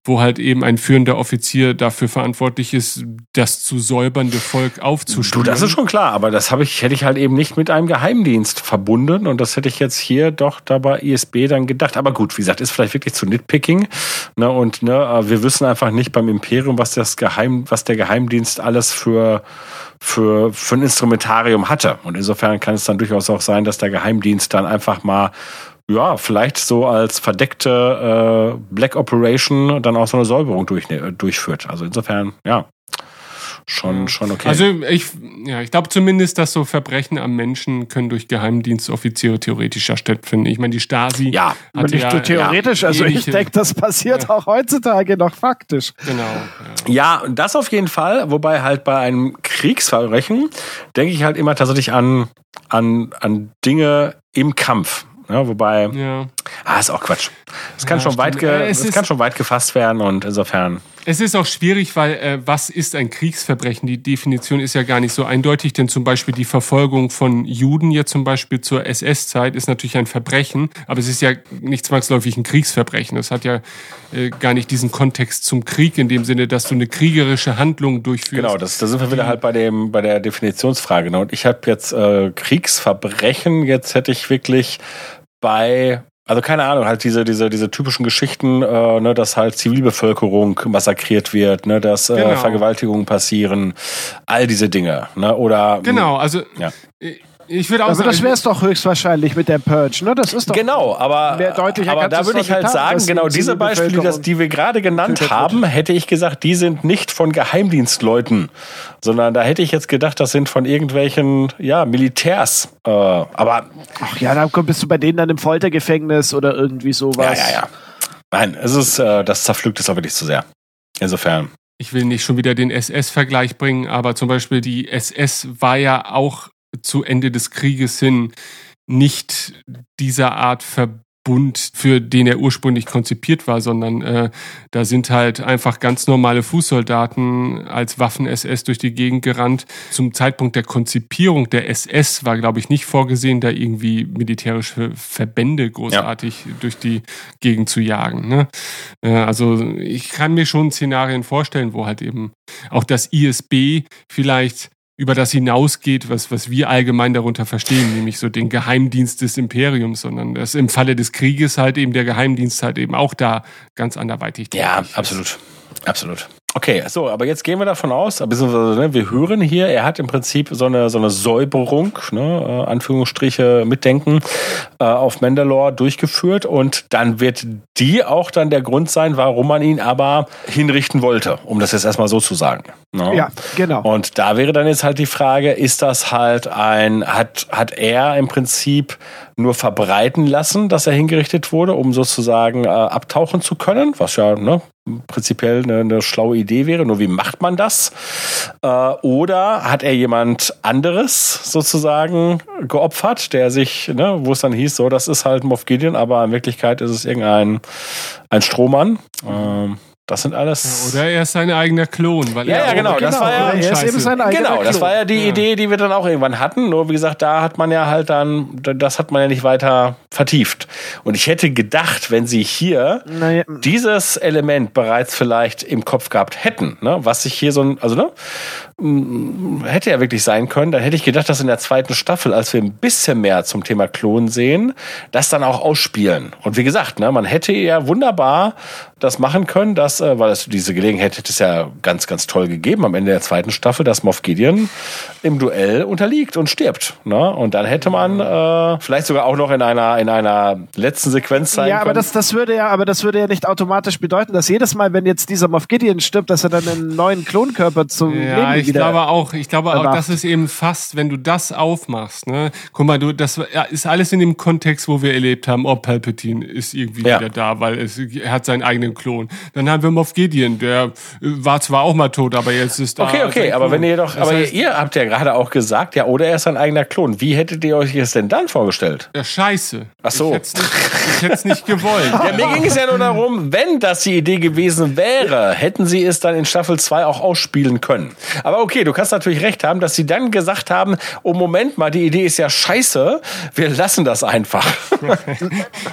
wo halt eben ein führender Offizier dafür verantwortlich ist, das zu säubernde Volk aufzuspüren. Du, das ist schon klar, aber das habe ich, hätte ich halt eben nicht mit einem Geheimdienst verbunden und das hätte ich jetzt hier doch dabei ISB dann gedacht. Aber gut, wie gesagt, ist vielleicht wirklich zu Nitpicking. Ne, und ne, wir wissen einfach nicht beim Imperium, was das Geheim, was der Geheimdienst alles für für, für ein Instrumentarium hatte. Und insofern kann es dann durchaus auch sein, dass der Geheimdienst dann einfach mal ja, vielleicht so als verdeckte äh, Black Operation dann auch so eine Säuberung durch, durchführt. Also insofern, ja, schon, schon okay. Also ich, ja, ich glaube zumindest, dass so Verbrechen am Menschen können durch Geheimdienstoffiziere theoretischer stattfinden. Ich meine, die Stasi ja, hat nicht ja, nur theoretisch, ja, also ich denke, das passiert ja. auch heutzutage noch faktisch. Genau. Ja. ja, das auf jeden Fall. Wobei halt bei einem Kriegsverbrechen denke ich halt immer tatsächlich an, an, an Dinge im Kampf. Ja, wobei, ja. ah, ist auch Quatsch. Es kann, ja, schon, weit ge, es, es kann schon weit gefasst werden und insofern. Es ist auch schwierig, weil äh, was ist ein Kriegsverbrechen? Die Definition ist ja gar nicht so eindeutig, denn zum Beispiel die Verfolgung von Juden jetzt zum Beispiel zur SS-Zeit ist natürlich ein Verbrechen, aber es ist ja nicht zwangsläufig ein Kriegsverbrechen. Es hat ja äh, gar nicht diesen Kontext zum Krieg in dem Sinne, dass du eine kriegerische Handlung durchführst. Genau, das, da sind wir wieder halt bei dem bei der Definitionsfrage. Ne? Und ich habe jetzt äh, Kriegsverbrechen, jetzt hätte ich wirklich bei also keine Ahnung, halt diese, diese, diese typischen Geschichten, äh, ne, dass halt Zivilbevölkerung massakriert wird, ne, dass äh, genau. Vergewaltigungen passieren, all diese Dinge, ne? Oder genau, also ja. Ich würde auch also sagen, das wäre es doch höchstwahrscheinlich mit der Purge, ne? Das ist doch genau, aber, aber da würde ich halt sagen, genau diese Beispiele, das, die wir gerade genannt haben, hätte ich gesagt, die sind nicht von Geheimdienstleuten, sondern da hätte ich jetzt gedacht, das sind von irgendwelchen ja Militärs. Äh, aber ach ja, dann bist du bei denen dann im Foltergefängnis oder irgendwie sowas. Ja, ja, ja. Nein, es ist äh, das zerpflückt es auch wirklich zu sehr. Insofern ich will nicht schon wieder den SS-Vergleich bringen, aber zum Beispiel die SS war ja auch zu Ende des Krieges hin nicht dieser Art Verbund, für den er ursprünglich konzipiert war, sondern äh, da sind halt einfach ganz normale Fußsoldaten als Waffen-SS durch die Gegend gerannt. Zum Zeitpunkt der Konzipierung der SS war, glaube ich, nicht vorgesehen, da irgendwie militärische Verbände großartig ja. durch die Gegend zu jagen. Ne? Äh, also ich kann mir schon Szenarien vorstellen, wo halt eben auch das ISB vielleicht über das hinausgeht, was, was wir allgemein darunter verstehen, nämlich so den Geheimdienst des Imperiums, sondern dass im Falle des Krieges halt eben der Geheimdienst halt eben auch da ganz anderweitig Ja, absolut. Ist. Absolut. Okay, so, aber jetzt gehen wir davon aus, beziehungsweise ne, wir hören hier, er hat im Prinzip so eine, so eine Säuberung, ne, äh, Anführungsstriche mitdenken, äh, auf Mandalore durchgeführt und dann wird die auch dann der Grund sein, warum man ihn aber hinrichten wollte, um das jetzt erstmal so zu sagen. Ne? Ja, genau. Und da wäre dann jetzt halt die Frage, ist das halt ein, hat, hat er im Prinzip nur verbreiten lassen, dass er hingerichtet wurde, um sozusagen äh, abtauchen zu können, was ja ne, prinzipiell eine, eine, schlaue Idee wäre. Nur wie macht man das? Äh, oder hat er jemand anderes sozusagen geopfert, der sich, ne, wo es dann hieß, so, das ist halt Moff Gideon, aber in Wirklichkeit ist es irgendein ein Strohmann. Ähm, das sind alles. oder er ist sein eigener Klon. Weil ja, er ja, genau. Das war ja, er ist eben sein eigener genau, das war ja die ja. Idee, die wir dann auch irgendwann hatten. Nur wie gesagt, da hat man ja halt dann, das hat man ja nicht weiter vertieft. Und ich hätte gedacht, wenn sie hier naja. dieses Element bereits vielleicht im Kopf gehabt hätten, ne, was sich hier so ein, also ne, hätte ja wirklich sein können, dann hätte ich gedacht, dass in der zweiten Staffel, als wir ein bisschen mehr zum Thema Klon sehen, das dann auch ausspielen. Und wie gesagt, ne, man hätte ja wunderbar das machen können, dass, äh, weil es diese Gelegenheit hätte es ja ganz, ganz toll gegeben am Ende der zweiten Staffel, dass Moff Gideon im Duell unterliegt und stirbt. Ne? Und dann hätte man äh, vielleicht sogar auch noch in einer in einer letzten Sequenz sein Ja, aber können. das, das würde ja, aber das würde ja nicht automatisch bedeuten, dass jedes Mal, wenn jetzt dieser Moff Gideon stirbt, dass er dann einen neuen Klonkörper zum ja, Leben wieder. Ich glaube auch, ich glaube auch, das ist eben fast, wenn du das aufmachst, ne? Guck mal, du, das ist alles in dem Kontext, wo wir erlebt haben, oh, Palpatine ist irgendwie ja. wieder da, weil es, er hat seinen eigenen Klon. Dann haben wir Moff Gideon, der war zwar auch mal tot, aber jetzt ist da. Okay, okay, aber wenn ihr doch, das aber heißt, ihr habt ja gerade auch gesagt, ja, oder er ist sein eigener Klon. Wie hättet ihr euch das denn dann vorgestellt? Ja, scheiße. Ach so. Ich hätte es nicht, gewollt. Ja, mir ging es ja nur darum, wenn das die Idee gewesen wäre, hätten sie es dann in Staffel 2 auch ausspielen können. Aber okay, du kannst natürlich recht haben, dass sie dann gesagt haben, oh Moment mal, die Idee ist ja scheiße, wir lassen das einfach.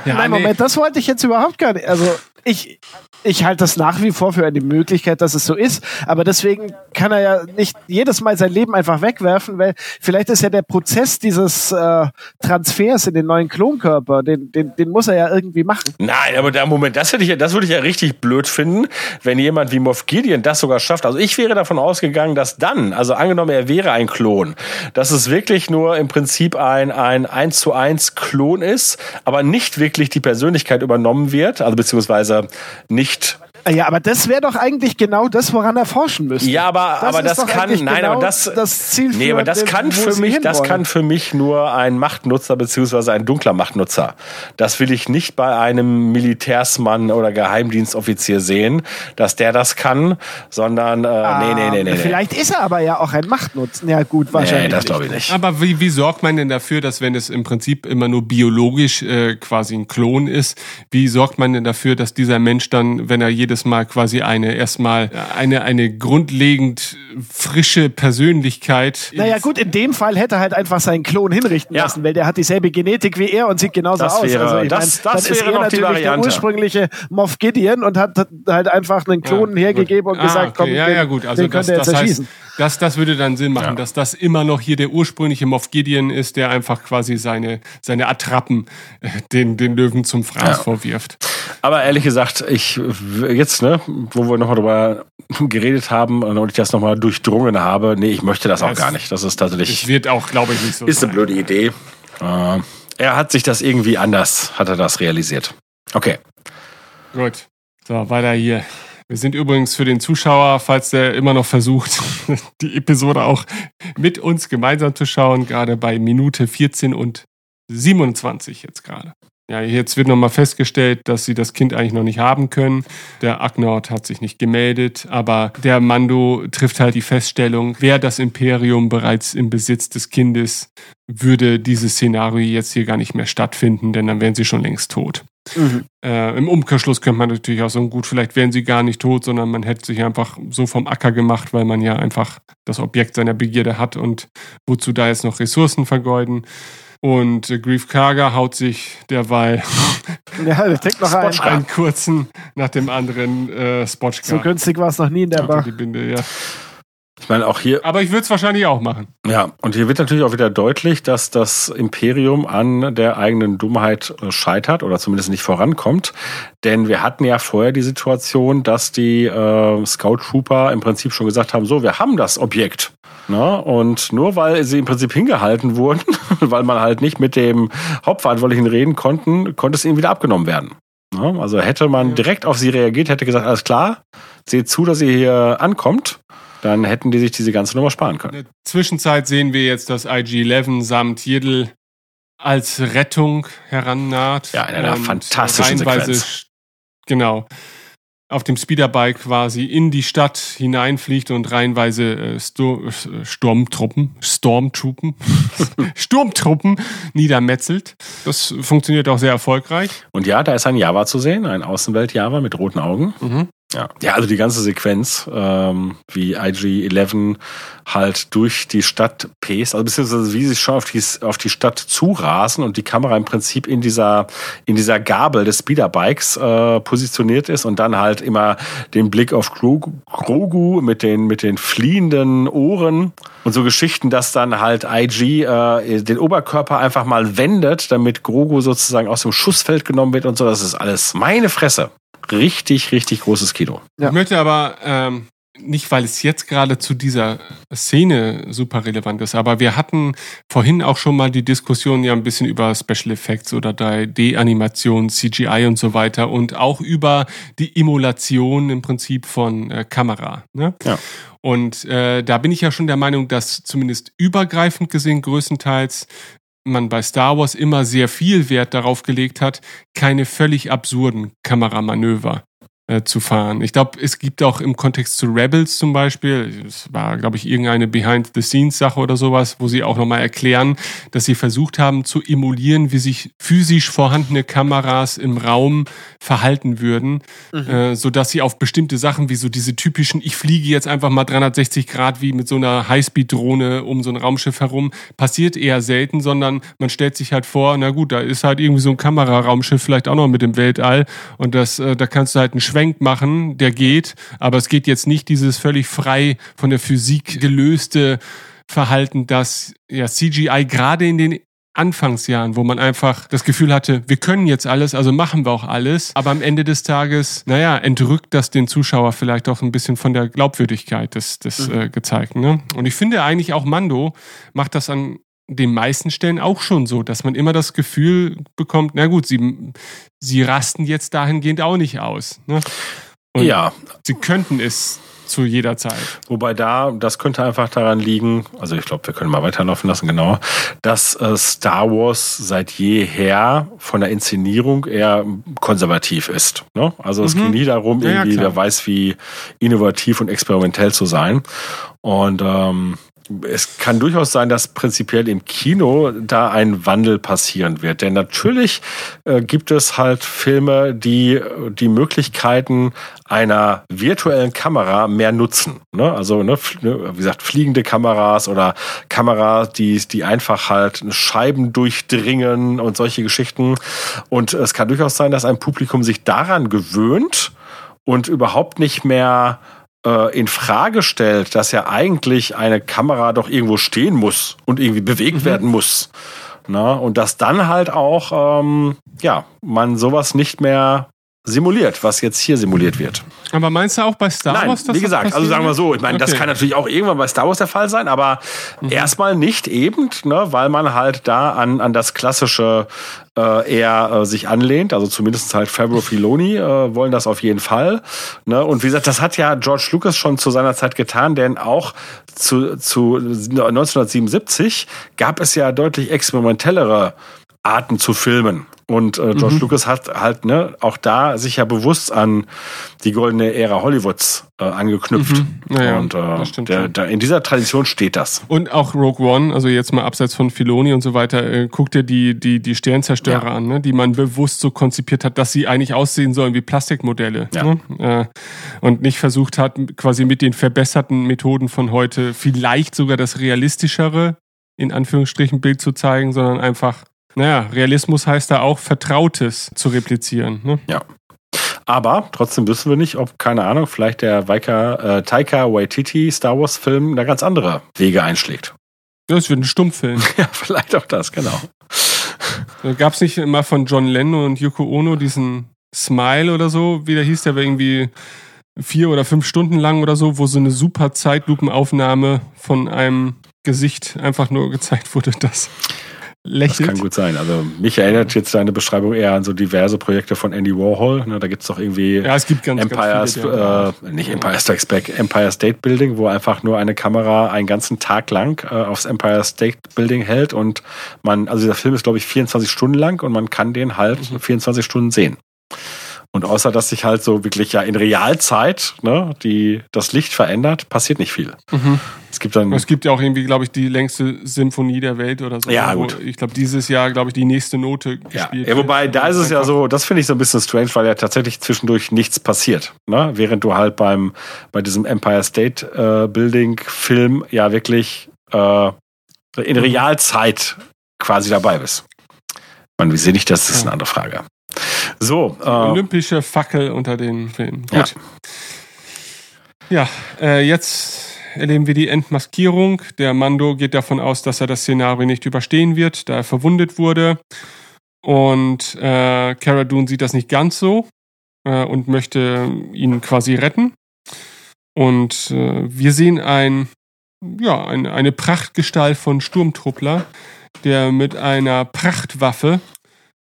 ja, Nein, Moment, das wollte ich jetzt überhaupt gar nicht. Also ich, ich halte das nach wie vor für eine Möglichkeit, dass es so ist. Aber deswegen kann er ja nicht jedes Mal sein Leben einfach wegwerfen, weil vielleicht ist ja der Prozess dieses äh, Transfers in den neuen Klonkörper, den, den, den muss er ja irgendwie machen. Nein, aber der Moment, das hätte ich ja, das würde ich ja richtig blöd finden, wenn jemand wie Moff Gideon das sogar schafft. Also ich wäre davon ausgegangen, dass dann, also angenommen, er wäre ein Klon, dass es wirklich nur im Prinzip ein ein 1 zu 1 Klon ist, aber nicht wirklich die Persönlichkeit übernommen wird, also beziehungsweise nicht ja, aber das wäre doch eigentlich genau das, woran er forschen müsste. Ja, aber das aber das kann nein, genau aber das das Ziel Nee, aber das den, kann für mich, das kann für mich nur ein Machtnutzer beziehungsweise ein dunkler Machtnutzer. Das will ich nicht bei einem Militärsmann oder Geheimdienstoffizier sehen, dass der das kann, sondern äh, ah, nee, nee, nee, nee. Vielleicht ist er aber ja auch ein Machtnutzer. Ja, gut, wahrscheinlich. Nee, das glaube ich nicht. Aber wie, wie sorgt man denn dafür, dass wenn es im Prinzip immer nur biologisch äh, quasi ein Klon ist, wie sorgt man denn dafür, dass dieser Mensch dann, wenn er jedes jedes Mal quasi eine erstmal eine eine grundlegend frische Persönlichkeit. Naja gut, in dem Fall hätte er halt einfach seinen Klon hinrichten ja. lassen, weil der hat dieselbe Genetik wie er und sieht genauso das aus. Wäre, also ich das, mein, das dann ist er natürlich der ursprüngliche Moff Gideon und hat halt einfach einen Klon ja, hergegeben und gesagt, ah, okay. komm, ja, ja, gut. Also den das, könnt ihr jetzt erschießen. Das, das würde dann Sinn machen, ja. dass das immer noch hier der ursprüngliche Moff Gideon ist, der einfach quasi seine, seine Attrappen äh, den, den Löwen zum Fraß ja. vorwirft. Aber ehrlich gesagt, ich jetzt, ne, wo wir nochmal drüber geredet haben und ich das nochmal durchdrungen habe, nee, ich möchte das, das auch gar nicht. Das ist tatsächlich. Es wird auch, glaube ich, nicht so. Ist sein. eine blöde Idee. Äh, er hat sich das irgendwie anders, hat er das realisiert. Okay. Gut. So, weiter hier. Wir sind übrigens für den Zuschauer, falls der immer noch versucht, die Episode auch mit uns gemeinsam zu schauen, gerade bei Minute 14 und 27 jetzt gerade. Ja, jetzt wird nochmal festgestellt, dass sie das Kind eigentlich noch nicht haben können. Der Agnord hat sich nicht gemeldet, aber der Mando trifft halt die Feststellung, wäre das Imperium bereits im Besitz des Kindes, würde dieses Szenario jetzt hier gar nicht mehr stattfinden, denn dann wären sie schon längst tot. Mhm. Äh, Im Umkehrschluss könnte man natürlich auch sagen, gut, vielleicht wären sie gar nicht tot, sondern man hätte sich einfach so vom Acker gemacht, weil man ja einfach das Objekt seiner Begierde hat und wozu da jetzt noch Ressourcen vergeuden. Und äh, Grief Karga haut sich derweil ja, der noch einen. einen kurzen nach dem anderen äh, Spotchka. So günstig war es noch nie in der Bar. Die Binde, ja. Ich meine, auch hier. Aber ich würde es wahrscheinlich auch machen. Ja, und hier wird natürlich auch wieder deutlich, dass das Imperium an der eigenen Dummheit äh, scheitert oder zumindest nicht vorankommt. Denn wir hatten ja vorher die Situation, dass die äh, Scout Trooper im Prinzip schon gesagt haben: so, wir haben das Objekt. Ne? Und nur weil sie im Prinzip hingehalten wurden, weil man halt nicht mit dem Hauptverantwortlichen reden konnten, konnte es ihnen wieder abgenommen werden. Ne? Also hätte man direkt auf sie reagiert, hätte gesagt, alles klar, seht zu, dass ihr hier ankommt, dann hätten die sich diese ganze Nummer sparen können. In der Zwischenzeit sehen wir jetzt, dass IG-11 samt Jiddel als Rettung herannaht. Ja, in einer fantastischen Sequenz. Genau auf dem Speederbike quasi in die Stadt hineinfliegt und reihenweise äh, äh, Sturmtruppen, Stormtruppen, Sturmtruppen niedermetzelt. Das funktioniert auch sehr erfolgreich. Und ja, da ist ein Java zu sehen, ein Außenwelt-Java mit roten Augen. Mhm. Ja. ja, also die ganze Sequenz, ähm, wie IG-11 halt durch die Stadt pest, also beziehungsweise wie sie schon auf die, auf die Stadt zurasen und die Kamera im Prinzip in dieser, in dieser Gabel des Speederbikes äh, positioniert ist und dann halt immer den Blick auf Grogu, mit den, mit den fliehenden Ohren und so Geschichten, dass dann halt IG äh, den Oberkörper einfach mal wendet, damit Grogu sozusagen aus dem Schussfeld genommen wird und so. Das ist alles meine Fresse richtig, richtig großes Kino. Ja. Ich möchte aber ähm, nicht, weil es jetzt gerade zu dieser Szene super relevant ist, aber wir hatten vorhin auch schon mal die Diskussion ja ein bisschen über Special Effects oder 3D-Animation, CGI und so weiter und auch über die Emulation im Prinzip von äh, Kamera. Ne? Ja. Und äh, da bin ich ja schon der Meinung, dass zumindest übergreifend gesehen größtenteils man bei Star Wars immer sehr viel Wert darauf gelegt hat, keine völlig absurden Kameramanöver äh, zu fahren. Ich glaube, es gibt auch im Kontext zu Rebels zum Beispiel, es war, glaube ich, irgendeine Behind-the-Scenes-Sache oder sowas, wo sie auch nochmal erklären, dass sie versucht haben zu emulieren, wie sich physisch vorhandene Kameras im Raum verhalten würden, mhm. äh, sodass sie auf bestimmte Sachen wie so diese typischen, ich fliege jetzt einfach mal 360 Grad wie mit so einer Highspeed-Drohne um so ein Raumschiff herum, passiert eher selten, sondern man stellt sich halt vor, na gut, da ist halt irgendwie so ein Kameraraumschiff vielleicht auch noch mit dem Weltall und das, äh, da kannst du halt einen Schwenk machen, der geht, aber es geht jetzt nicht dieses völlig frei von der Physik gelöste Verhalten, das ja CGI gerade in den Anfangsjahren, wo man einfach das Gefühl hatte, wir können jetzt alles, also machen wir auch alles. Aber am Ende des Tages, naja, entrückt das den Zuschauer vielleicht auch ein bisschen von der Glaubwürdigkeit des, des mhm. äh, Gezeigten. Ne? Und ich finde eigentlich auch Mando macht das an den meisten Stellen auch schon so, dass man immer das Gefühl bekommt, na gut, sie, sie rasten jetzt dahingehend auch nicht aus. Ne? Und ja. Sie könnten es zu jeder Zeit. Wobei da, das könnte einfach daran liegen, also ich glaube, wir können mal weiterlaufen lassen, genau, dass äh, Star Wars seit jeher von der Inszenierung eher konservativ ist. Ne? Also es mhm. ging nie darum, irgendwie, ja, wer weiß, wie innovativ und experimentell zu sein. Und ähm, es kann durchaus sein, dass prinzipiell im Kino da ein Wandel passieren wird. Denn natürlich äh, gibt es halt Filme, die die Möglichkeiten einer virtuellen Kamera mehr nutzen. Ne? Also, ne, ne wie gesagt, fliegende Kameras oder Kameras, die, die einfach halt Scheiben durchdringen und solche Geschichten. Und es kann durchaus sein, dass ein Publikum sich daran gewöhnt und überhaupt nicht mehr äh, in Frage stellt, dass ja eigentlich eine Kamera doch irgendwo stehen muss und irgendwie bewegt mhm. werden muss. Na, und dass dann halt auch, ähm, ja, man sowas nicht mehr simuliert, was jetzt hier simuliert wird. Aber meinst du auch bei Star Nein, Wars? Dass wie gesagt, also sagen wir so, ich meine, okay. das kann natürlich auch irgendwann bei Star Wars der Fall sein, aber mhm. erstmal nicht eben, ne, weil man halt da an, an das klassische äh, eher äh, sich anlehnt, also zumindest halt Fabro Filoni äh, wollen das auf jeden Fall. Ne? Und wie gesagt, das hat ja George Lucas schon zu seiner Zeit getan, denn auch zu, zu 1977 gab es ja deutlich experimentellere Arten zu filmen. Und äh, George mhm. Lucas hat halt ne, auch da sich ja bewusst an die goldene Ära Hollywoods äh, angeknüpft. Mhm. Naja, und äh, der, der, in dieser Tradition steht das. Und auch Rogue One, also jetzt mal abseits von Filoni und so weiter, äh, guck dir die, die, die Sternzerstörer ja. an, ne, die man bewusst so konzipiert hat, dass sie eigentlich aussehen sollen wie Plastikmodelle. Ja. Ne? Äh, und nicht versucht hat, quasi mit den verbesserten Methoden von heute vielleicht sogar das realistischere, in Anführungsstrichen, Bild zu zeigen, sondern einfach naja, Realismus heißt da auch Vertrautes zu replizieren. Ne? Ja. Aber trotzdem wissen wir nicht, ob, keine Ahnung, vielleicht der Waika, äh, Taika Waititi Star Wars Film da ganz andere Wege einschlägt. Das wird ein Stummfilm. ja, vielleicht auch das, genau. Gab es nicht immer von John Lennon und Yoko Ono diesen Smile oder so, wie der hieß, der war irgendwie vier oder fünf Stunden lang oder so, wo so eine super Zeitlupenaufnahme von einem Gesicht einfach nur gezeigt wurde, das lächelt. Das kann gut sein. Also mich erinnert jetzt deine Beschreibung eher an so diverse Projekte von Andy Warhol. Ne, da gibt's doch irgendwie ja, es gibt ganz, Empire, ganz viele, äh, nicht Empire Strikes Back, Empire State Building, wo einfach nur eine Kamera einen ganzen Tag lang äh, aufs Empire State Building hält und man, also dieser Film ist glaube ich 24 Stunden lang und man kann den halt mhm. 24 Stunden sehen. Und außer dass sich halt so wirklich ja in Realzeit ne, die, das Licht verändert, passiert nicht viel. Mhm. Es gibt dann. Es gibt ja auch irgendwie, glaube ich, die längste Symphonie der Welt oder so. Ja, gut. Ich glaube, dieses Jahr, glaube ich, die nächste Note ja. gespielt. Ja, wobei, da ist es ja so, das finde ich so ein bisschen strange, weil ja tatsächlich zwischendurch nichts passiert. Ne? Während du halt beim, bei diesem Empire State äh, Building Film ja wirklich äh, in mhm. Realzeit quasi dabei bist. Man, wie sehe ich das? Das ist eine andere Frage. So. Äh, Olympische Fackel unter den Filmen. Gut. Ja, ja äh, jetzt erleben wir die Entmaskierung. Der Mando geht davon aus, dass er das Szenario nicht überstehen wird, da er verwundet wurde. Und äh, Cara Dune sieht das nicht ganz so äh, und möchte ihn quasi retten. Und äh, wir sehen ein, ja, ein, eine Prachtgestalt von Sturmtruppler, der mit einer Prachtwaffe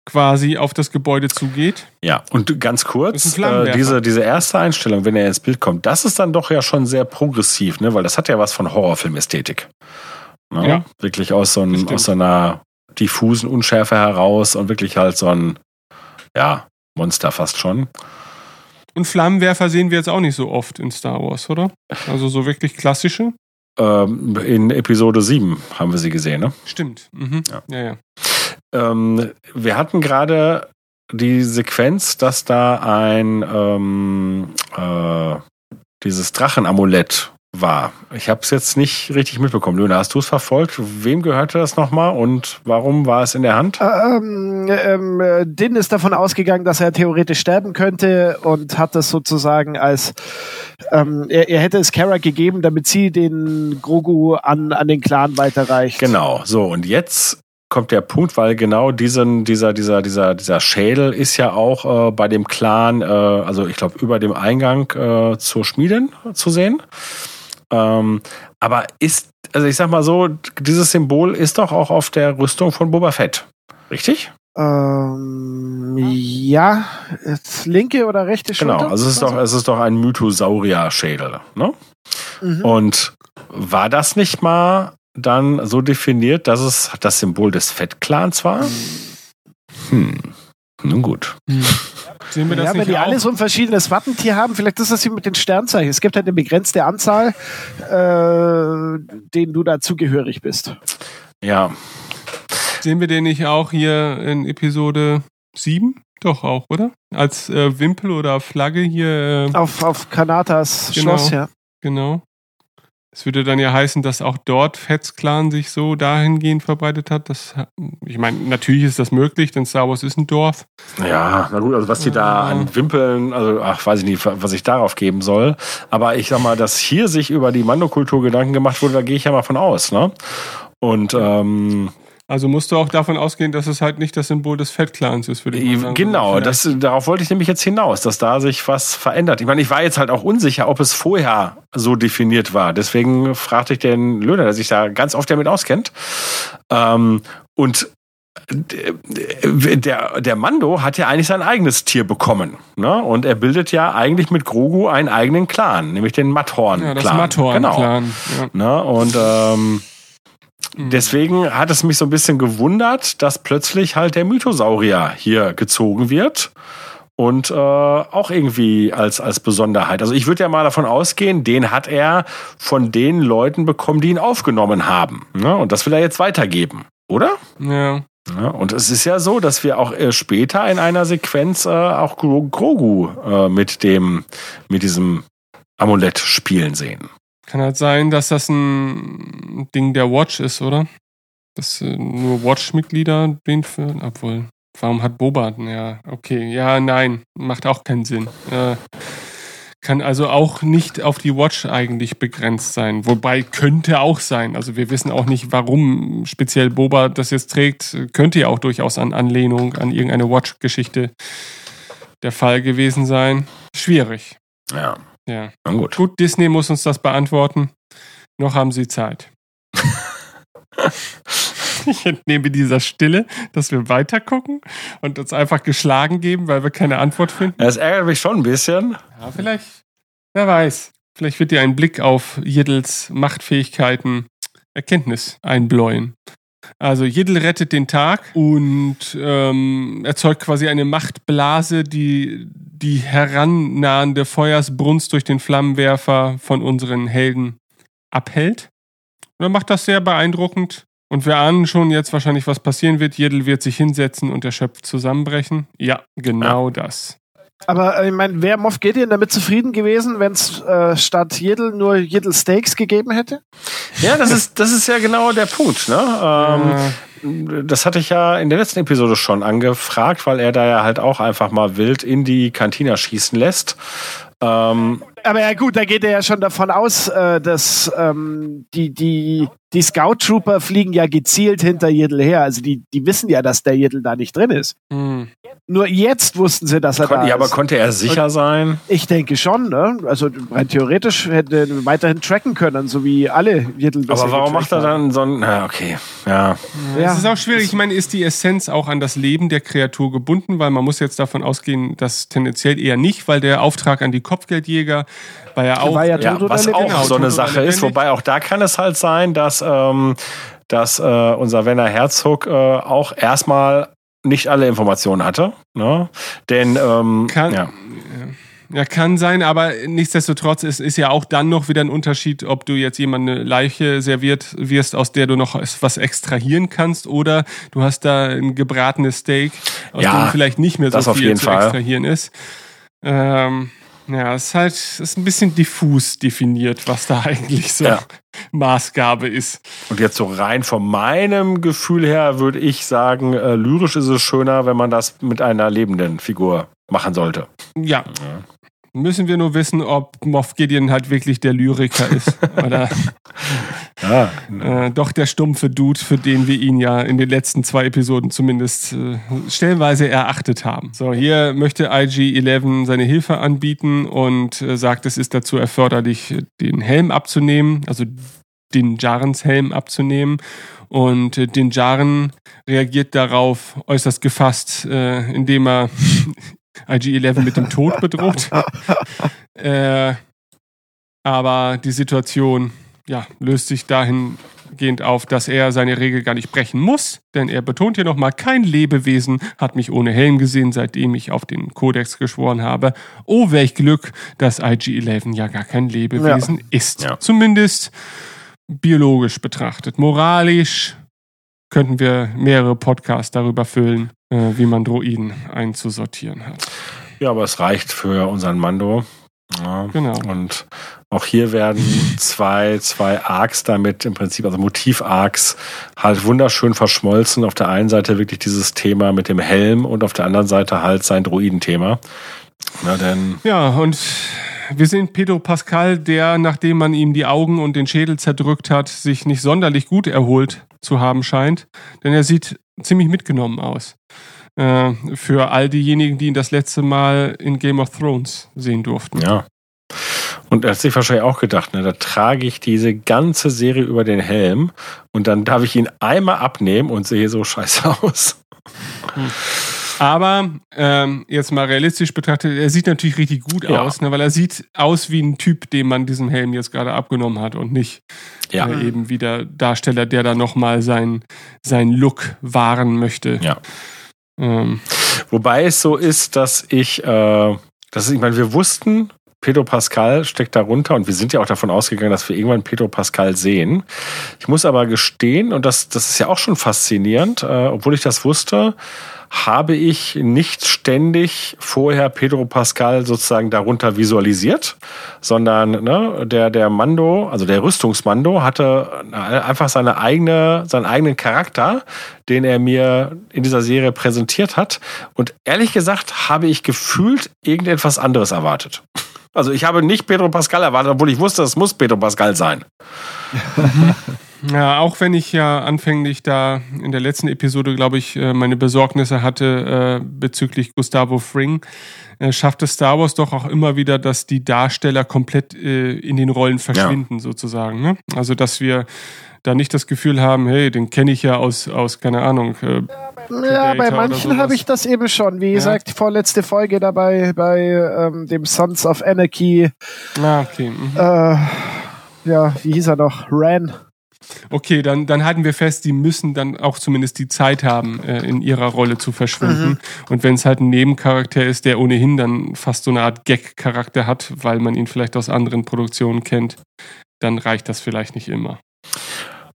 quasi auf das Gebäude zugeht. Ja, und ganz kurz, äh, diese, diese erste Einstellung, wenn er ins Bild kommt, das ist dann doch ja schon sehr progressiv, ne? weil das hat ja was von Horrorfilmästhetik. Ne? Ja. Wirklich aus so, einem, aus so einer diffusen Unschärfe heraus und wirklich halt so ein, ja, Monster fast schon. Und Flammenwerfer sehen wir jetzt auch nicht so oft in Star Wars, oder? Also so wirklich klassische? Ähm, in Episode 7 haben wir sie gesehen, ne? Stimmt. Mhm. Ja, ja. ja. Ähm, wir hatten gerade die Sequenz, dass da ein ähm, äh, dieses Drachenamulett war. Ich habe es jetzt nicht richtig mitbekommen. Luna, hast du es verfolgt? Wem gehörte das nochmal und warum war es in der Hand? Ähm, ähm, Din ist davon ausgegangen, dass er theoretisch sterben könnte und hat das sozusagen als ähm, er, er, hätte es Kara gegeben, damit sie den Grogu an, an den Clan weiterreicht. Genau, so und jetzt kommt der Punkt, weil genau diesen, dieser, dieser, dieser, dieser Schädel ist ja auch äh, bei dem Clan, äh, also ich glaube, über dem Eingang äh, zur Schmieden zu sehen. Ähm, aber ist, also ich sag mal so, dieses Symbol ist doch auch auf der Rüstung von Boba Fett. Richtig? Ähm, ja, linke oder rechte genau, Schulter? Genau, also es ist doch, es ist doch ein Mythosaurier-Schädel, ne? Mhm. Und war das nicht mal dann so definiert, dass es das Symbol des Fett-Clans war? Hm. Nun gut. Hm. Sehen wir das ja, wenn die auch? alle so ein verschiedenes Wappentier haben, vielleicht ist das wie mit den Sternzeichen. Es gibt halt eine begrenzte Anzahl, äh, denen du dazugehörig bist. Ja. Sehen wir den nicht auch hier in Episode 7? Doch auch, oder? Als äh, Wimpel oder Flagge hier. Äh, auf, auf Kanatas genau, Schloss, ja. Genau. Es würde dann ja heißen, dass auch dort Fetz-Clan sich so dahingehend verbreitet hat. Dass, ich meine, natürlich ist das möglich, denn Star Wars ist ein Dorf. Ja, na gut, also was die da an Wimpeln, also ach, weiß ich nicht, was ich darauf geben soll. Aber ich sag mal, dass hier sich über die Mando-Kultur Gedanken gemacht wurde, da gehe ich ja mal von aus, ne? Und ähm, also musst du auch davon ausgehen, dass es halt nicht das Symbol des Fett-Clans ist, würde ich sagen. Genau, das, darauf wollte ich nämlich jetzt hinaus, dass da sich was verändert. Ich meine, ich war jetzt halt auch unsicher, ob es vorher so definiert war. Deswegen fragte ich den Löhner, der sich da ganz oft damit auskennt. Ähm, und der, der Mando hat ja eigentlich sein eigenes Tier bekommen. Ne? Und er bildet ja eigentlich mit Grogu einen eigenen Clan, nämlich den Matthorn-Clan. Ja, das Matthorn-Clan. Genau. Ja. Ne? Und ähm. Deswegen hat es mich so ein bisschen gewundert, dass plötzlich halt der Mythosaurier hier gezogen wird und äh, auch irgendwie als, als Besonderheit. Also ich würde ja mal davon ausgehen, den hat er von den Leuten bekommen, die ihn aufgenommen haben. Ne? Und das will er jetzt weitergeben, oder? Ja. ja. Und es ist ja so, dass wir auch äh, später in einer Sequenz äh, auch Grogu äh, mit dem, mit diesem Amulett spielen sehen. Kann halt sein, dass das ein Ding der Watch ist, oder? Dass äh, nur Watch-Mitglieder den führen. Obwohl, warum hat Boba? Ja, okay. Ja, nein. Macht auch keinen Sinn. Äh, kann also auch nicht auf die Watch eigentlich begrenzt sein. Wobei könnte auch sein. Also wir wissen auch nicht, warum speziell Boba das jetzt trägt. Könnte ja auch durchaus an Anlehnung an irgendeine Watch-Geschichte der Fall gewesen sein. Schwierig. Ja. Ja. Na gut. Gut, Disney muss uns das beantworten. Noch haben sie Zeit. ich entnehme dieser Stille, dass wir weitergucken und uns einfach geschlagen geben, weil wir keine Antwort finden. Das ärgert mich schon ein bisschen. Ja, vielleicht. Wer weiß. Vielleicht wird dir ein Blick auf Jiddels Machtfähigkeiten Erkenntnis einbläuen. Also Jiddel rettet den Tag und ähm, erzeugt quasi eine Machtblase, die die herannahende Feuersbrunst durch den Flammenwerfer von unseren Helden abhält. Und er macht das sehr beeindruckend. Und wir ahnen schon jetzt wahrscheinlich, was passieren wird. Jiddel wird sich hinsetzen und erschöpft zusammenbrechen. Ja, genau ja. das. Aber äh, ich meine, wäre Moff Gideon damit zufrieden gewesen, wenn es äh, statt Jiddel nur Jiddel Steaks gegeben hätte? Ja, das ist, das ist ja genau der Punkt. Ne? Ähm, das hatte ich ja in der letzten Episode schon angefragt, weil er da ja halt auch einfach mal wild in die Kantina schießen lässt. Ähm, aber ja gut, da geht er ja schon davon aus, äh, dass ähm, die, die, die Scout Trooper fliegen ja gezielt hinter Jiddel her. Also die, die wissen ja, dass der Jiddel da nicht drin ist. Hm. Nur jetzt wussten sie, dass er Kon da ja, ist. aber konnte er sicher Und sein? Ich denke schon, ne? Also rein theoretisch hätte er weiterhin tracken können, so wie alle Jiddel Aber warum macht er dann so ein. Na, okay. Ja. ja. Es ist auch schwierig. Ich meine, ist die Essenz auch an das Leben der Kreatur gebunden? Weil man muss jetzt davon ausgehen, dass tendenziell eher nicht, weil der Auftrag an die Kopfgeldjäger war ja auch. War ja, ja was auch genau, so eine Sache ist. Wobei auch da kann es halt sein, dass. Ähm, dass äh, unser Werner Herzog äh, auch erstmal nicht alle Informationen hatte. Ne? Denn ähm, kann, ja. ja. kann sein, aber nichtsdestotrotz ist, ist ja auch dann noch wieder ein Unterschied, ob du jetzt jemand eine Leiche serviert wirst, aus der du noch was extrahieren kannst, oder du hast da ein gebratenes Steak, aus ja, dem vielleicht nicht mehr so viel zu Fall. extrahieren ist. Ähm, ja, es ist halt es ist ein bisschen diffus definiert, was da eigentlich so ja. Maßgabe ist. Und jetzt so rein von meinem Gefühl her würde ich sagen, äh, lyrisch ist es schöner, wenn man das mit einer lebenden Figur machen sollte. Ja. ja. Müssen wir nur wissen, ob Moff Gideon halt wirklich der Lyriker ist. oder ja, äh, doch der stumpfe Dude, für den wir ihn ja in den letzten zwei Episoden zumindest äh, stellenweise erachtet haben. So, hier möchte IG-11 seine Hilfe anbieten und äh, sagt, es ist dazu erforderlich, den Helm abzunehmen, also den Jarens Helm abzunehmen. Und äh, den Jaren reagiert darauf äußerst gefasst, äh, indem er IG-11 mit dem Tod bedroht. äh, aber die Situation ja, löst sich dahingehend auf, dass er seine Regel gar nicht brechen muss, denn er betont hier nochmal, kein Lebewesen hat mich ohne Helm gesehen, seitdem ich auf den Kodex geschworen habe. Oh, welch Glück, dass IG-11 ja gar kein Lebewesen ja. ist. Ja. Zumindest biologisch betrachtet. Moralisch könnten wir mehrere Podcasts darüber füllen, äh, wie man Droiden einzusortieren hat. Ja, aber es reicht für unseren Mando. Ja, genau. Und auch hier werden zwei, zwei Arcs damit im Prinzip, also Motiv-Arcs, halt wunderschön verschmolzen. Auf der einen Seite wirklich dieses Thema mit dem Helm und auf der anderen Seite halt sein Droidenthema. Na denn. Ja, und wir sehen Pedro Pascal, der, nachdem man ihm die Augen und den Schädel zerdrückt hat, sich nicht sonderlich gut erholt zu haben scheint. Denn er sieht ziemlich mitgenommen aus. Äh, für all diejenigen, die ihn das letzte Mal in Game of Thrones sehen durften. Ja. Und er hat sich wahrscheinlich auch gedacht, ne, da trage ich diese ganze Serie über den Helm und dann darf ich ihn einmal abnehmen und sehe so scheiße aus. Hm. Aber ähm, jetzt mal realistisch betrachtet, er sieht natürlich richtig gut ja. aus, ne, weil er sieht aus wie ein Typ, dem man diesen Helm jetzt gerade abgenommen hat und nicht ja. äh, eben wie der Darsteller, der da nochmal seinen sein Look wahren möchte. Ja. Ähm. Wobei es so ist, dass ich, äh, dass ich meine, wir wussten, Pedro Pascal steckt darunter und wir sind ja auch davon ausgegangen, dass wir irgendwann Pedro Pascal sehen. Ich muss aber gestehen, und das, das ist ja auch schon faszinierend, äh, obwohl ich das wusste, habe ich nicht ständig vorher Pedro Pascal sozusagen darunter visualisiert, sondern ne, der, der Mando, also der Rüstungsmando, hatte einfach seine eigene, seinen eigenen Charakter, den er mir in dieser Serie präsentiert hat. Und ehrlich gesagt habe ich gefühlt irgendetwas anderes erwartet. Also ich habe nicht Pedro Pascal erwartet, obwohl ich wusste, es muss Pedro Pascal sein. Ja, auch wenn ich ja anfänglich da in der letzten Episode, glaube ich, äh, meine Besorgnisse hatte äh, bezüglich Gustavo Fring, äh, schafft es Star Wars doch auch immer wieder, dass die Darsteller komplett äh, in den Rollen verschwinden, ja. sozusagen. Ne? Also, dass wir da nicht das Gefühl haben, hey, den kenne ich ja aus, aus, keine Ahnung. Äh, ja, bei manchen habe ich das eben schon. Wie ja. gesagt, die vorletzte Folge dabei bei ähm, dem Sons of Anarchy. Ah, okay. Mhm. Äh, ja, wie hieß er noch? Ran. Okay, dann, dann halten wir fest, die müssen dann auch zumindest die Zeit haben, äh, in ihrer Rolle zu verschwinden. Mhm. Und wenn es halt ein Nebencharakter ist, der ohnehin dann fast so eine Art Gag-Charakter hat, weil man ihn vielleicht aus anderen Produktionen kennt, dann reicht das vielleicht nicht immer.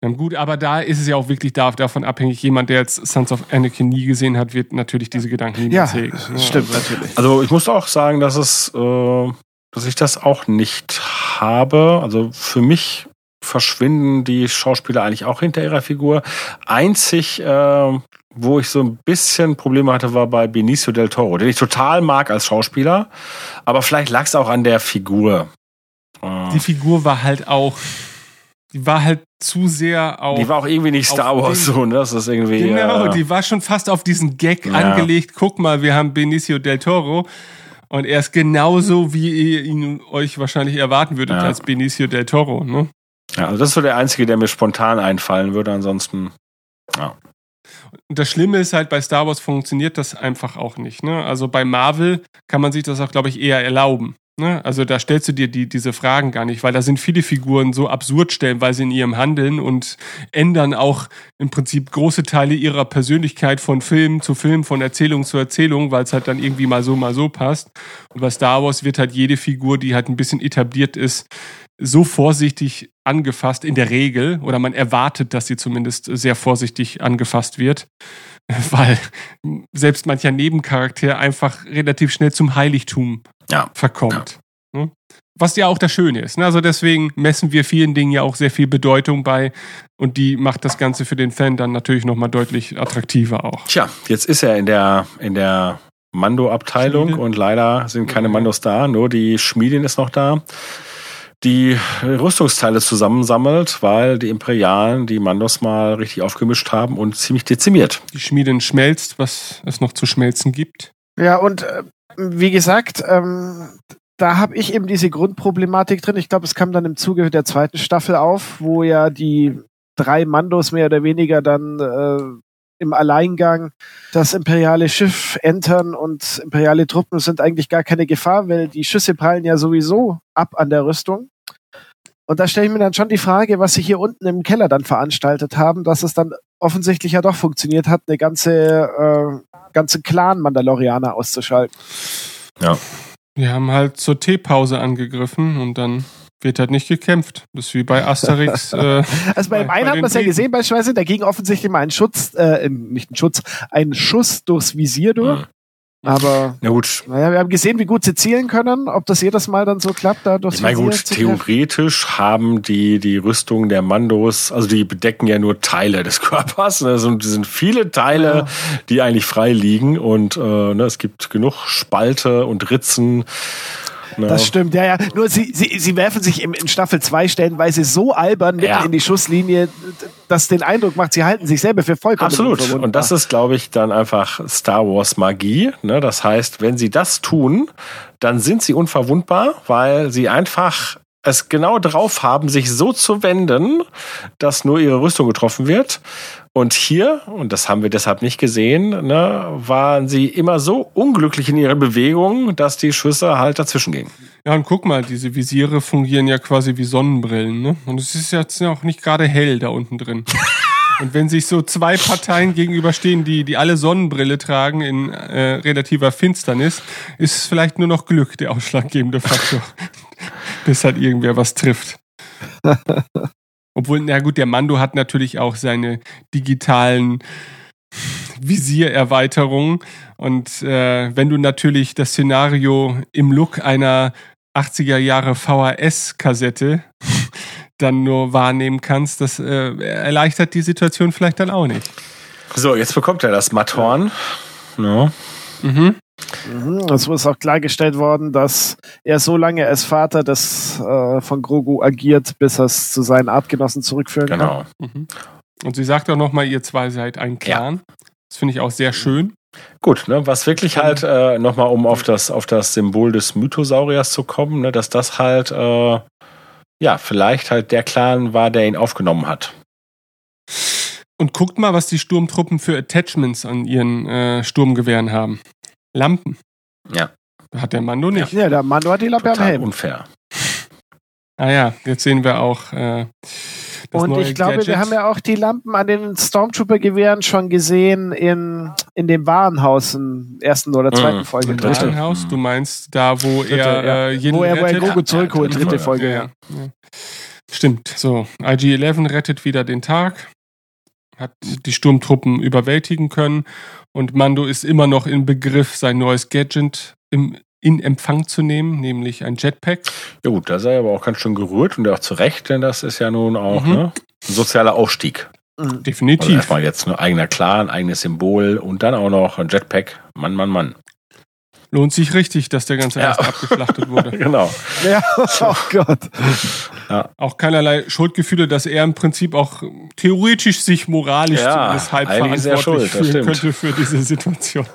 Ja, gut, aber da ist es ja auch wirklich davon abhängig, jemand, der jetzt Sons of Anakin nie gesehen hat, wird natürlich diese Gedanken nie ja. Ja, stimmt also, natürlich. Also ich muss auch sagen, dass es, äh, dass ich das auch nicht habe. Also für mich verschwinden die Schauspieler eigentlich auch hinter ihrer Figur. Einzig, äh, wo ich so ein bisschen Probleme hatte, war bei Benicio del Toro, den ich total mag als Schauspieler, aber vielleicht lag es auch an der Figur. Die Figur war halt auch, die war halt zu sehr auf. Die war auch irgendwie nicht Star Wars so, ne? Das ist irgendwie. Genau, äh, die war schon fast auf diesen Gag ja. angelegt. Guck mal, wir haben Benicio del Toro. Und er ist genauso, wie ihr ihn euch wahrscheinlich erwarten würdet ja. als Benicio del Toro, ne? Ja, also das ist so der einzige, der mir spontan einfallen würde. Ansonsten, ja. Und das Schlimme ist halt, bei Star Wars funktioniert das einfach auch nicht. Ne? Also bei Marvel kann man sich das auch, glaube ich, eher erlauben. Ne? Also da stellst du dir die, diese Fragen gar nicht, weil da sind viele Figuren so absurd stellenweise in ihrem Handeln und ändern auch im Prinzip große Teile ihrer Persönlichkeit von Film zu Film, von Erzählung zu Erzählung, weil es halt dann irgendwie mal so, mal so passt. Und bei Star Wars wird halt jede Figur, die halt ein bisschen etabliert ist, so vorsichtig angefasst in der Regel oder man erwartet, dass sie zumindest sehr vorsichtig angefasst wird, weil selbst mancher Nebencharakter einfach relativ schnell zum Heiligtum ja. verkommt. Ja. Ne? Was ja auch das Schöne ist. Ne? Also deswegen messen wir vielen Dingen ja auch sehr viel Bedeutung bei und die macht das Ganze für den Fan dann natürlich nochmal deutlich attraktiver auch. Tja, jetzt ist er in der, in der Mando-Abteilung und leider sind keine Mandos da, nur die Schmiedin ist noch da die Rüstungsteile zusammensammelt, weil die Imperialen die Mandos mal richtig aufgemischt haben und ziemlich dezimiert. Die Schmiedin schmelzt, was es noch zu schmelzen gibt. Ja, und äh, wie gesagt, ähm, da habe ich eben diese Grundproblematik drin. Ich glaube, es kam dann im Zuge der zweiten Staffel auf, wo ja die drei Mandos mehr oder weniger dann äh, im Alleingang das imperiale Schiff entern und imperiale Truppen sind eigentlich gar keine Gefahr, weil die Schüsse prallen ja sowieso ab an der Rüstung. Und da stelle ich mir dann schon die Frage, was sie hier unten im Keller dann veranstaltet haben, dass es dann offensichtlich ja doch funktioniert hat, eine ganze, äh, ganze Clan Mandalorianer auszuschalten. Ja. Wir haben halt zur Teepause angegriffen und dann wird halt nicht gekämpft. Das ist wie bei Asterix. Äh, also bei dem einen hat man es ja gesehen, beispielsweise, da ging offensichtlich mal ein Schutz, äh, nicht ein Schutz, ein Schuss durchs Visier durch. Mhm. Aber ja, gut. naja, wir haben gesehen, wie gut sie zielen können. Ob das jedes Mal dann so klappt, da durchs ich meine, gut, theoretisch haben die die Rüstung der Mandos, also die bedecken ja nur Teile des Körpers. Also die sind viele Teile, ja. die eigentlich frei liegen und äh, ne, es gibt genug Spalte und Ritzen Ne? Das stimmt, ja, ja. Nur sie, sie, sie werfen sich in, in Staffel 2 stellenweise so albern mitten ja. in die Schusslinie, dass den Eindruck macht, sie halten sich selber für vollkommen Absolut. Und das ist, glaube ich, dann einfach Star Wars Magie. Ne? Das heißt, wenn sie das tun, dann sind sie unverwundbar, weil sie einfach es genau drauf haben, sich so zu wenden, dass nur ihre Rüstung getroffen wird. Und hier, und das haben wir deshalb nicht gesehen, ne, waren sie immer so unglücklich in ihrer Bewegung, dass die Schüsse halt dazwischen gingen. Ja, und guck mal, diese Visiere fungieren ja quasi wie Sonnenbrillen, ne? Und es ist jetzt auch nicht gerade hell da unten drin. Und wenn sich so zwei Parteien gegenüberstehen, die, die alle Sonnenbrille tragen in äh, relativer Finsternis, ist es vielleicht nur noch Glück der ausschlaggebende Faktor, bis halt irgendwer was trifft. Obwohl, na gut, der Mando hat natürlich auch seine digitalen Visiererweiterungen. Und äh, wenn du natürlich das Szenario im Look einer 80er Jahre VHS-Kassette dann nur wahrnehmen kannst, das äh, erleichtert die Situation vielleicht dann auch nicht. So, jetzt bekommt er das Matthorn. No. Mhm. Mhm, es ist auch klargestellt worden, dass er so lange als Vater des, äh, von Grogu agiert, bis er es zu seinen Artgenossen zurückführen genau. kann. Genau. Mhm. Und sie sagt auch nochmal, ihr zwei seid ein Clan. Ja. Das finde ich auch sehr schön. Gut, ne, was wirklich halt äh, nochmal, um auf das, auf das Symbol des Mythosauriers zu kommen, ne, dass das halt, äh, ja, vielleicht halt der Clan war, der ihn aufgenommen hat. Und guckt mal, was die Sturmtruppen für Attachments an ihren äh, Sturmgewehren haben. Lampen. Ja. Hat der Mando nicht. Ja, der Mando hat die Lampe Total am Helm. unfair. Ah ja, jetzt sehen wir auch. Äh, und ich glaube, Gadget. wir haben ja auch die Lampen an den Stormtrooper-Gewehren schon gesehen in, in dem Warenhaus in ersten oder zweiten mhm. Folge. Im Warenhaus? Du meinst da, wo dritte, er ja. äh, jeden wo er, wo er Grogu zurückholt, dritte, dritte Folge. Ja. ja. Stimmt. So, IG-11 rettet wieder den Tag, hat die Sturmtruppen überwältigen können und Mando ist immer noch im Begriff, sein neues Gadget im, in Empfang zu nehmen, nämlich ein Jetpack. Ja gut, da sei er aber auch ganz schön gerührt und auch zu Recht, denn das ist ja nun auch mhm. ne, ein sozialer Aufstieg. Definitiv. Also erstmal jetzt ein eigener Clan, eigenes Symbol und dann auch noch ein Jetpack. Mann, Mann, Mann. Lohnt sich richtig, dass der ganze Rest ja. abgeschlachtet wurde. genau. Ja, oh Gott. Ja. Auch keinerlei Schuldgefühle, dass er im Prinzip auch theoretisch sich moralisch ja, zumindest halb verantwortlich schuld, fühlen könnte für diese Situation.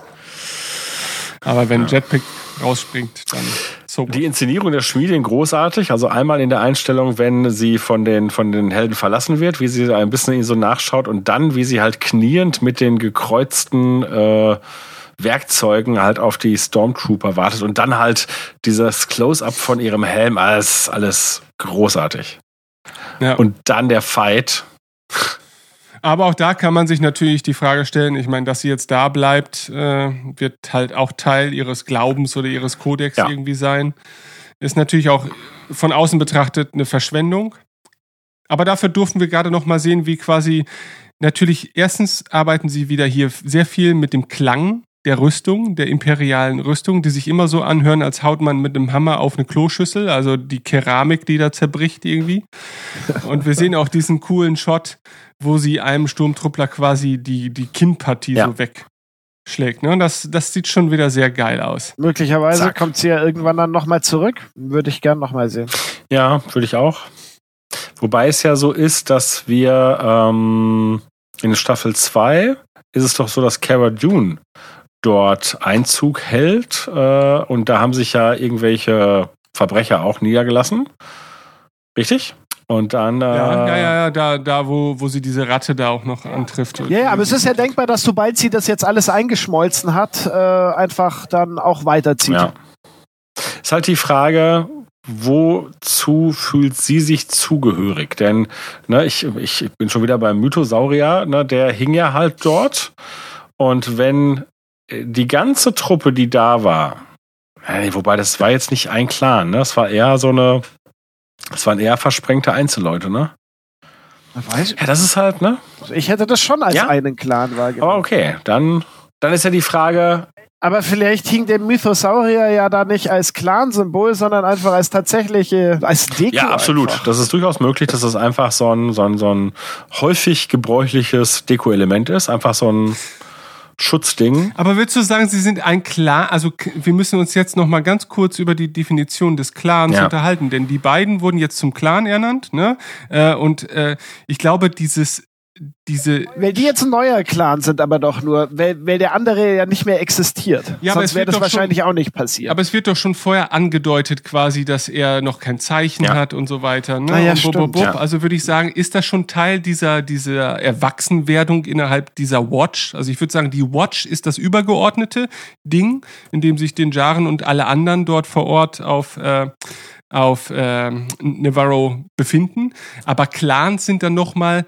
Aber wenn ja. Jetpack rausspringt, dann so. Die Inszenierung der Schmiedin großartig. Also einmal in der Einstellung, wenn sie von den, von den Helden verlassen wird, wie sie ein bisschen so nachschaut und dann, wie sie halt kniend mit den gekreuzten äh, Werkzeugen halt auf die Stormtrooper wartet und dann halt dieses Close-up von ihrem Helm. Alles, alles großartig. Ja. Und dann der Fight. Aber auch da kann man sich natürlich die Frage stellen, ich meine, dass sie jetzt da bleibt, äh, wird halt auch Teil ihres Glaubens oder ihres Kodex ja. irgendwie sein. Ist natürlich auch von außen betrachtet eine Verschwendung. Aber dafür durften wir gerade noch mal sehen, wie quasi natürlich erstens arbeiten sie wieder hier sehr viel mit dem Klang der Rüstung, der imperialen Rüstung, die sich immer so anhören, als haut man mit einem Hammer auf eine kloschüssel, also die Keramik, die da zerbricht irgendwie. Und wir sehen auch diesen coolen Shot, wo sie einem Sturmtruppler quasi die, die Kinnpartie ja. so wegschlägt. Ne? Das, das sieht schon wieder sehr geil aus. Möglicherweise Zack. kommt sie ja irgendwann dann nochmal zurück. Würde ich gern nochmal sehen. Ja, würde ich auch. Wobei es ja so ist, dass wir ähm, in Staffel 2 ist es doch so, dass Cara Dune dort Einzug hält. Äh, und da haben sich ja irgendwelche Verbrecher auch niedergelassen. Richtig? Und dann. Äh ja, ja, ja, da, da wo, wo sie diese Ratte da auch noch antrifft. Ja, ja aber es ist ja denkbar, dass sobald sie das jetzt alles eingeschmolzen hat, äh, einfach dann auch weiterzieht. Ja. Ist halt die Frage, wozu fühlt sie sich zugehörig? Denn ne, ich, ich bin schon wieder beim Mythosaurier, ne, der hing ja halt dort. Und wenn die ganze Truppe, die da war, wobei das war jetzt nicht ein Clan, ne? Das war eher so eine das waren eher versprengte Einzelleute, ne? Weiß ich. Ja, das ist halt, ne? Ich hätte das schon als ja? einen Clan wahrgenommen. Aber okay, dann, dann ist ja die Frage. Aber vielleicht hing der Mythosaurier ja da nicht als Clan-Symbol, sondern einfach als tatsächliche, als Deko. Ja, absolut. Einfach. Das ist durchaus möglich, dass das einfach so ein, so ein, so ein häufig gebräuchliches Deko-Element ist. Einfach so ein, Schutzding. Aber würdest du sagen, sie sind ein Clan? Also wir müssen uns jetzt noch mal ganz kurz über die Definition des Clans ja. unterhalten, denn die beiden wurden jetzt zum Clan ernannt, ne? Äh, und äh, ich glaube, dieses diese. Weil die jetzt ein neuer Clan sind, aber doch nur, weil, weil der andere ja nicht mehr existiert. Ja, Sonst wäre das wahrscheinlich schon, auch nicht passiert. Aber es wird doch schon vorher angedeutet, quasi, dass er noch kein Zeichen ja. hat und so weiter. Ne? Ah, ja, bub, bub, bub. Ja. Also würde ich sagen, ist das schon Teil dieser, dieser Erwachsenwerdung innerhalb dieser Watch? Also ich würde sagen, die Watch ist das übergeordnete Ding, in dem sich den Jaren und alle anderen dort vor Ort auf äh, auf äh, Navarro befinden. Aber Clans sind dann nochmal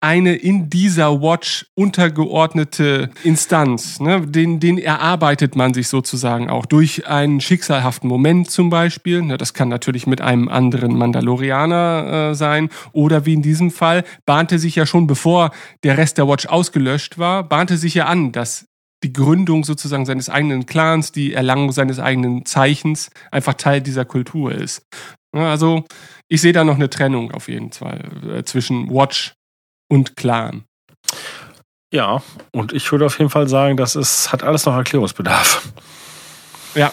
eine in dieser Watch untergeordnete Instanz. Ne? Den, den erarbeitet man sich sozusagen auch durch einen schicksalhaften Moment zum Beispiel. Ne? Das kann natürlich mit einem anderen Mandalorianer äh, sein. Oder wie in diesem Fall, bahnte sich ja schon bevor der Rest der Watch ausgelöscht war, bahnte sich ja an, dass die Gründung sozusagen seines eigenen Clans, die Erlangung seines eigenen Zeichens einfach Teil dieser Kultur ist. Ne? Also ich sehe da noch eine Trennung auf jeden Fall äh, zwischen Watch und Clan. Ja, und ich würde auf jeden Fall sagen, das ist, hat alles noch Erklärungsbedarf. Ja.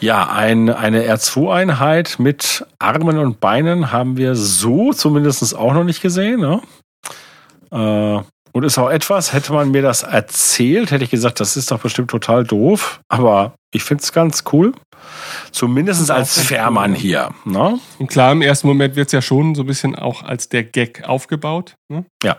Ja, ein, eine R2-Einheit mit Armen und Beinen haben wir so zumindest auch noch nicht gesehen. Ne? Äh, und ist auch etwas, hätte man mir das erzählt, hätte ich gesagt, das ist doch bestimmt total doof. Aber ich finde es ganz cool. Zumindest als Fährmann hier. Ne? Und klar, im ersten Moment wird es ja schon so ein bisschen auch als der Gag aufgebaut. Ne? Ja.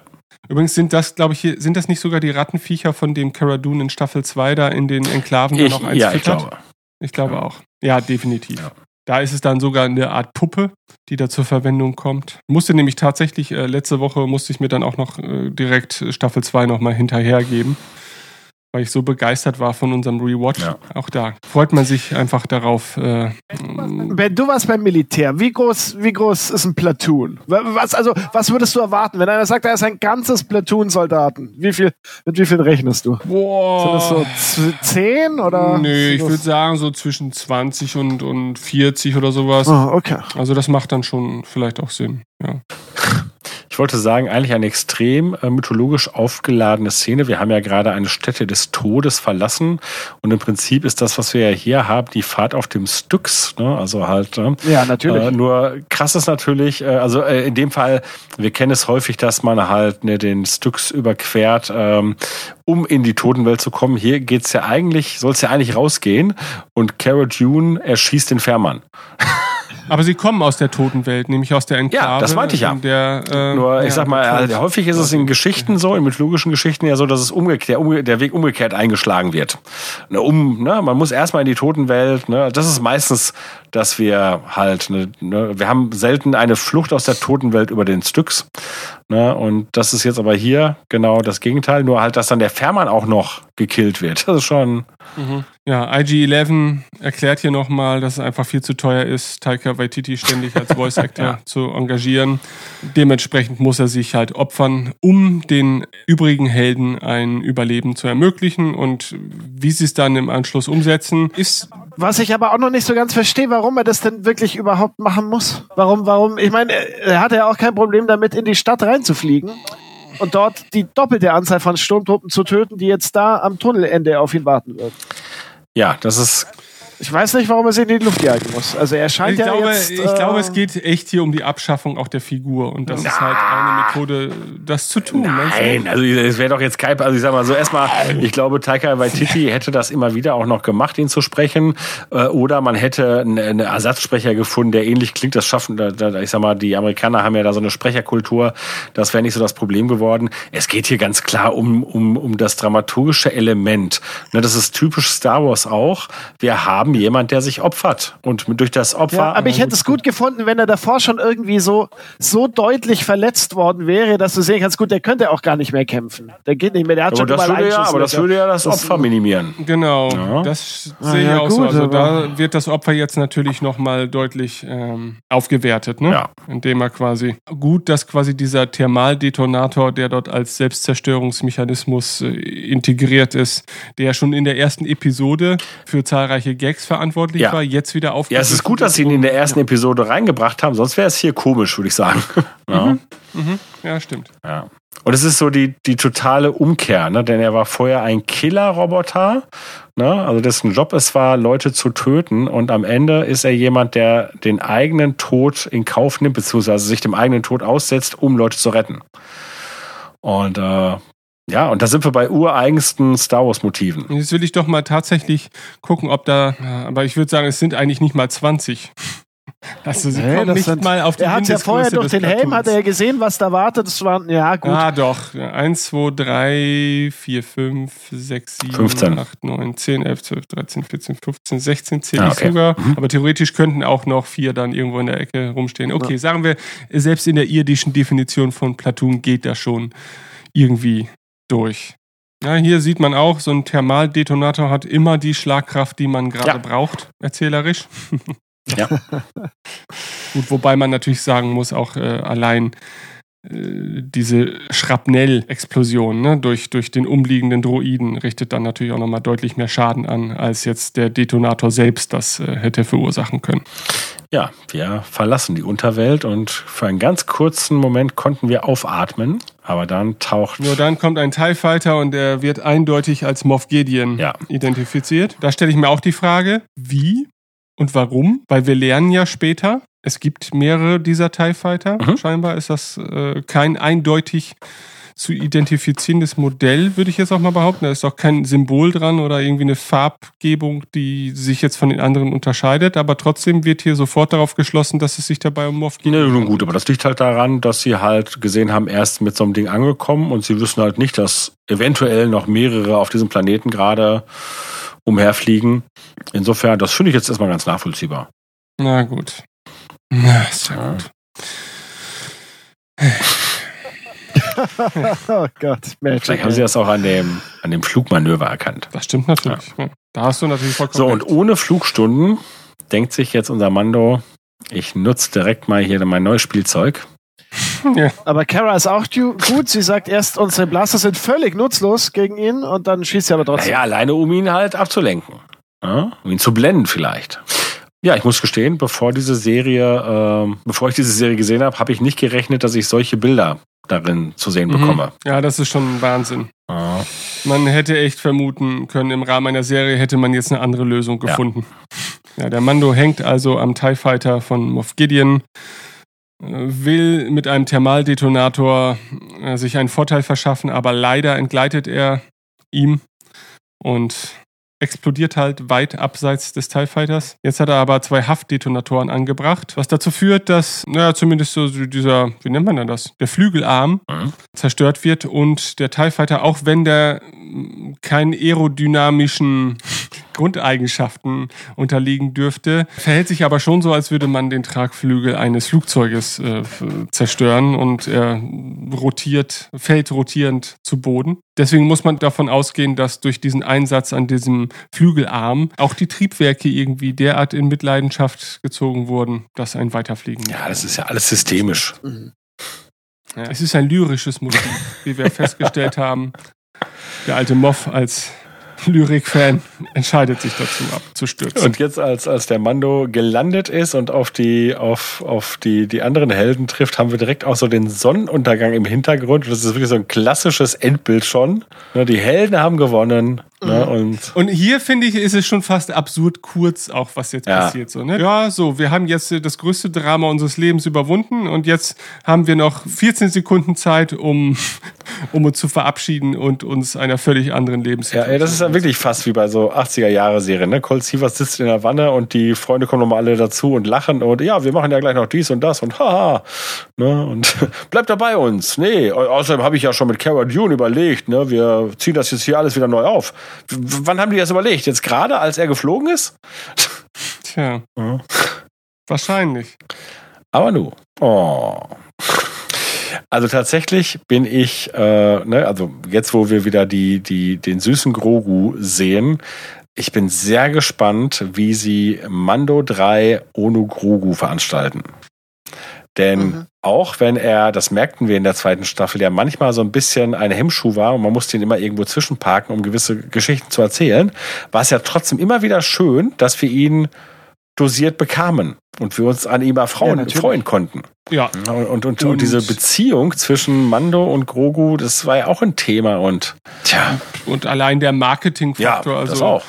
Übrigens sind das, glaube ich, sind das nicht sogar die Rattenviecher, von dem Cara Dune in Staffel 2 da in den Enklaven ich, noch eins ja, füttert? Ich glaube. Ich glaube ja. auch. Ja, definitiv. Ja. Da ist es dann sogar eine Art Puppe, die da zur Verwendung kommt. Musste nämlich tatsächlich, äh, letzte Woche musste ich mir dann auch noch äh, direkt Staffel 2 nochmal hinterhergeben weil ich so begeistert war von unserem Rewatch. Ja. Auch da freut man sich einfach darauf. Äh, wenn du warst beim Militär, wie groß, wie groß ist ein Platoon? Was, also, was würdest du erwarten, wenn einer sagt, da ist ein ganzes Platoon Soldaten? Wie viel, mit wie viel rechnest du? Boah. Sind das so zehn oder? Nee, ich würde sagen so zwischen 20 und, und 40 oder sowas. Oh, okay. Also das macht dann schon vielleicht auch Sinn, ja ich wollte sagen, eigentlich eine extrem äh, mythologisch aufgeladene Szene. Wir haben ja gerade eine Stätte des Todes verlassen und im Prinzip ist das, was wir ja hier haben, die Fahrt auf dem Styx. Ne? Also halt. Ne? Ja, natürlich. Äh, nur krass ist natürlich, äh, also äh, in dem Fall, wir kennen es häufig, dass man halt ne, den Styx überquert, ähm, um in die Totenwelt zu kommen. Hier geht's ja eigentlich, soll es ja eigentlich rausgehen und Cara Dune erschießt den Fährmann. Aber sie kommen aus der Totenwelt, nämlich aus der Enklave. Ja, das meinte ich ja. Der, äh, Nur, ich ja, sag mal, also, häufig ist es in Geschichten so, in mythologischen Geschichten ja so, dass es umgekehrt, der, der Weg umgekehrt eingeschlagen wird. Ne, um, ne, man muss erstmal in die Totenwelt. Ne, das ist meistens, dass wir halt, ne, ne, wir haben selten eine Flucht aus der Totenwelt über den Styx. Ne, und das ist jetzt aber hier genau das Gegenteil, nur halt, dass dann der Fährmann auch noch gekillt wird. Das ist schon. Mhm. Ja, IG-11 erklärt hier nochmal, dass es einfach viel zu teuer ist, Taika Waititi ständig als Voice Actor ja. zu engagieren. Dementsprechend muss er sich halt opfern, um den übrigen Helden ein Überleben zu ermöglichen. Und wie sie es dann im Anschluss umsetzen, ist. Was ich aber auch noch nicht so ganz verstehe, warum er das denn wirklich überhaupt machen muss. Warum, warum? Ich meine, er hat ja auch kein Problem damit, in die Stadt reinzufliegen und dort die doppelte Anzahl von Sturmtruppen zu töten, die jetzt da am Tunnelende auf ihn warten wird. Ja, das ist ich weiß nicht, warum er sie in die Luft jagen muss. Also er scheint ich ja glaube, jetzt, Ich äh, glaube, es geht echt hier um die Abschaffung auch der Figur. Und das na, ist halt eine Methode, das zu tun. Nein, also es wäre doch jetzt kein... Also ich sag mal so, erstmal, ich glaube, Taika Waititi hätte das immer wieder auch noch gemacht, ihn zu sprechen. Äh, oder man hätte einen Ersatzsprecher gefunden, der ähnlich klingt. Das schaffen, ich sag mal, die Amerikaner haben ja da so eine Sprecherkultur. Das wäre nicht so das Problem geworden. Es geht hier ganz klar um, um, um das dramaturgische Element. Ne, das ist typisch Star Wars auch. Wir haben haben jemand, der sich opfert. Und durch das Opfer. Ja, aber ich hätte es gut gefunden, wenn er davor schon irgendwie so, so deutlich verletzt worden wäre, dass du sehen kannst, gut, der könnte auch gar nicht mehr kämpfen. Der geht nicht mehr, der hat aber schon das würde ja, Aber das würde ja das, Opfer minimieren. Genau, ja. das ah, sehe ich ja, auch gut, so. Also da wird das Opfer jetzt natürlich nochmal deutlich ähm, aufgewertet, ne? Ja. Indem er quasi, gut, dass quasi dieser Thermaldetonator, der dort als Selbstzerstörungsmechanismus äh, integriert ist, der schon in der ersten Episode für zahlreiche Gags Gags verantwortlich ja. war, jetzt wieder auf. Ja, es ist gut, dass sie ihn in der ersten Episode reingebracht haben, sonst wäre es hier komisch, würde ich sagen. ja. Mhm. Mhm. ja, stimmt. Ja. Und es ist so die, die totale Umkehr, ne? denn er war vorher ein Killer-Roboter, ne? also dessen Job es war, Leute zu töten und am Ende ist er jemand, der den eigenen Tod in Kauf nimmt, beziehungsweise sich dem eigenen Tod aussetzt, um Leute zu retten. Und äh, ja, und da sind wir bei ureigensten Star Wars-Motiven. Jetzt will ich doch mal tatsächlich gucken, ob da, aber ich würde sagen, es sind eigentlich nicht mal 20. Also sie kommen nicht sind, mal auf die Er hat ja vorher durch den Helm, hat er ja gesehen, was da wartet. Das waren, ja gut. Ah doch, 1, 2, 3, 4, 5, 6, 7, 15. 8, 9, 10, 11, 12, 13, 14, 15, 16 zähle ah, okay. ich sogar. Mhm. Aber theoretisch könnten auch noch vier dann irgendwo in der Ecke rumstehen. Okay, ja. sagen wir, selbst in der irdischen Definition von Platoon geht das schon irgendwie durch. Ja, hier sieht man auch, so ein Thermaldetonator hat immer die Schlagkraft, die man gerade ja. braucht, erzählerisch. Ja. Gut, wobei man natürlich sagen muss, auch äh, allein äh, diese Schrapnell-Explosion ne, durch, durch den umliegenden Droiden richtet dann natürlich auch nochmal deutlich mehr Schaden an, als jetzt der Detonator selbst das äh, hätte verursachen können. Ja, wir verlassen die Unterwelt und für einen ganz kurzen Moment konnten wir aufatmen, aber dann taucht. Nur dann kommt ein TIE Fighter und er wird eindeutig als Moff Gideon ja. identifiziert. Da stelle ich mir auch die Frage, wie und warum? Weil wir lernen ja später, es gibt mehrere dieser TIE Fighter. Mhm. Scheinbar ist das äh, kein eindeutig zu identifizierendes Modell, würde ich jetzt auch mal behaupten. Da ist auch kein Symbol dran oder irgendwie eine Farbgebung, die sich jetzt von den anderen unterscheidet. Aber trotzdem wird hier sofort darauf geschlossen, dass es sich dabei um Moff geht. Nee, nun gut, aber das liegt halt daran, dass sie halt gesehen haben, erst mit so einem Ding angekommen und sie wissen halt nicht, dass eventuell noch mehrere auf diesem Planeten gerade umherfliegen. Insofern, das finde ich jetzt erstmal ganz nachvollziehbar. Na gut. Na, ist ja, ja. gut. oh Gott, Magic. Vielleicht haben sie das auch an dem, an dem Flugmanöver erkannt. Das stimmt natürlich. Ja. Da hast du natürlich vollkommen So, und ohne Flugstunden denkt sich jetzt unser Mando, ich nutze direkt mal hier mein neues Spielzeug. Ja. Aber Kara ist auch gut. Sie sagt erst, unsere Blaster sind völlig nutzlos gegen ihn und dann schießt sie aber trotzdem. Ja, naja, alleine um ihn halt abzulenken. Ja? Um ihn zu blenden vielleicht. Ja, ich muss gestehen, bevor diese Serie, äh, bevor ich diese Serie gesehen habe, habe ich nicht gerechnet, dass ich solche Bilder darin zu sehen mhm. bekomme. Ja, das ist schon Wahnsinn. Ah. Man hätte echt vermuten können, im Rahmen einer Serie hätte man jetzt eine andere Lösung gefunden. Ja, ja der Mando hängt also am TIE Fighter von Moff Gideon, äh, will mit einem Thermaldetonator äh, sich einen Vorteil verschaffen, aber leider entgleitet er ihm und explodiert halt weit abseits des TIE Fighters. Jetzt hat er aber zwei Haftdetonatoren angebracht, was dazu führt, dass, naja, zumindest so dieser, wie nennt man denn das? Der Flügelarm mhm. zerstört wird und der TIE Fighter, auch wenn der keinen aerodynamischen Grundeigenschaften unterliegen dürfte. Verhält sich aber schon so, als würde man den Tragflügel eines Flugzeuges äh, zerstören und er rotiert, fällt rotierend zu Boden. Deswegen muss man davon ausgehen, dass durch diesen Einsatz an diesem Flügelarm auch die Triebwerke irgendwie derart in Mitleidenschaft gezogen wurden, dass ein Weiterfliegen. Ja, das ist ja alles systemisch. Mhm. Ja, es ist ein lyrisches Motiv, wie wir festgestellt haben. Der alte Moff als Lyrik-Fan entscheidet sich dazu abzustürzen. Und jetzt, als, als der Mando gelandet ist und auf die, auf, auf die, die anderen Helden trifft, haben wir direkt auch so den Sonnenuntergang im Hintergrund. Das ist wirklich so ein klassisches Endbild schon. Die Helden haben gewonnen. Ne? Mhm. Und, und hier finde ich, ist es schon fast absurd kurz, auch was jetzt ja. passiert. So, ne? Ja, so, wir haben jetzt das größte Drama unseres Lebens überwunden und jetzt haben wir noch 14 Sekunden Zeit, um, um uns zu verabschieden und uns einer völlig anderen Lebenssituation. Ja, das ist ja wirklich fast wie bei so 80er-Jahre-Serien. Ne? Colt Sievers sitzt in der Wanne und die Freunde kommen nochmal alle dazu und lachen und ja, wir machen ja gleich noch dies und das und haha. Ne? Und bleibt da bei uns. Nee, außerdem habe ich ja schon mit Cara Dune überlegt, ne? wir ziehen das jetzt hier alles wieder neu auf. W wann haben die das überlegt? Jetzt gerade, als er geflogen ist? Tja. Ja. Wahrscheinlich. Aber nu. Oh. Also tatsächlich bin ich, äh, ne, also jetzt, wo wir wieder die, die, den süßen Grogu sehen, ich bin sehr gespannt, wie sie Mando 3 ohne Grogu veranstalten. Denn mhm. auch wenn er, das merkten wir in der zweiten Staffel, ja manchmal so ein bisschen ein Hemmschuh war und man musste ihn immer irgendwo zwischenparken, um gewisse Geschichten zu erzählen, war es ja trotzdem immer wieder schön, dass wir ihn dosiert bekamen und wir uns an ihm erfreuen, ja, freuen konnten. Ja. Und, und, und, und, diese Beziehung zwischen Mando und Grogu, das war ja auch ein Thema und tja. Und allein der Marketingfaktor, ja, das also auch.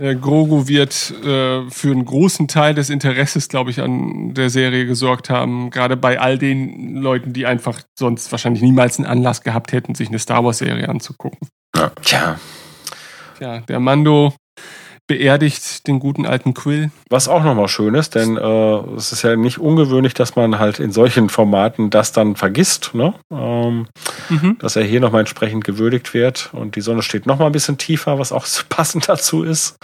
Äh, Grogu wird äh, für einen großen Teil des Interesses, glaube ich, an der Serie gesorgt haben. Gerade bei all den Leuten, die einfach sonst wahrscheinlich niemals einen Anlass gehabt hätten, sich eine Star Wars-Serie anzugucken. Ja. Tja. Tja, der Mando beerdigt den guten alten Quill. Was auch nochmal schön ist, denn äh, es ist ja nicht ungewöhnlich, dass man halt in solchen Formaten das dann vergisst, ne? Ähm, mhm. dass er hier nochmal entsprechend gewürdigt wird und die Sonne steht nochmal ein bisschen tiefer, was auch passend dazu ist.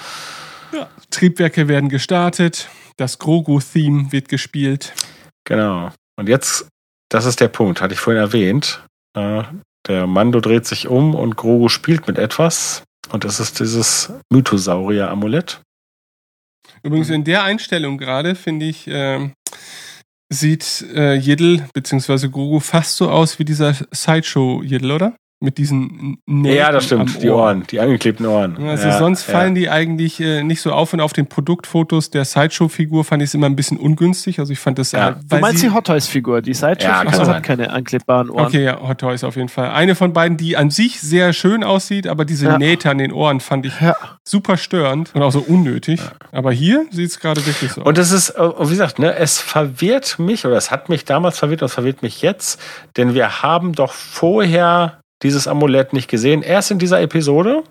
Ja. Triebwerke werden gestartet, das Grogu-Theme wird gespielt. Genau. Und jetzt, das ist der Punkt, hatte ich vorhin erwähnt. Äh, der Mando dreht sich um und Grogu spielt mit etwas. Und das ist dieses Mythosaurier-Amulett. Übrigens in der Einstellung gerade, finde ich, äh, sieht äh, Jiddel bzw. Grogu fast so aus wie dieser Sideshow-Jiddel, oder? Mit diesen Nähten Ja, das stimmt, die Ohren, die angeklebten Ohren. Also ja, sonst fallen ja. die eigentlich äh, nicht so auf und auf den Produktfotos der Sideshow-Figur fand ich es immer ein bisschen ungünstig. Also ich fand das. Ja. Äh, du meinst die Hot Toys-Figur, die Sideshow-Figur hat keine anklebbaren Ohren. Okay, ja, Hot Toys auf jeden Fall. Eine von beiden, die an sich sehr schön aussieht, aber diese ja. Nähte an den Ohren fand ich super störend und auch so unnötig. Aber hier sieht es gerade wirklich so aus. Und es ist, äh, wie gesagt, ne, es verwirrt mich oder es hat mich damals verwirrt und es verwirrt mich jetzt, denn wir haben doch vorher dieses Amulett nicht gesehen, erst in dieser Episode.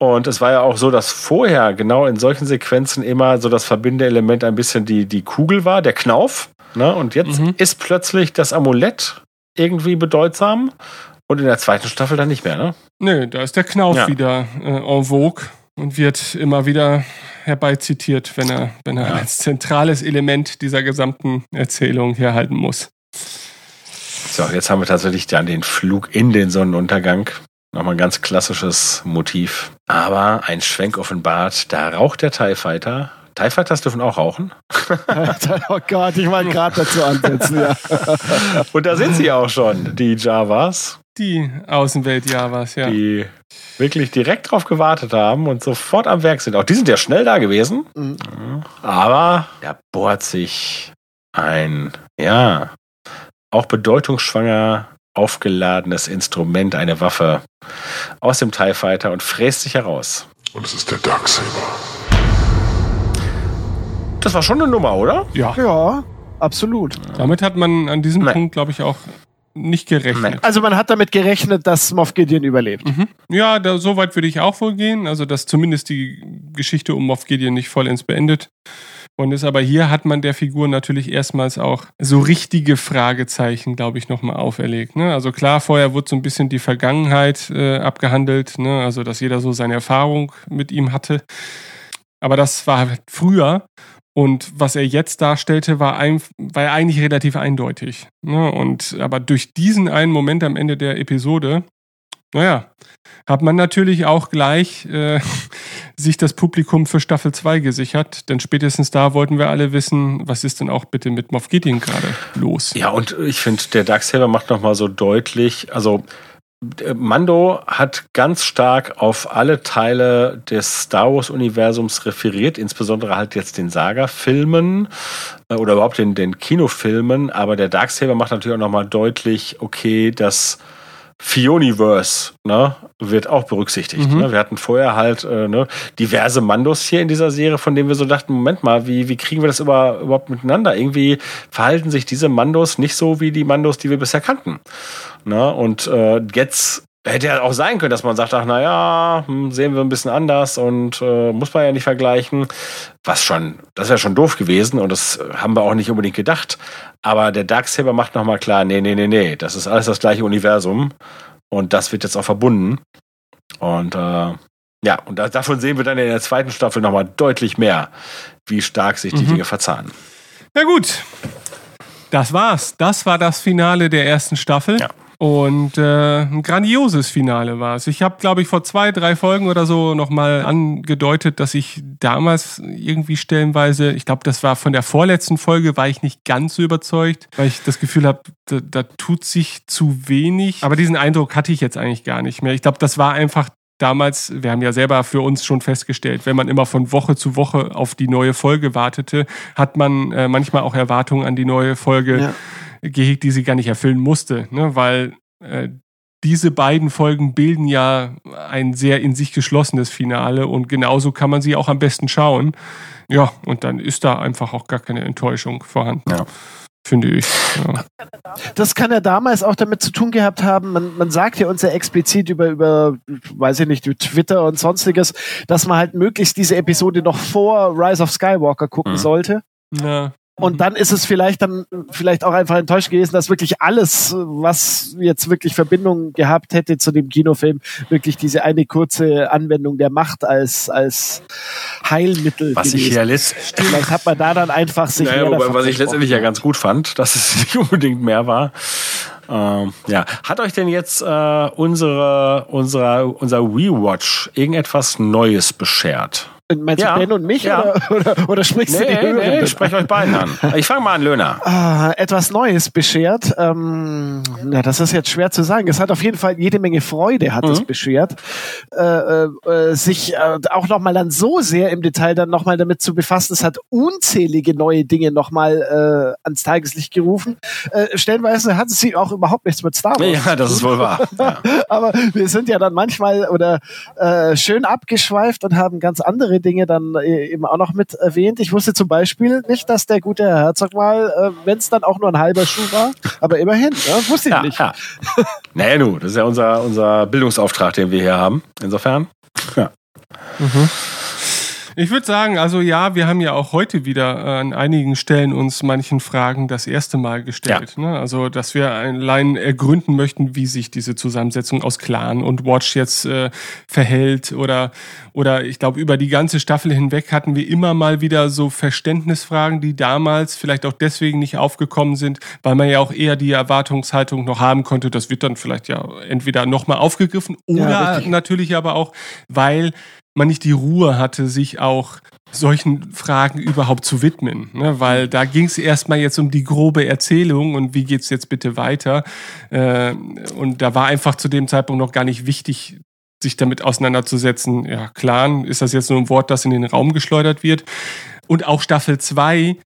Und es war ja auch so, dass vorher genau in solchen Sequenzen immer so das Verbindeelement ein bisschen die, die Kugel war, der Knauf. Ne? Und jetzt mhm. ist plötzlich das Amulett irgendwie bedeutsam und in der zweiten Staffel dann nicht mehr, ne? Nö, da ist der Knauf ja. wieder äh, en vogue und wird immer wieder herbeizitiert, wenn er, wenn er ja. als zentrales Element dieser gesamten Erzählung herhalten muss. So, jetzt haben wir tatsächlich dann den Flug in den Sonnenuntergang. Nochmal ein ganz klassisches Motiv. Aber ein Schwenk offenbart, da raucht der TIE Fighter. TIE Fighters dürfen auch rauchen. oh Gott, ich wollte gerade dazu ansetzen, ja. Und da sind sie auch schon, die Javas. Die Außenwelt Javas, ja. Die wirklich direkt drauf gewartet haben und sofort am Werk sind. Auch die sind ja schnell da gewesen. Mhm. Aber da bohrt sich ein, ja, auch bedeutungsschwanger aufgeladenes Instrument, eine Waffe aus dem TIE Fighter und fräst sich heraus. Und es ist der Darksaber. Das war schon eine Nummer, oder? Ja. Ja, absolut. Damit hat man an diesem Nein. Punkt, glaube ich, auch nicht gerechnet. Also man hat damit gerechnet, dass Moff Gideon überlebt. Mhm. Ja, da, so weit würde ich auch wohl gehen. Also dass zumindest die Geschichte um Moff Gideon nicht vollends beendet und ist aber hier hat man der Figur natürlich erstmals auch so richtige Fragezeichen, glaube ich, nochmal auferlegt. Ne? Also klar, vorher wurde so ein bisschen die Vergangenheit äh, abgehandelt, ne? also dass jeder so seine Erfahrung mit ihm hatte. Aber das war früher und was er jetzt darstellte, war, ein, war eigentlich relativ eindeutig. Ne? Und aber durch diesen einen Moment am Ende der Episode, naja, hat man natürlich auch gleich äh, sich das Publikum für Staffel 2 gesichert. Denn spätestens da wollten wir alle wissen, was ist denn auch bitte mit Moff Gideon gerade los? Ja, und ich finde, der Darksaber macht nochmal so deutlich, also Mando hat ganz stark auf alle Teile des Star Wars-Universums referiert, insbesondere halt jetzt den Saga-Filmen äh, oder überhaupt den, den Kinofilmen. Aber der Darksaber macht natürlich auch nochmal deutlich, okay, dass Fioniverse ne, wird auch berücksichtigt. Mhm. Ne? Wir hatten vorher halt äh, ne, diverse Mandos hier in dieser Serie, von denen wir so dachten, Moment mal, wie, wie kriegen wir das über, überhaupt miteinander? Irgendwie verhalten sich diese Mandos nicht so wie die Mandos, die wir bisher kannten. Ne? Und äh, jetzt hätte ja auch sein können, dass man sagt, ach naja, hm, sehen wir ein bisschen anders und äh, muss man ja nicht vergleichen. Was schon, das wäre schon doof gewesen und das haben wir auch nicht unbedingt gedacht. Aber der Darksaber macht nochmal klar, nee, nee, nee, nee, das ist alles das gleiche Universum und das wird jetzt auch verbunden. Und äh, ja, und da, davon sehen wir dann in der zweiten Staffel nochmal deutlich mehr, wie stark sich die mhm. Dinge verzahnen. Na gut, das war's. Das war das Finale der ersten Staffel. Ja. Und äh, ein grandioses Finale war es. Ich habe, glaube ich, vor zwei, drei Folgen oder so nochmal angedeutet, dass ich damals irgendwie stellenweise, ich glaube, das war von der vorletzten Folge, war ich nicht ganz so überzeugt, weil ich das Gefühl habe, da, da tut sich zu wenig. Aber diesen Eindruck hatte ich jetzt eigentlich gar nicht mehr. Ich glaube, das war einfach damals, wir haben ja selber für uns schon festgestellt, wenn man immer von Woche zu Woche auf die neue Folge wartete, hat man äh, manchmal auch Erwartungen an die neue Folge. Ja gehegt, die sie gar nicht erfüllen musste, ne? weil äh, diese beiden Folgen bilden ja ein sehr in sich geschlossenes Finale und genauso kann man sie auch am besten schauen. Ja, und dann ist da einfach auch gar keine Enttäuschung vorhanden. Ja finde ich. Ja. Das kann ja damals auch damit zu tun gehabt haben, man, man sagt ja uns ja explizit über, über, weiß ich nicht, Twitter und sonstiges, dass man halt möglichst diese Episode noch vor Rise of Skywalker gucken mhm. sollte. Ja. Und mhm. dann ist es vielleicht dann vielleicht auch einfach enttäuscht gewesen, dass wirklich alles, was jetzt wirklich Verbindung gehabt hätte zu dem Kinofilm, wirklich diese eine kurze Anwendung der Macht als als Heilmittel. Was gewesen. ich ja letzt vielleicht hat man da dann einfach sich. Naja, wobei, was ich letztendlich ja ganz gut fand, dass es nicht unbedingt mehr war. Ähm, ja, hat euch denn jetzt äh, unsere, unsere, unser Rewatch irgendetwas Neues beschert? Meinst ja. du Ben und mich ja. oder, oder, oder sprichst nee, du die Hörerinnen? Nee, ich spreche euch beiden an. Ich fange mal an, Löhner. Ah, etwas Neues beschert. Ähm, na, das ist jetzt schwer zu sagen. Es hat auf jeden Fall jede Menge Freude hat mhm. es beschert, äh, äh, sich äh, auch nochmal dann so sehr im Detail dann nochmal damit zu befassen. Es hat unzählige neue Dinge nochmal äh, ans Tageslicht gerufen. Äh, stellenweise hat es sie auch überhaupt nichts mit Star Wars. Ja, das ist wohl wahr. Ja. Aber wir sind ja dann manchmal oder äh, schön abgeschweift und haben ganz andere Dinge dann äh, eben auch noch mit erwähnt. Ich wusste zum Beispiel nicht, dass der gute Herr Herzog mal, äh, wenn es dann auch nur ein halber Schuh war, aber immerhin, ne? wusste ich ja, nicht. Ja. naja, du, das ist ja unser, unser Bildungsauftrag, den wir hier haben. Insofern, ja. Mhm. Ich würde sagen, also ja, wir haben ja auch heute wieder äh, an einigen Stellen uns manchen Fragen das erste Mal gestellt. Ja. Ne? Also, dass wir allein ergründen möchten, wie sich diese Zusammensetzung aus Clan und Watch jetzt äh, verhält oder oder ich glaube über die ganze Staffel hinweg hatten wir immer mal wieder so Verständnisfragen, die damals vielleicht auch deswegen nicht aufgekommen sind, weil man ja auch eher die Erwartungshaltung noch haben konnte. Das wird dann vielleicht ja entweder nochmal aufgegriffen oder ja, natürlich aber auch, weil man nicht die Ruhe hatte, sich auch solchen Fragen überhaupt zu widmen. Ne? Weil da ging es erstmal jetzt um die grobe Erzählung und wie geht's jetzt bitte weiter. Äh, und da war einfach zu dem Zeitpunkt noch gar nicht wichtig, sich damit auseinanderzusetzen. Ja, klar, ist das jetzt nur ein Wort, das in den Raum geschleudert wird. Und auch Staffel 2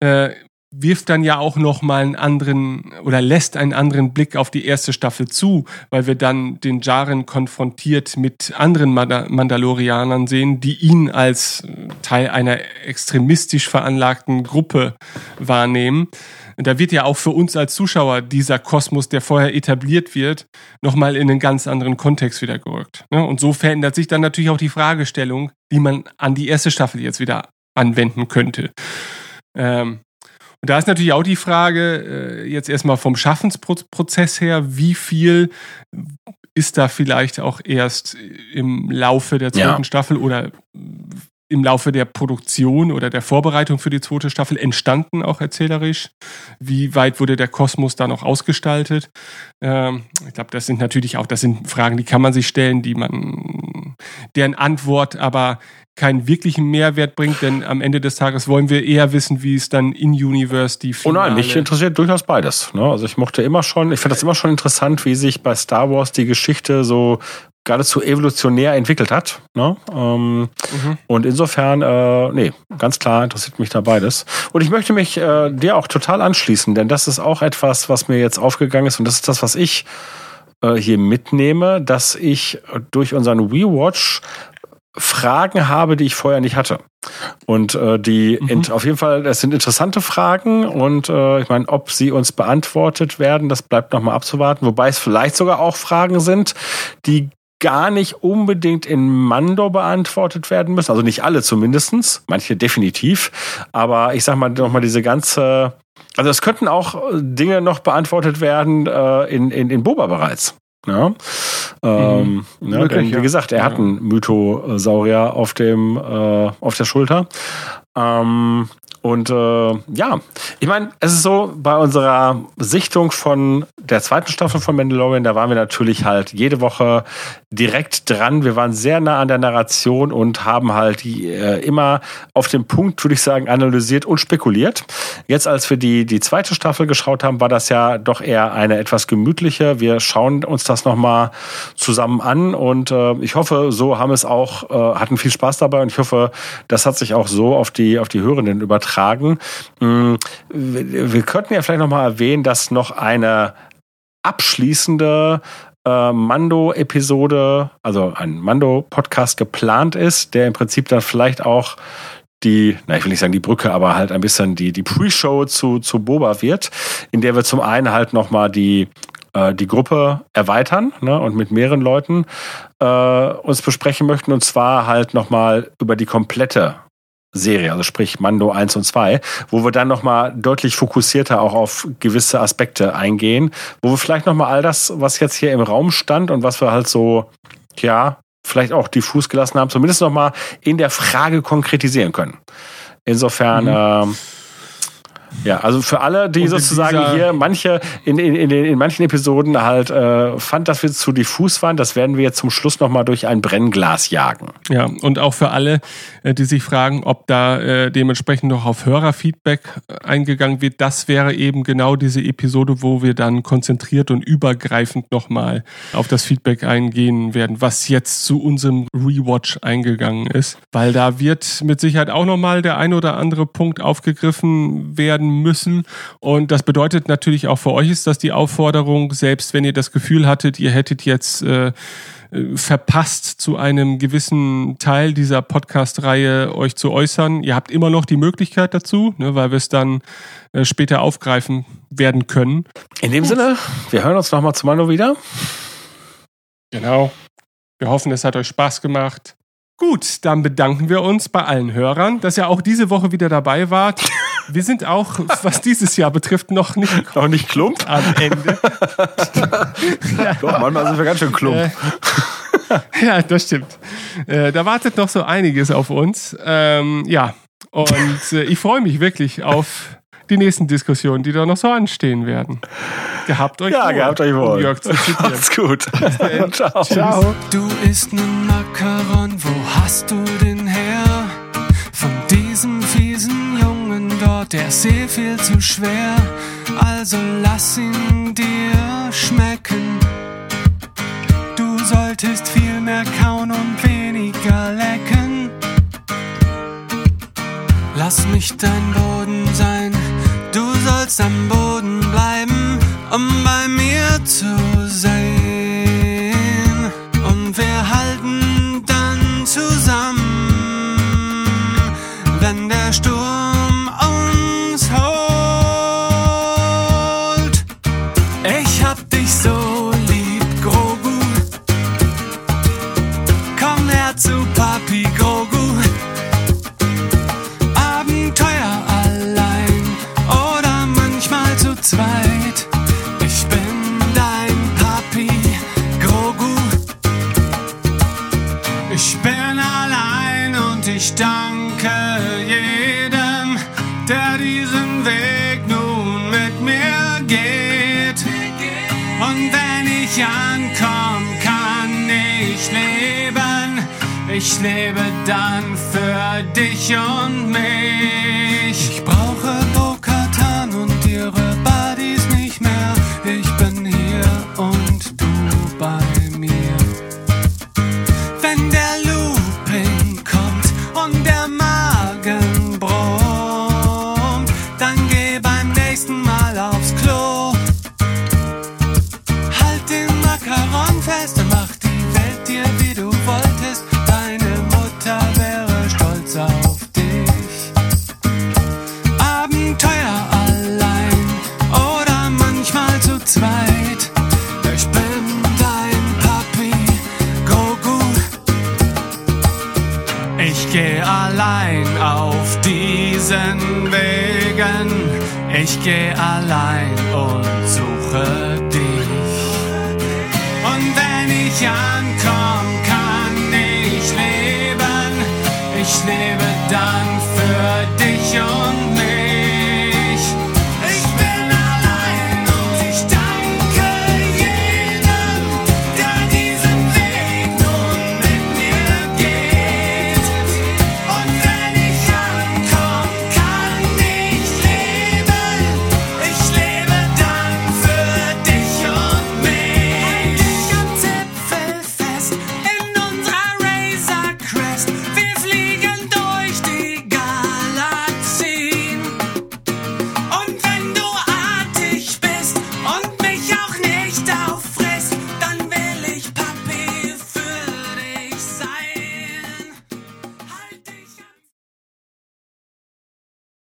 äh, wirft dann ja auch noch mal einen anderen oder lässt einen anderen Blick auf die erste Staffel zu, weil wir dann den Jaren konfrontiert mit anderen Mandalorianern sehen, die ihn als Teil einer extremistisch veranlagten Gruppe wahrnehmen. Da wird ja auch für uns als Zuschauer dieser Kosmos, der vorher etabliert wird, nochmal in einen ganz anderen Kontext wieder gerückt. Ne? Und so verändert sich dann natürlich auch die Fragestellung, die man an die erste Staffel jetzt wieder anwenden könnte. Ähm, und da ist natürlich auch die Frage, äh, jetzt erstmal vom Schaffensprozess her, wie viel ist da vielleicht auch erst im Laufe der zweiten ja. Staffel oder im Laufe der Produktion oder der Vorbereitung für die zweite Staffel entstanden, auch erzählerisch? Wie weit wurde der Kosmos da noch ausgestaltet? Ähm, ich glaube, das sind natürlich auch, das sind Fragen, die kann man sich stellen, die man, deren Antwort aber keinen wirklichen Mehrwert bringt, denn am Ende des Tages wollen wir eher wissen, wie es dann in Universe die Finale... Oh nein, mich interessiert durchaus beides. Ne? Also ich mochte immer schon, ich finde das immer schon interessant, wie sich bei Star Wars die Geschichte so geradezu evolutionär entwickelt hat. Ne? Ähm, mhm. Und insofern, äh, nee, ganz klar interessiert mich da beides. Und ich möchte mich äh, dir auch total anschließen, denn das ist auch etwas, was mir jetzt aufgegangen ist und das ist das, was ich äh, hier mitnehme, dass ich durch unseren WeWatch Fragen habe, die ich vorher nicht hatte. Und äh, die mhm. auf jeden Fall, das sind interessante Fragen und äh, ich meine, ob sie uns beantwortet werden, das bleibt nochmal abzuwarten, wobei es vielleicht sogar auch Fragen sind, die gar nicht unbedingt in Mando beantwortet werden müssen. Also nicht alle zumindestens, manche definitiv. Aber ich sag mal nochmal diese ganze, also es könnten auch Dinge noch beantwortet werden äh, in, in, in Boba bereits. Ja. Ähm, mhm. ja, denn, wie gesagt, er ja. hat einen Mythosaurier auf dem äh, auf der Schulter. Ähm, und äh, ja, ich meine, es ist so, bei unserer Sichtung von der zweiten Staffel von Mandalorian, da waren wir natürlich halt jede Woche direkt dran. Wir waren sehr nah an der Narration und haben halt die, äh, immer auf dem Punkt, würde ich sagen, analysiert und spekuliert. Jetzt, als wir die, die zweite Staffel geschaut haben, war das ja doch eher eine etwas gemütliche. Wir schauen uns das nochmal zusammen an und äh, ich hoffe, so haben es auch, äh, hatten viel Spaß dabei und ich hoffe, das hat sich auch so auf die, auf die Hörenden übertragen. Mm, wir könnten ja vielleicht nochmal erwähnen, dass noch eine abschließende äh, Mando-Episode, also ein Mando-Podcast geplant ist, der im Prinzip dann vielleicht auch die, na, ich will nicht sagen die Brücke, aber halt ein bisschen die, die Pre-Show zu, zu Boba wird, in der wir zum einen halt nochmal die, äh, die Gruppe erweitern ne, und mit mehreren Leuten äh, uns besprechen möchten und zwar halt nochmal über die komplette Serie, also sprich Mando 1 und 2, wo wir dann nochmal deutlich fokussierter auch auf gewisse Aspekte eingehen, wo wir vielleicht nochmal all das, was jetzt hier im Raum stand und was wir halt so, ja, vielleicht auch diffus gelassen haben, zumindest nochmal in der Frage konkretisieren können. Insofern, mhm. ähm, ja, also für alle, die sozusagen hier manche in, in, in, in manchen Episoden halt äh, fand, dass wir zu diffus waren, das werden wir jetzt zum Schluss nochmal durch ein Brennglas jagen. Ja, und auch für alle, äh, die sich fragen, ob da äh, dementsprechend noch auf Hörerfeedback äh, eingegangen wird, das wäre eben genau diese Episode, wo wir dann konzentriert und übergreifend nochmal auf das Feedback eingehen werden, was jetzt zu unserem Rewatch eingegangen ist. Weil da wird mit Sicherheit auch nochmal der ein oder andere Punkt aufgegriffen werden, werden müssen. Und das bedeutet natürlich auch für euch ist das die Aufforderung, selbst wenn ihr das Gefühl hattet, ihr hättet jetzt äh, verpasst, zu einem gewissen Teil dieser Podcast-Reihe euch zu äußern. Ihr habt immer noch die Möglichkeit dazu, ne, weil wir es dann äh, später aufgreifen werden können. In dem Sinne, wir hören uns nochmal zum Mano wieder. Genau. Wir hoffen, es hat euch Spaß gemacht. Gut, dann bedanken wir uns bei allen Hörern, dass ihr auch diese Woche wieder dabei wart. Wir sind auch, was dieses Jahr betrifft, noch nicht, noch nicht klump am Ende. ja. Doch, manchmal sind wir ganz schön klump. Äh, ja, das stimmt. Äh, da wartet noch so einiges auf uns. Ähm, ja, und äh, ich freue mich wirklich auf die nächsten Diskussionen, die da noch so anstehen werden. Gehabt euch ja, wohl. Ja, gehabt euch wohl. Um Jörg zu Macht's gut. Ciao. Ciao. Du isst nen Macaron, wo hast du den der See viel zu schwer, also lass ihn dir schmecken. Du solltest viel mehr kauen und weniger lecken. Lass mich dein Boden sein, du sollst am Boden bleiben, um bei mir zu sein. Ich lebe dann für dich und mich. geh allein und